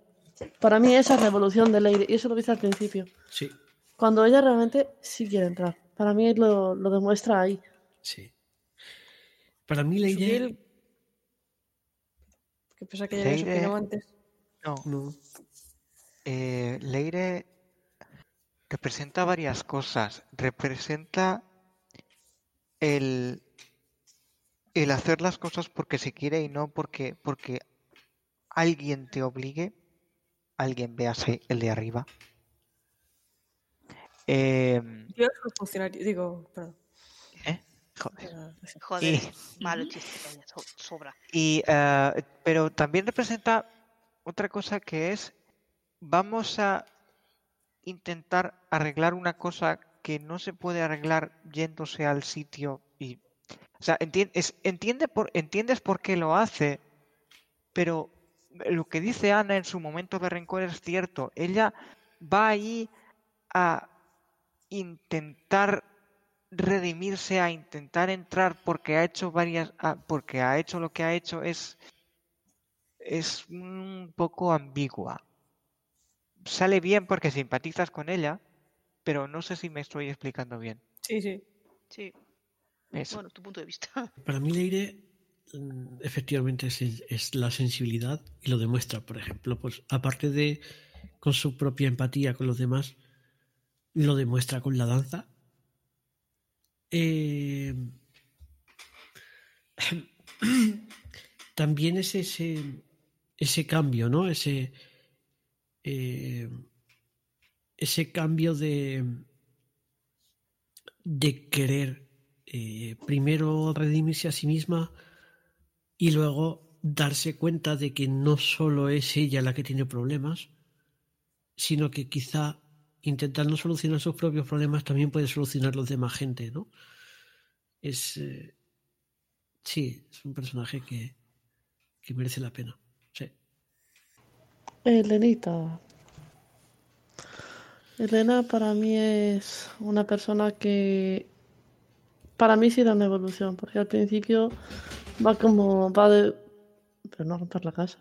Para mí esa es la evolución de Leire, y eso lo dice al principio. Sí, Cuando ella realmente sí quiere entrar. Para mí lo, lo demuestra ahí. sí. Para mí la idea... Sutil, que pesa que ya Leire- antes. No, No, eh, Leire representa varias cosas. Representa el, el hacer las cosas porque se quiere y no porque, porque alguien te obligue. Alguien, véase el de arriba. Em, Yo soy funcionario, digo, perdón. ¿eh? Joder. Joder, Y- malo chiste, sobra. Y, eh, pero también representa otra cosa que es, vamos a intentar arreglar una cosa que no se puede arreglar yéndose al sitio o sea, es- entiende por, entiendes por qué lo hace, pero lo que dice Ana en su momento de rencor es cierto. Ella va ahí a intentar redimirse, a intentar entrar porque ha hecho varias, porque ha hecho lo que ha hecho es es un poco ambigua. Sale bien porque simpatizas con ella, pero no sé si me estoy explicando bien. Sí, sí. Sí, Eso. bueno, tu punto de vista. Para mí Leire mm, efectivamente es, es la sensibilidad y lo demuestra, por ejemplo, pues aparte de con su propia empatía con los demás, lo demuestra con la danza. Eh, también es ese, ese cambio, ¿no? Ese, eh, ese cambio de, de querer eh, primero redimirse a sí misma y luego darse cuenta de que no solo es ella la que tiene problemas, sino que quizá intentando solucionar sus propios problemas también puede solucionar los demás gente, ¿no? Es eh, sí, es un personaje que, que merece la pena. Sí. Elenita. Elena para mí es una persona que para mí sí da una evolución, porque al principio va como va de pero no romper la casa.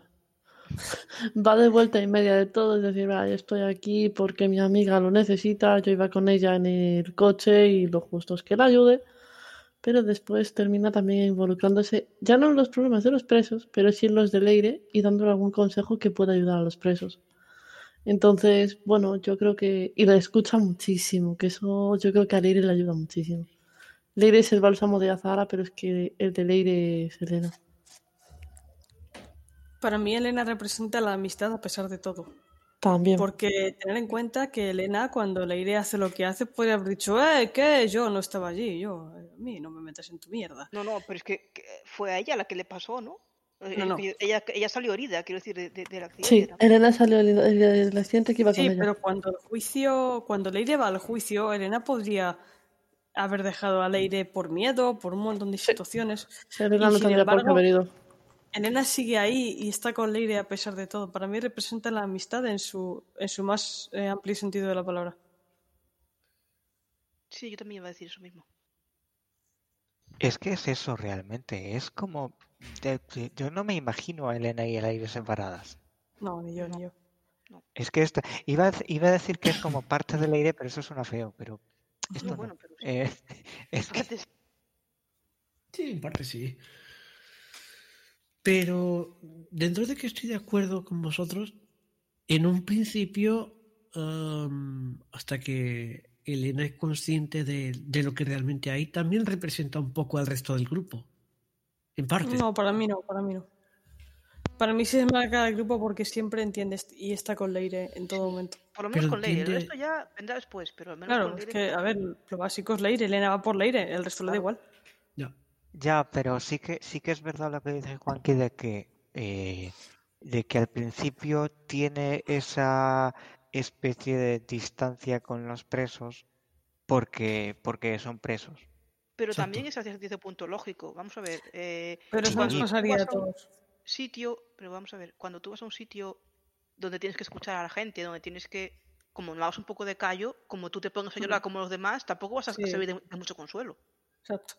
Va de vuelta y media de todo, es decir, "Vale, estoy aquí porque mi amiga lo necesita, yo iba con ella en el coche y lo justo es que la ayude, pero después termina también involucrándose, ya no en los problemas de los presos, pero sí en los de Leire y dándole algún consejo que pueda ayudar a los presos. Entonces, bueno, yo creo que. Y la escucha muchísimo, que eso yo creo que a Leire le ayuda muchísimo. Leire es el bálsamo de Azara, pero es que el de Leire es Elena. Para mí Elena representa la amistad a pesar de todo. También. Porque tener en cuenta que Elena, cuando Leire hace lo que hace, podría haber dicho, eh, ¿qué? Yo no estaba allí, yo, eh, a mí no me metas en tu mierda. No, no, pero es que, que fue a ella la que le pasó, ¿no? Eh, No, no. que Ella, ella salió herida, quiero decir, de, de- del accidente. Sí, ¿no? Elena salió del del- del accidente que iba con Sí, ella. pero cuando el juicio, cuando Leire va al juicio, Elena podría haber dejado a Leire por miedo, por un montón de situaciones. Elena y no sin embargo, haber ido. Elena sigue ahí y está con Leire a pesar de todo. Para mí representa la amistad en su, en su más eh, amplio sentido de la palabra. Sí, yo también iba a decir eso mismo. Es que es eso realmente. Es como. de- de- yo no me imagino a Elena y el aire separadas. No, ni yo, ni yo. Es que esto. Iba a, iba a decir que es como parte del aire, pero eso suena feo. Pero esto No, no. bueno, pero sí. Eh, es que. Fíjate, Sí, en parte sí. Pero dentro de que estoy de acuerdo con vosotros, en un principio, hasta que Elena es consciente de, de lo que realmente hay, también representa un poco al resto del grupo. En parte. No, para mí no, para mí no. Para mí sí se marca el grupo porque siempre entiende est- y está con Leire en todo momento. por lo menos Pero con Leire, el entiende- resto ya vendrá después, pero al menos Claro, con es que, a ver, lo básico es Leire. Elena va por Leire, el resto le da igual. Ya. Ya, pero sí que sí que es verdad lo que dice Juanqui de que eh, de que al principio tiene esa especie de distancia con los presos porque porque son presos. Pero Exacto. también es hasta cierto punto lógico. Vamos a ver. eh, Pero eso nos pasaría a todos. Sitio, pero vamos a ver, cuando tú vas a un sitio donde tienes que escuchar a la gente, donde tienes que, como no hagas un poco de callo, como tú te pongas a llorar como los demás, tampoco vas a Sí. servir de, de mucho consuelo. Exacto.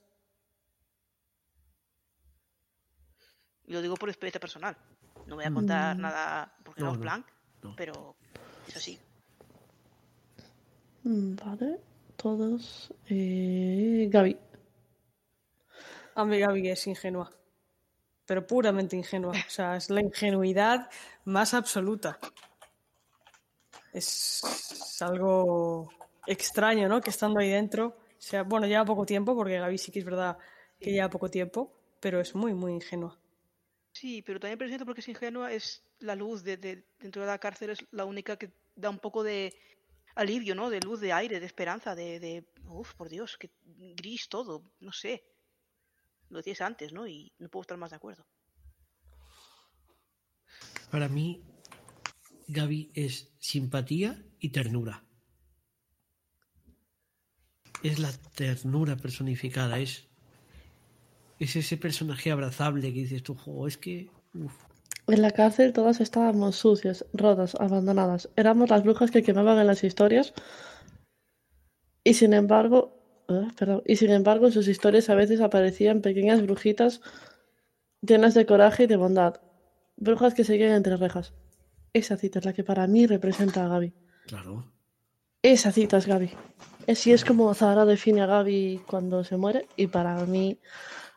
Y lo digo por experiencia personal. No voy a contar Mm. nada porque no, No, es no, plan, no. pero es así. Mm, Vale, todos. Eh, Gaby. A mí Gaby es ingenua. Pero puramente ingenua. O sea, es la ingenuidad más absoluta. Es algo extraño, ¿no? Que estando ahí dentro. O sea, bueno, lleva poco tiempo, porque Gaby sí que es verdad que lleva poco tiempo, pero es muy, muy ingenua. Sí, pero también presente porque es ingenua, es la luz de, de- dentro de la cárcel, es la única que da un poco de alivio, ¿no? De luz, de aire, de esperanza, de, de Uf, por Dios, que gris todo, no sé. Lo decías antes, ¿no? Y no puedo estar más de acuerdo. Para mí, Gaby es simpatía y ternura. Es la ternura personificada, es, es ese personaje abrazable que dices tú, "Jo, es que... uf". En la cárcel todas estábamos sucias, rotas, abandonadas. Éramos las brujas que quemaban en las historias. Y sin embargo, perdón, y sin embargo en sus historias a veces aparecían pequeñas brujitas llenas de coraje y de bondad. Brujas que seguían entre rejas. Esa cita es la que para mí representa a Gaby. Claro. Esa cita es Gaby. Así es como Zahara define a Gaby cuando se muere y para mí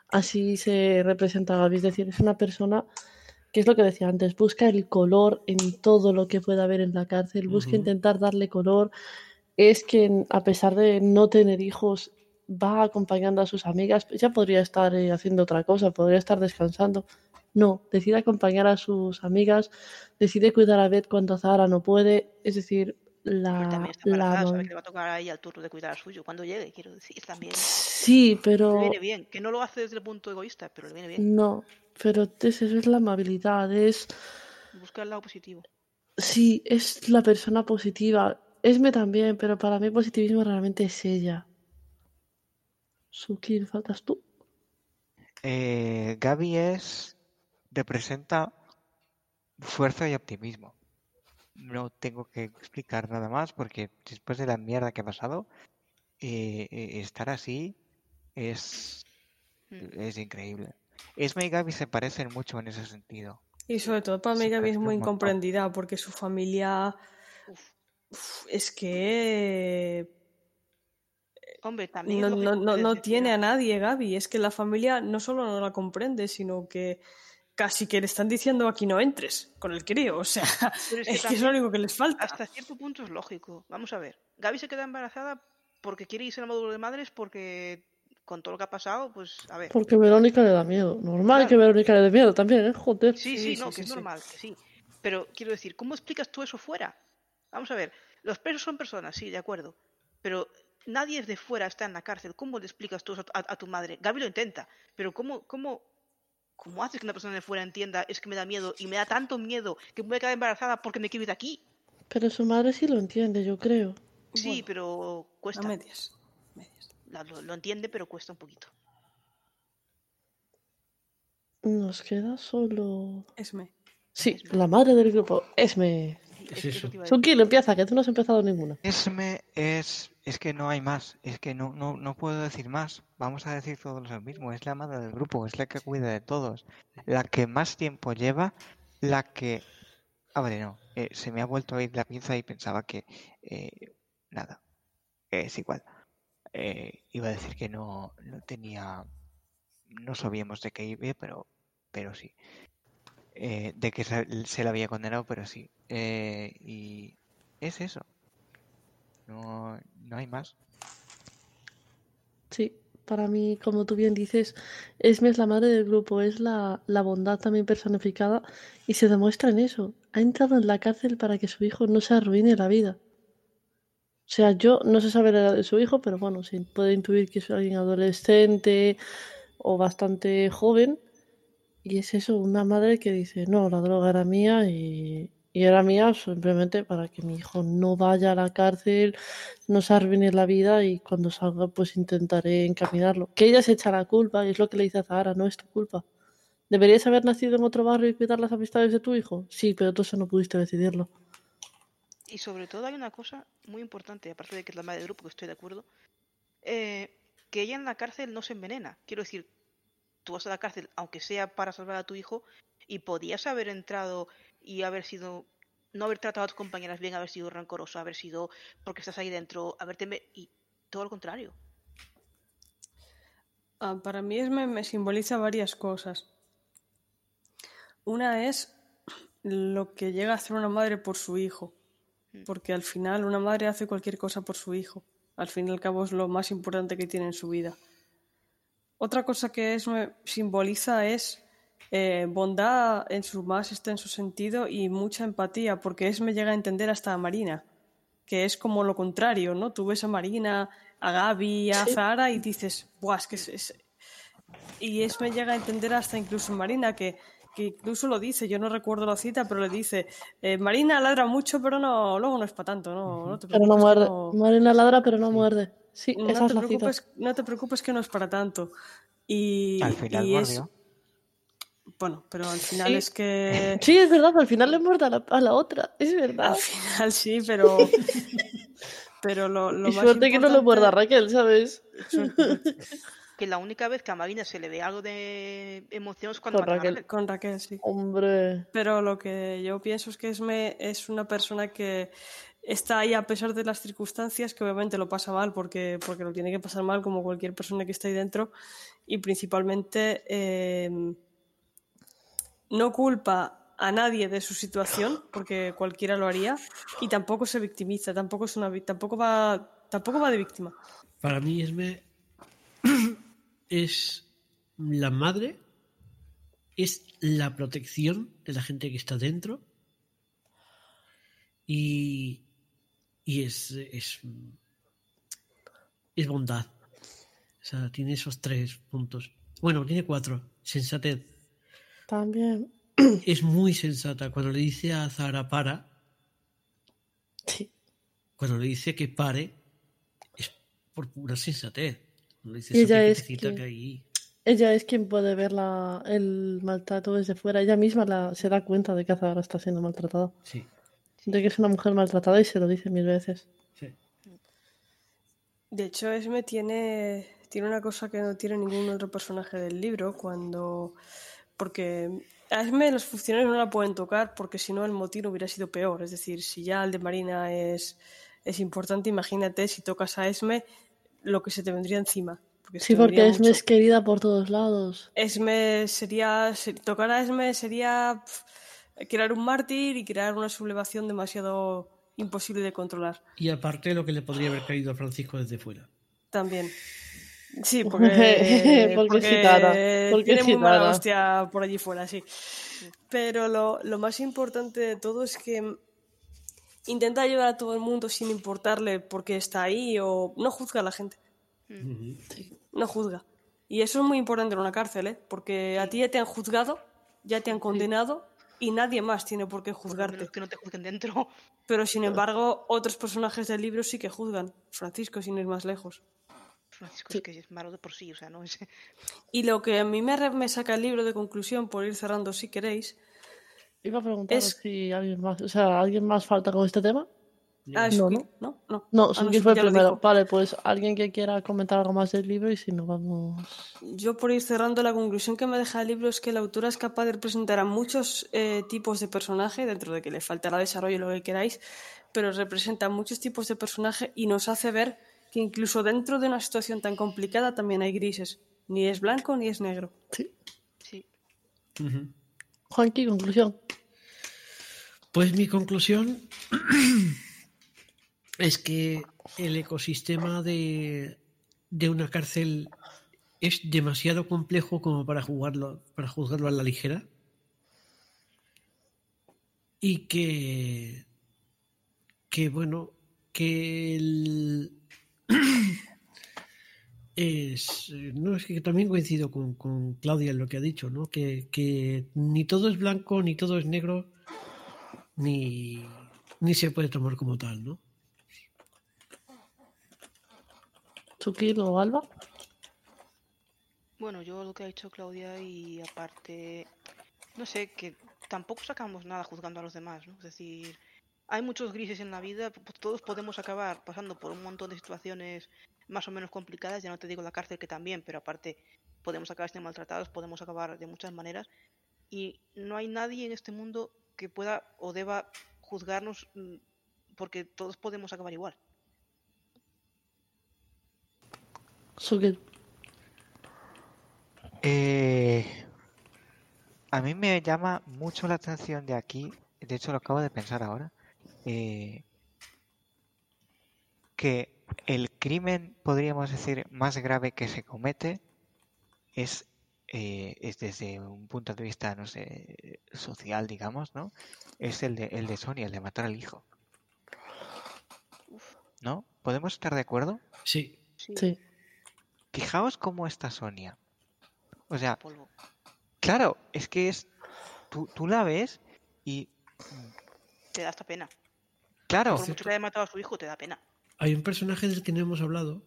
así se representa a Gaby. Es decir, es una persona que es lo que decía antes, busca el color en todo lo que pueda haber en la cárcel, busca intentar darle color. Es que a pesar de no tener hijos, va acompañando a sus amigas. Ya podría estar eh, haciendo otra cosa, podría estar descansando. No, decide acompañar a sus amigas, decide cuidar a Beth cuando Zahara no puede. Es decir, la, también está la embarazada, sabe que le va a tocar a ella el turno de cuidar al suyo cuando llegue, quiero decir, también. Sí, Le pero viene bien, que no lo hace desde el punto egoísta, pero le viene bien. no, pero es, eso es la amabilidad, es Busca el lado positivo. sí, es la persona positiva. Esme también, pero para mí positivismo realmente es ella. Suki, faltas tú. Eh, Gaby es. representa fuerza y optimismo. No tengo que explicar nada más porque después de la mierda que ha pasado, eh, eh, estar así es, Mm. es increíble. Esme y Gaby se parecen mucho en ese sentido. Y sobre todo para mí Gaby es muy incomprendida porque su familia Uf. es que Hombre, también no, no, no, no tiene a nadie Gaby. Es que la familia no solo no la comprende, sino que casi que le están diciendo aquí no entres con el crío. O sea, Pero es que es que es también- lo único que les falta. Hasta cierto punto es lógico. Vamos a ver. Gaby se queda embarazada porque quiere irse al módulo de madres porque con todo lo que ha pasado, pues a ver. Porque Verónica le da miedo. Normal Claro. que Verónica le dé miedo también, ¿eh? Joder. Sí, Sí, sí, no, sí, que es sí, normal, que sí. Pero quiero decir, ¿cómo explicas tú eso fuera? Vamos a ver, los presos son personas, sí, de acuerdo. Pero nadie de fuera está en la cárcel. ¿Cómo le explicas tú a, a tu madre? Gaby lo intenta, pero ¿cómo, cómo, ¿cómo haces que una persona de fuera entienda es que me da miedo y me da tanto miedo que me voy a quedar embarazada porque me quiero ir de aquí? Pero su madre sí lo entiende, yo creo. Sí, Bueno, pero A cuesta. medias. medias. La- lo, lo entiende, pero cuesta un poquito. Nos queda solo. Esme. Sí, la madre del grupo. Esme. Es que eso. Suki, empieza, que tú no has empezado ninguna. Esme es, es que no hay más, es que no, no, no puedo decir más. Vamos a decir todos lo mismo, es la madre del grupo, es la que cuida de todos, la que más tiempo lleva, la que... Ah, vale, no, eh, se me ha vuelto a ir la pinza y pensaba que... eh, nada, es igual. Eh, iba a decir que no, no tenía... No sabíamos de qué iba, pero, pero sí. Eh, de que se, la había condenado, pero sí. Eh, y es eso. No, no hay más. Sí, para mí, como tú bien dices, Esme es la madre del grupo, es la, la bondad también personificada y se demuestra en eso. Ha entrado en la cárcel para que su hijo no se arruine la vida. O sea, yo no sé saber la edad de su hijo, pero bueno, se puede intuir que es alguien adolescente o bastante joven. Y es eso, una madre que dice, no, la droga era mía y, era mía simplemente para que mi hijo no vaya a la cárcel, no se arruine la vida y cuando salga pues intentaré encaminarlo. Que ella se echa la culpa y es lo que le dice a Zahara, no es tu culpa. ¿Deberías haber nacido en otro barrio y cuidar las amistades de tu hijo? Sí, pero tú eso no pudiste decidirlo. Y sobre todo hay una cosa muy importante, aparte de que es la madre del grupo, que estoy de acuerdo, eh, que ella en la cárcel no se envenena. Quiero decir, tú vas a la cárcel, aunque sea para salvar a tu hijo, y podías haber entrado y haber sido, no haber tratado a tus compañeras bien, haber sido rencoroso, haber sido porque estás ahí dentro, haberte... me- y todo lo contrario. Ah, para mí Esme me simboliza varias cosas. Una es lo que llega a hacer una madre por su hijo. Porque al final una madre hace cualquier cosa por su hijo. Al fin y al cabo es lo más importante que tiene en su vida. Otra cosa que Esme simboliza es eh, bondad en su más extenso sentido y mucha empatía, porque Esme llega a entender hasta a Marina, que es como lo contrario, ¿no? Tú ves a Marina a Gaby, a Sí. Zara y dices, Buah, es que es, es-". Y eso me llega a entender hasta incluso Marina, que, que incluso lo dice, yo no recuerdo la cita, pero le dice, eh, Marina ladra mucho, pero no, luego no es para tanto, no, no te Pero no muerde. no- Marina ladra, pero no muerde. Sí, no esa es te la cita. preocupes, no te preocupes que no es para tanto. Y, Al final y es- bueno, pero al final Sí. es que Sí, es verdad, al final le muerde a la, a la otra. Es verdad. al final sí, pero pero lo, lo y más suerte que no le muerda a Raquel, ¿sabes? Que la única vez que a Marina se le ve algo de emoción es cuando Con matan a Raquel. Raquel. con Raquel sí. Hombre. Pero lo que yo pienso es que Esme es una persona que está ahí a pesar de las circunstancias, que obviamente lo pasa mal porque, porque lo tiene que pasar mal como cualquier persona que está ahí dentro, y principalmente eh, no culpa a nadie de su situación, porque cualquiera lo haría, y tampoco se victimiza, tampoco es una tampoco va tampoco va de víctima. Para mí Esme es la madre, es la protección de la gente que está dentro y, y es, es, es bondad. O sea, tiene esos tres puntos. Bueno, tiene cuatro. Sensatez. También. Es muy sensata. Cuando le dice a Zara para, Sí. cuando le dice que pare, es por pura sensatez. Dice Y ella es piquecita que-. Ella es quien puede ver la, el maltrato desde fuera. Ella misma la- se da cuenta de que Azahara está siendo maltratada. Sí, De que es una mujer maltratada y se lo dice mil veces. sí. De hecho, Esme tiene, tiene una cosa que no tiene ningún otro personaje del libro, cuando... Porque a Esme los funcionarios no la pueden tocar porque si no el motín hubiera sido peor. Es decir, si ya el de Marina es, es importante, imagínate si tocas a Esme lo que se te vendría encima. Porque Sí, porque vendría es mucho. es querida por todos lados. Esme sería... se- tocar a Esme sería crear un mártir y crear una sublevación demasiado imposible de controlar. Y aparte lo que le podría haber caído a Francisco desde fuera. También. Sí, porque, Porque es gitana, porque tiene es muy mala hostia por allí fuera, sí. Pero lo, lo más importante de todo es que intenta ayudar a todo el mundo sin importarle por qué está ahí o no juzga a la gente. No juzga. Y eso es muy importante en una cárcel, ¿eh? Porque a ti ya te han juzgado, ya te han condenado y nadie más tiene por qué juzgarte. que no te juzguen dentro. Pero sin embargo, otros personajes del libro sí que juzgan. Francisco, sin ir más lejos. Francisco es que es malo de por sí, o sea, no es... Y lo que a mí me, me saca el libro de conclusión, por ir cerrando si queréis, Iba a preguntar Es- si alguien más, o sea, ¿alguien más falta con este tema? Ah, No, ¿no? ¿no? No, No, Ah, Suki Suki fue el ya lo primero. Vale, pues alguien que quiera comentar algo más del libro y si no vamos. Yo por ir cerrando, la conclusión que me deja el libro es que la autora es capaz de representar a muchos eh, tipos de personaje, dentro de que le faltará desarrollo lo que queráis, pero representa muchos tipos de personaje y nos hace ver que incluso dentro de una situación tan complicada también hay grises. Ni es blanco ni es negro. Sí. Sí. Juanqui, conclusión. Pues mi conclusión es que el ecosistema de, de una cárcel es demasiado complejo como para jugarlo, para juzgarlo a la ligera. Y que, que bueno, que el, es, no es que también coincido con, con Claudia en lo que ha dicho, ¿no? Que, que ni todo es blanco ni todo es negro ni, ni se puede tomar como tal, ¿no? O Alba. Bueno, yo lo que ha dicho Claudia y aparte, no sé, que tampoco sacamos nada juzgando a los demás, ¿no? Es decir, hay muchos grises en la vida, p- todos podemos acabar pasando por un montón de situaciones más o menos complicadas, ya no te digo la cárcel que también, pero aparte podemos acabar siendo maltratados, podemos acabar de muchas maneras y no hay nadie en este mundo que pueda o deba juzgarnos mm, porque todos podemos acabar igual. Eh, a mí me llama mucho la atención de aquí, de hecho lo acabo de pensar ahora, eh, que el crimen, podríamos decir, más grave que se comete es, eh, es desde un punto de vista, no sé, social, digamos, ¿no? Es el de, el de Sonia, el de matar al hijo. ¿No? ¿Podemos estar de acuerdo? Sí, Sí. Fijaos cómo está Sonia. O sea, claro, es que es. Tú, tú la ves y. Te da hasta pena. Claro, Por mucho que haya matado a su hijo, te da pena. Hay un personaje del que no hemos hablado.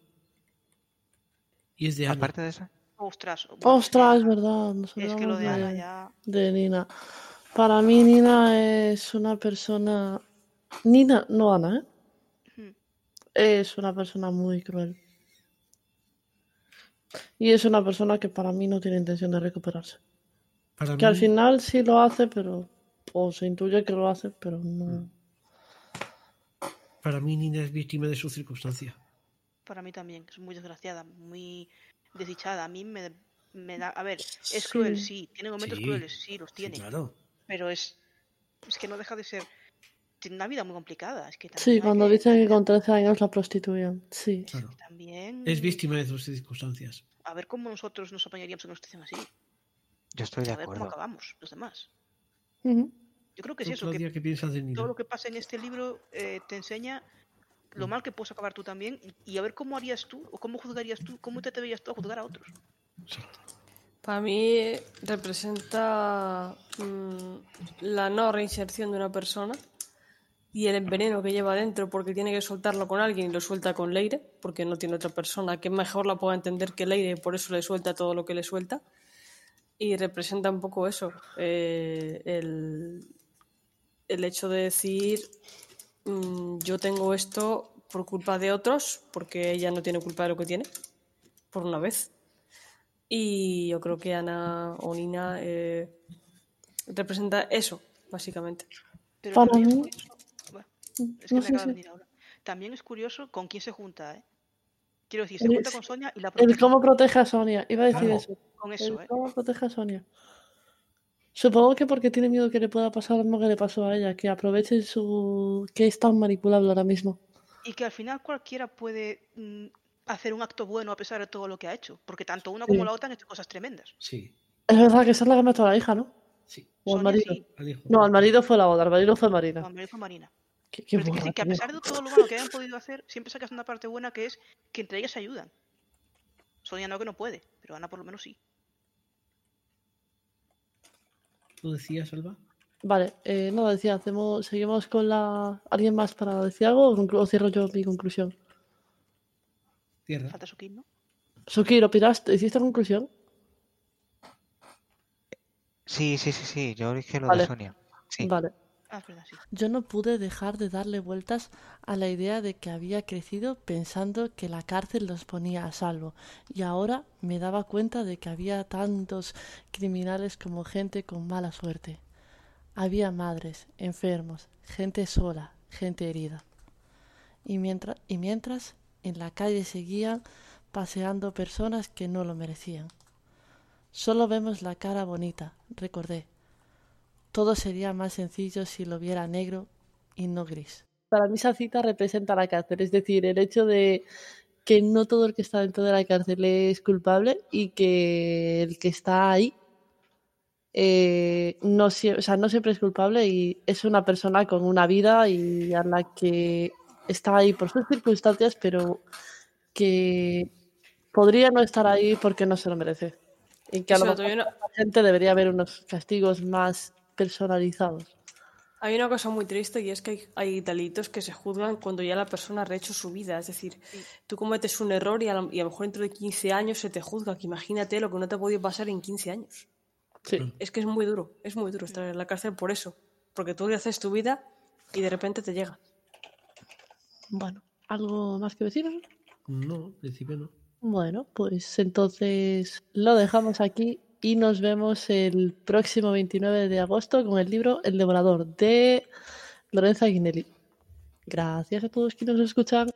Y es de Ana. aparte de eso. Ostras. bueno, Ostras, es verdad. Nos Es que lo de Ana de, ya. de Nina. Para mí, Nina es una persona. Nina, no Ana, ¿eh? Hmm. Es una persona muy cruel. Y es una persona que para mí no tiene intención de recuperarse. Para Que al final sí lo hace, pero. O se intuye que lo hace, pero no. Para mí, Nina es víctima de su circunstancia. Para mí también. Es muy desgraciada, muy desdichada. A mí me, me da. A ver, es Sí. cruel, sí. Tiene momentos Sí, crueles, sí, los Sí, tiene. claro. Pero es. Es que no deja de ser. Tiene una vida muy complicada. Es que Sí, cuando que dicen que con 13 años la prostituían. Sí. claro. También. Es víctima de sus circunstancias. A ver cómo nosotros nos apañaríamos en una situación así. Yo estoy de A ver cómo acuerdo. acabamos, los demás. Ujú. Yo creo que es ¿Tú, eso, que qué piensas de todo lo que pasa en este libro eh, te enseña lo mal que puedes acabar tú también y, y a ver cómo harías tú o cómo juzgarías tú, cómo te atreverías tú a juzgar a otros. Para mí representa mm, la no reinserción de una persona y el veneno que lleva dentro porque tiene que soltarlo con alguien y lo suelta con Leire porque no tiene otra persona que mejor la pueda entender que Leire y por eso le suelta todo lo que le suelta. Y representa un poco eso, eh, el, el hecho de decir mm, yo tengo esto por culpa de otros porque ella no tiene culpa de lo que tiene, por una vez. Y yo creo que Ana o Nina eh, representa eso, básicamente. Pero Para también es mí- curioso- bueno, es que No me acaba de venir ahora. También es curioso con quién se junta, ¿eh? Quiero decir, se El- junta con Sonia y la El protege. cómo protege a Sonia. Iba a decir Claro. eso. Con El eso, ¿eh? cómo protege a Sonia. Supongo que porque tiene miedo que le pueda pasar lo mismo que le pasó a ella, que aproveche su... que es tan manipulable ahora mismo. Y que al final cualquiera puede mm, hacer un acto bueno a pesar de todo lo que ha hecho. Porque tanto una Sí. como la otra han hecho cosas tremendas. Sí, Es verdad que esa es la que mató a la hija, ¿no? sí. O al marido. sí, al hijo. No, al marido fue la boda, al marido fue Marina. Juan Manuel fue Marina. Qué, qué Pero es que, a pesar de todo lo malo que hayan podido hacer, siempre sacas una parte buena que es que entre ellas se ayudan. Sonia no que no puede, pero Ana por lo menos sí. ¿Tú decías, Alba? Vale, eh, no, decía, hacemos, seguimos con la... ¿Alguien más para decir algo o, conclu- o cierro yo mi conclusión? Tierra. Falta su kit, ¿no? Suki, ¿lo piraste? ¿Hiciste conclusión? Sí, sí, sí, sí. Yo dije lo Vale. de Sonia. Sí. Vale. Ah. Yo no pude dejar de darle vueltas a la idea de que había crecido pensando que la cárcel los ponía a salvo y ahora me daba cuenta de que había tantos criminales como gente con mala suerte. Había madres, enfermos, gente sola, gente herida. Y mientras, y mientras en la calle seguían paseando personas que no lo merecían. Solo vemos la cara bonita, recordé. Todo sería más sencillo si lo viera negro y no gris. Para mí esa cita representa la cárcel, es decir, el hecho de que no todo el que está dentro de la cárcel es culpable y que el que está ahí eh, no, sie- o sea, no siempre es culpable y es una persona con una vida y a la que está ahí por sus circunstancias, pero que podría no estar ahí porque no se lo merece. Y que a lo mejor una- la gente debería haber unos castigos más personalizados. Hay una cosa muy triste y es que hay, hay delitos que se juzgan cuando ya la persona ha rehecho su vida. Es decir, tú cometes un error y a, lo, y a lo mejor dentro de 15 años se te juzga. Que imagínate lo que no te ha podido pasar en 15 años. Sí. Es que es muy duro, es muy duro estar en la cárcel por eso. Porque tú le haces tu vida y de repente te llega. Bueno, ¿algo más que deciros? No, en principio no. Bueno, pues entonces lo dejamos aquí y nos vemos el próximo 29 de agosto con el libro El Devorador de Lorenza Guinelli. Gracias a todos quienes nos escuchan.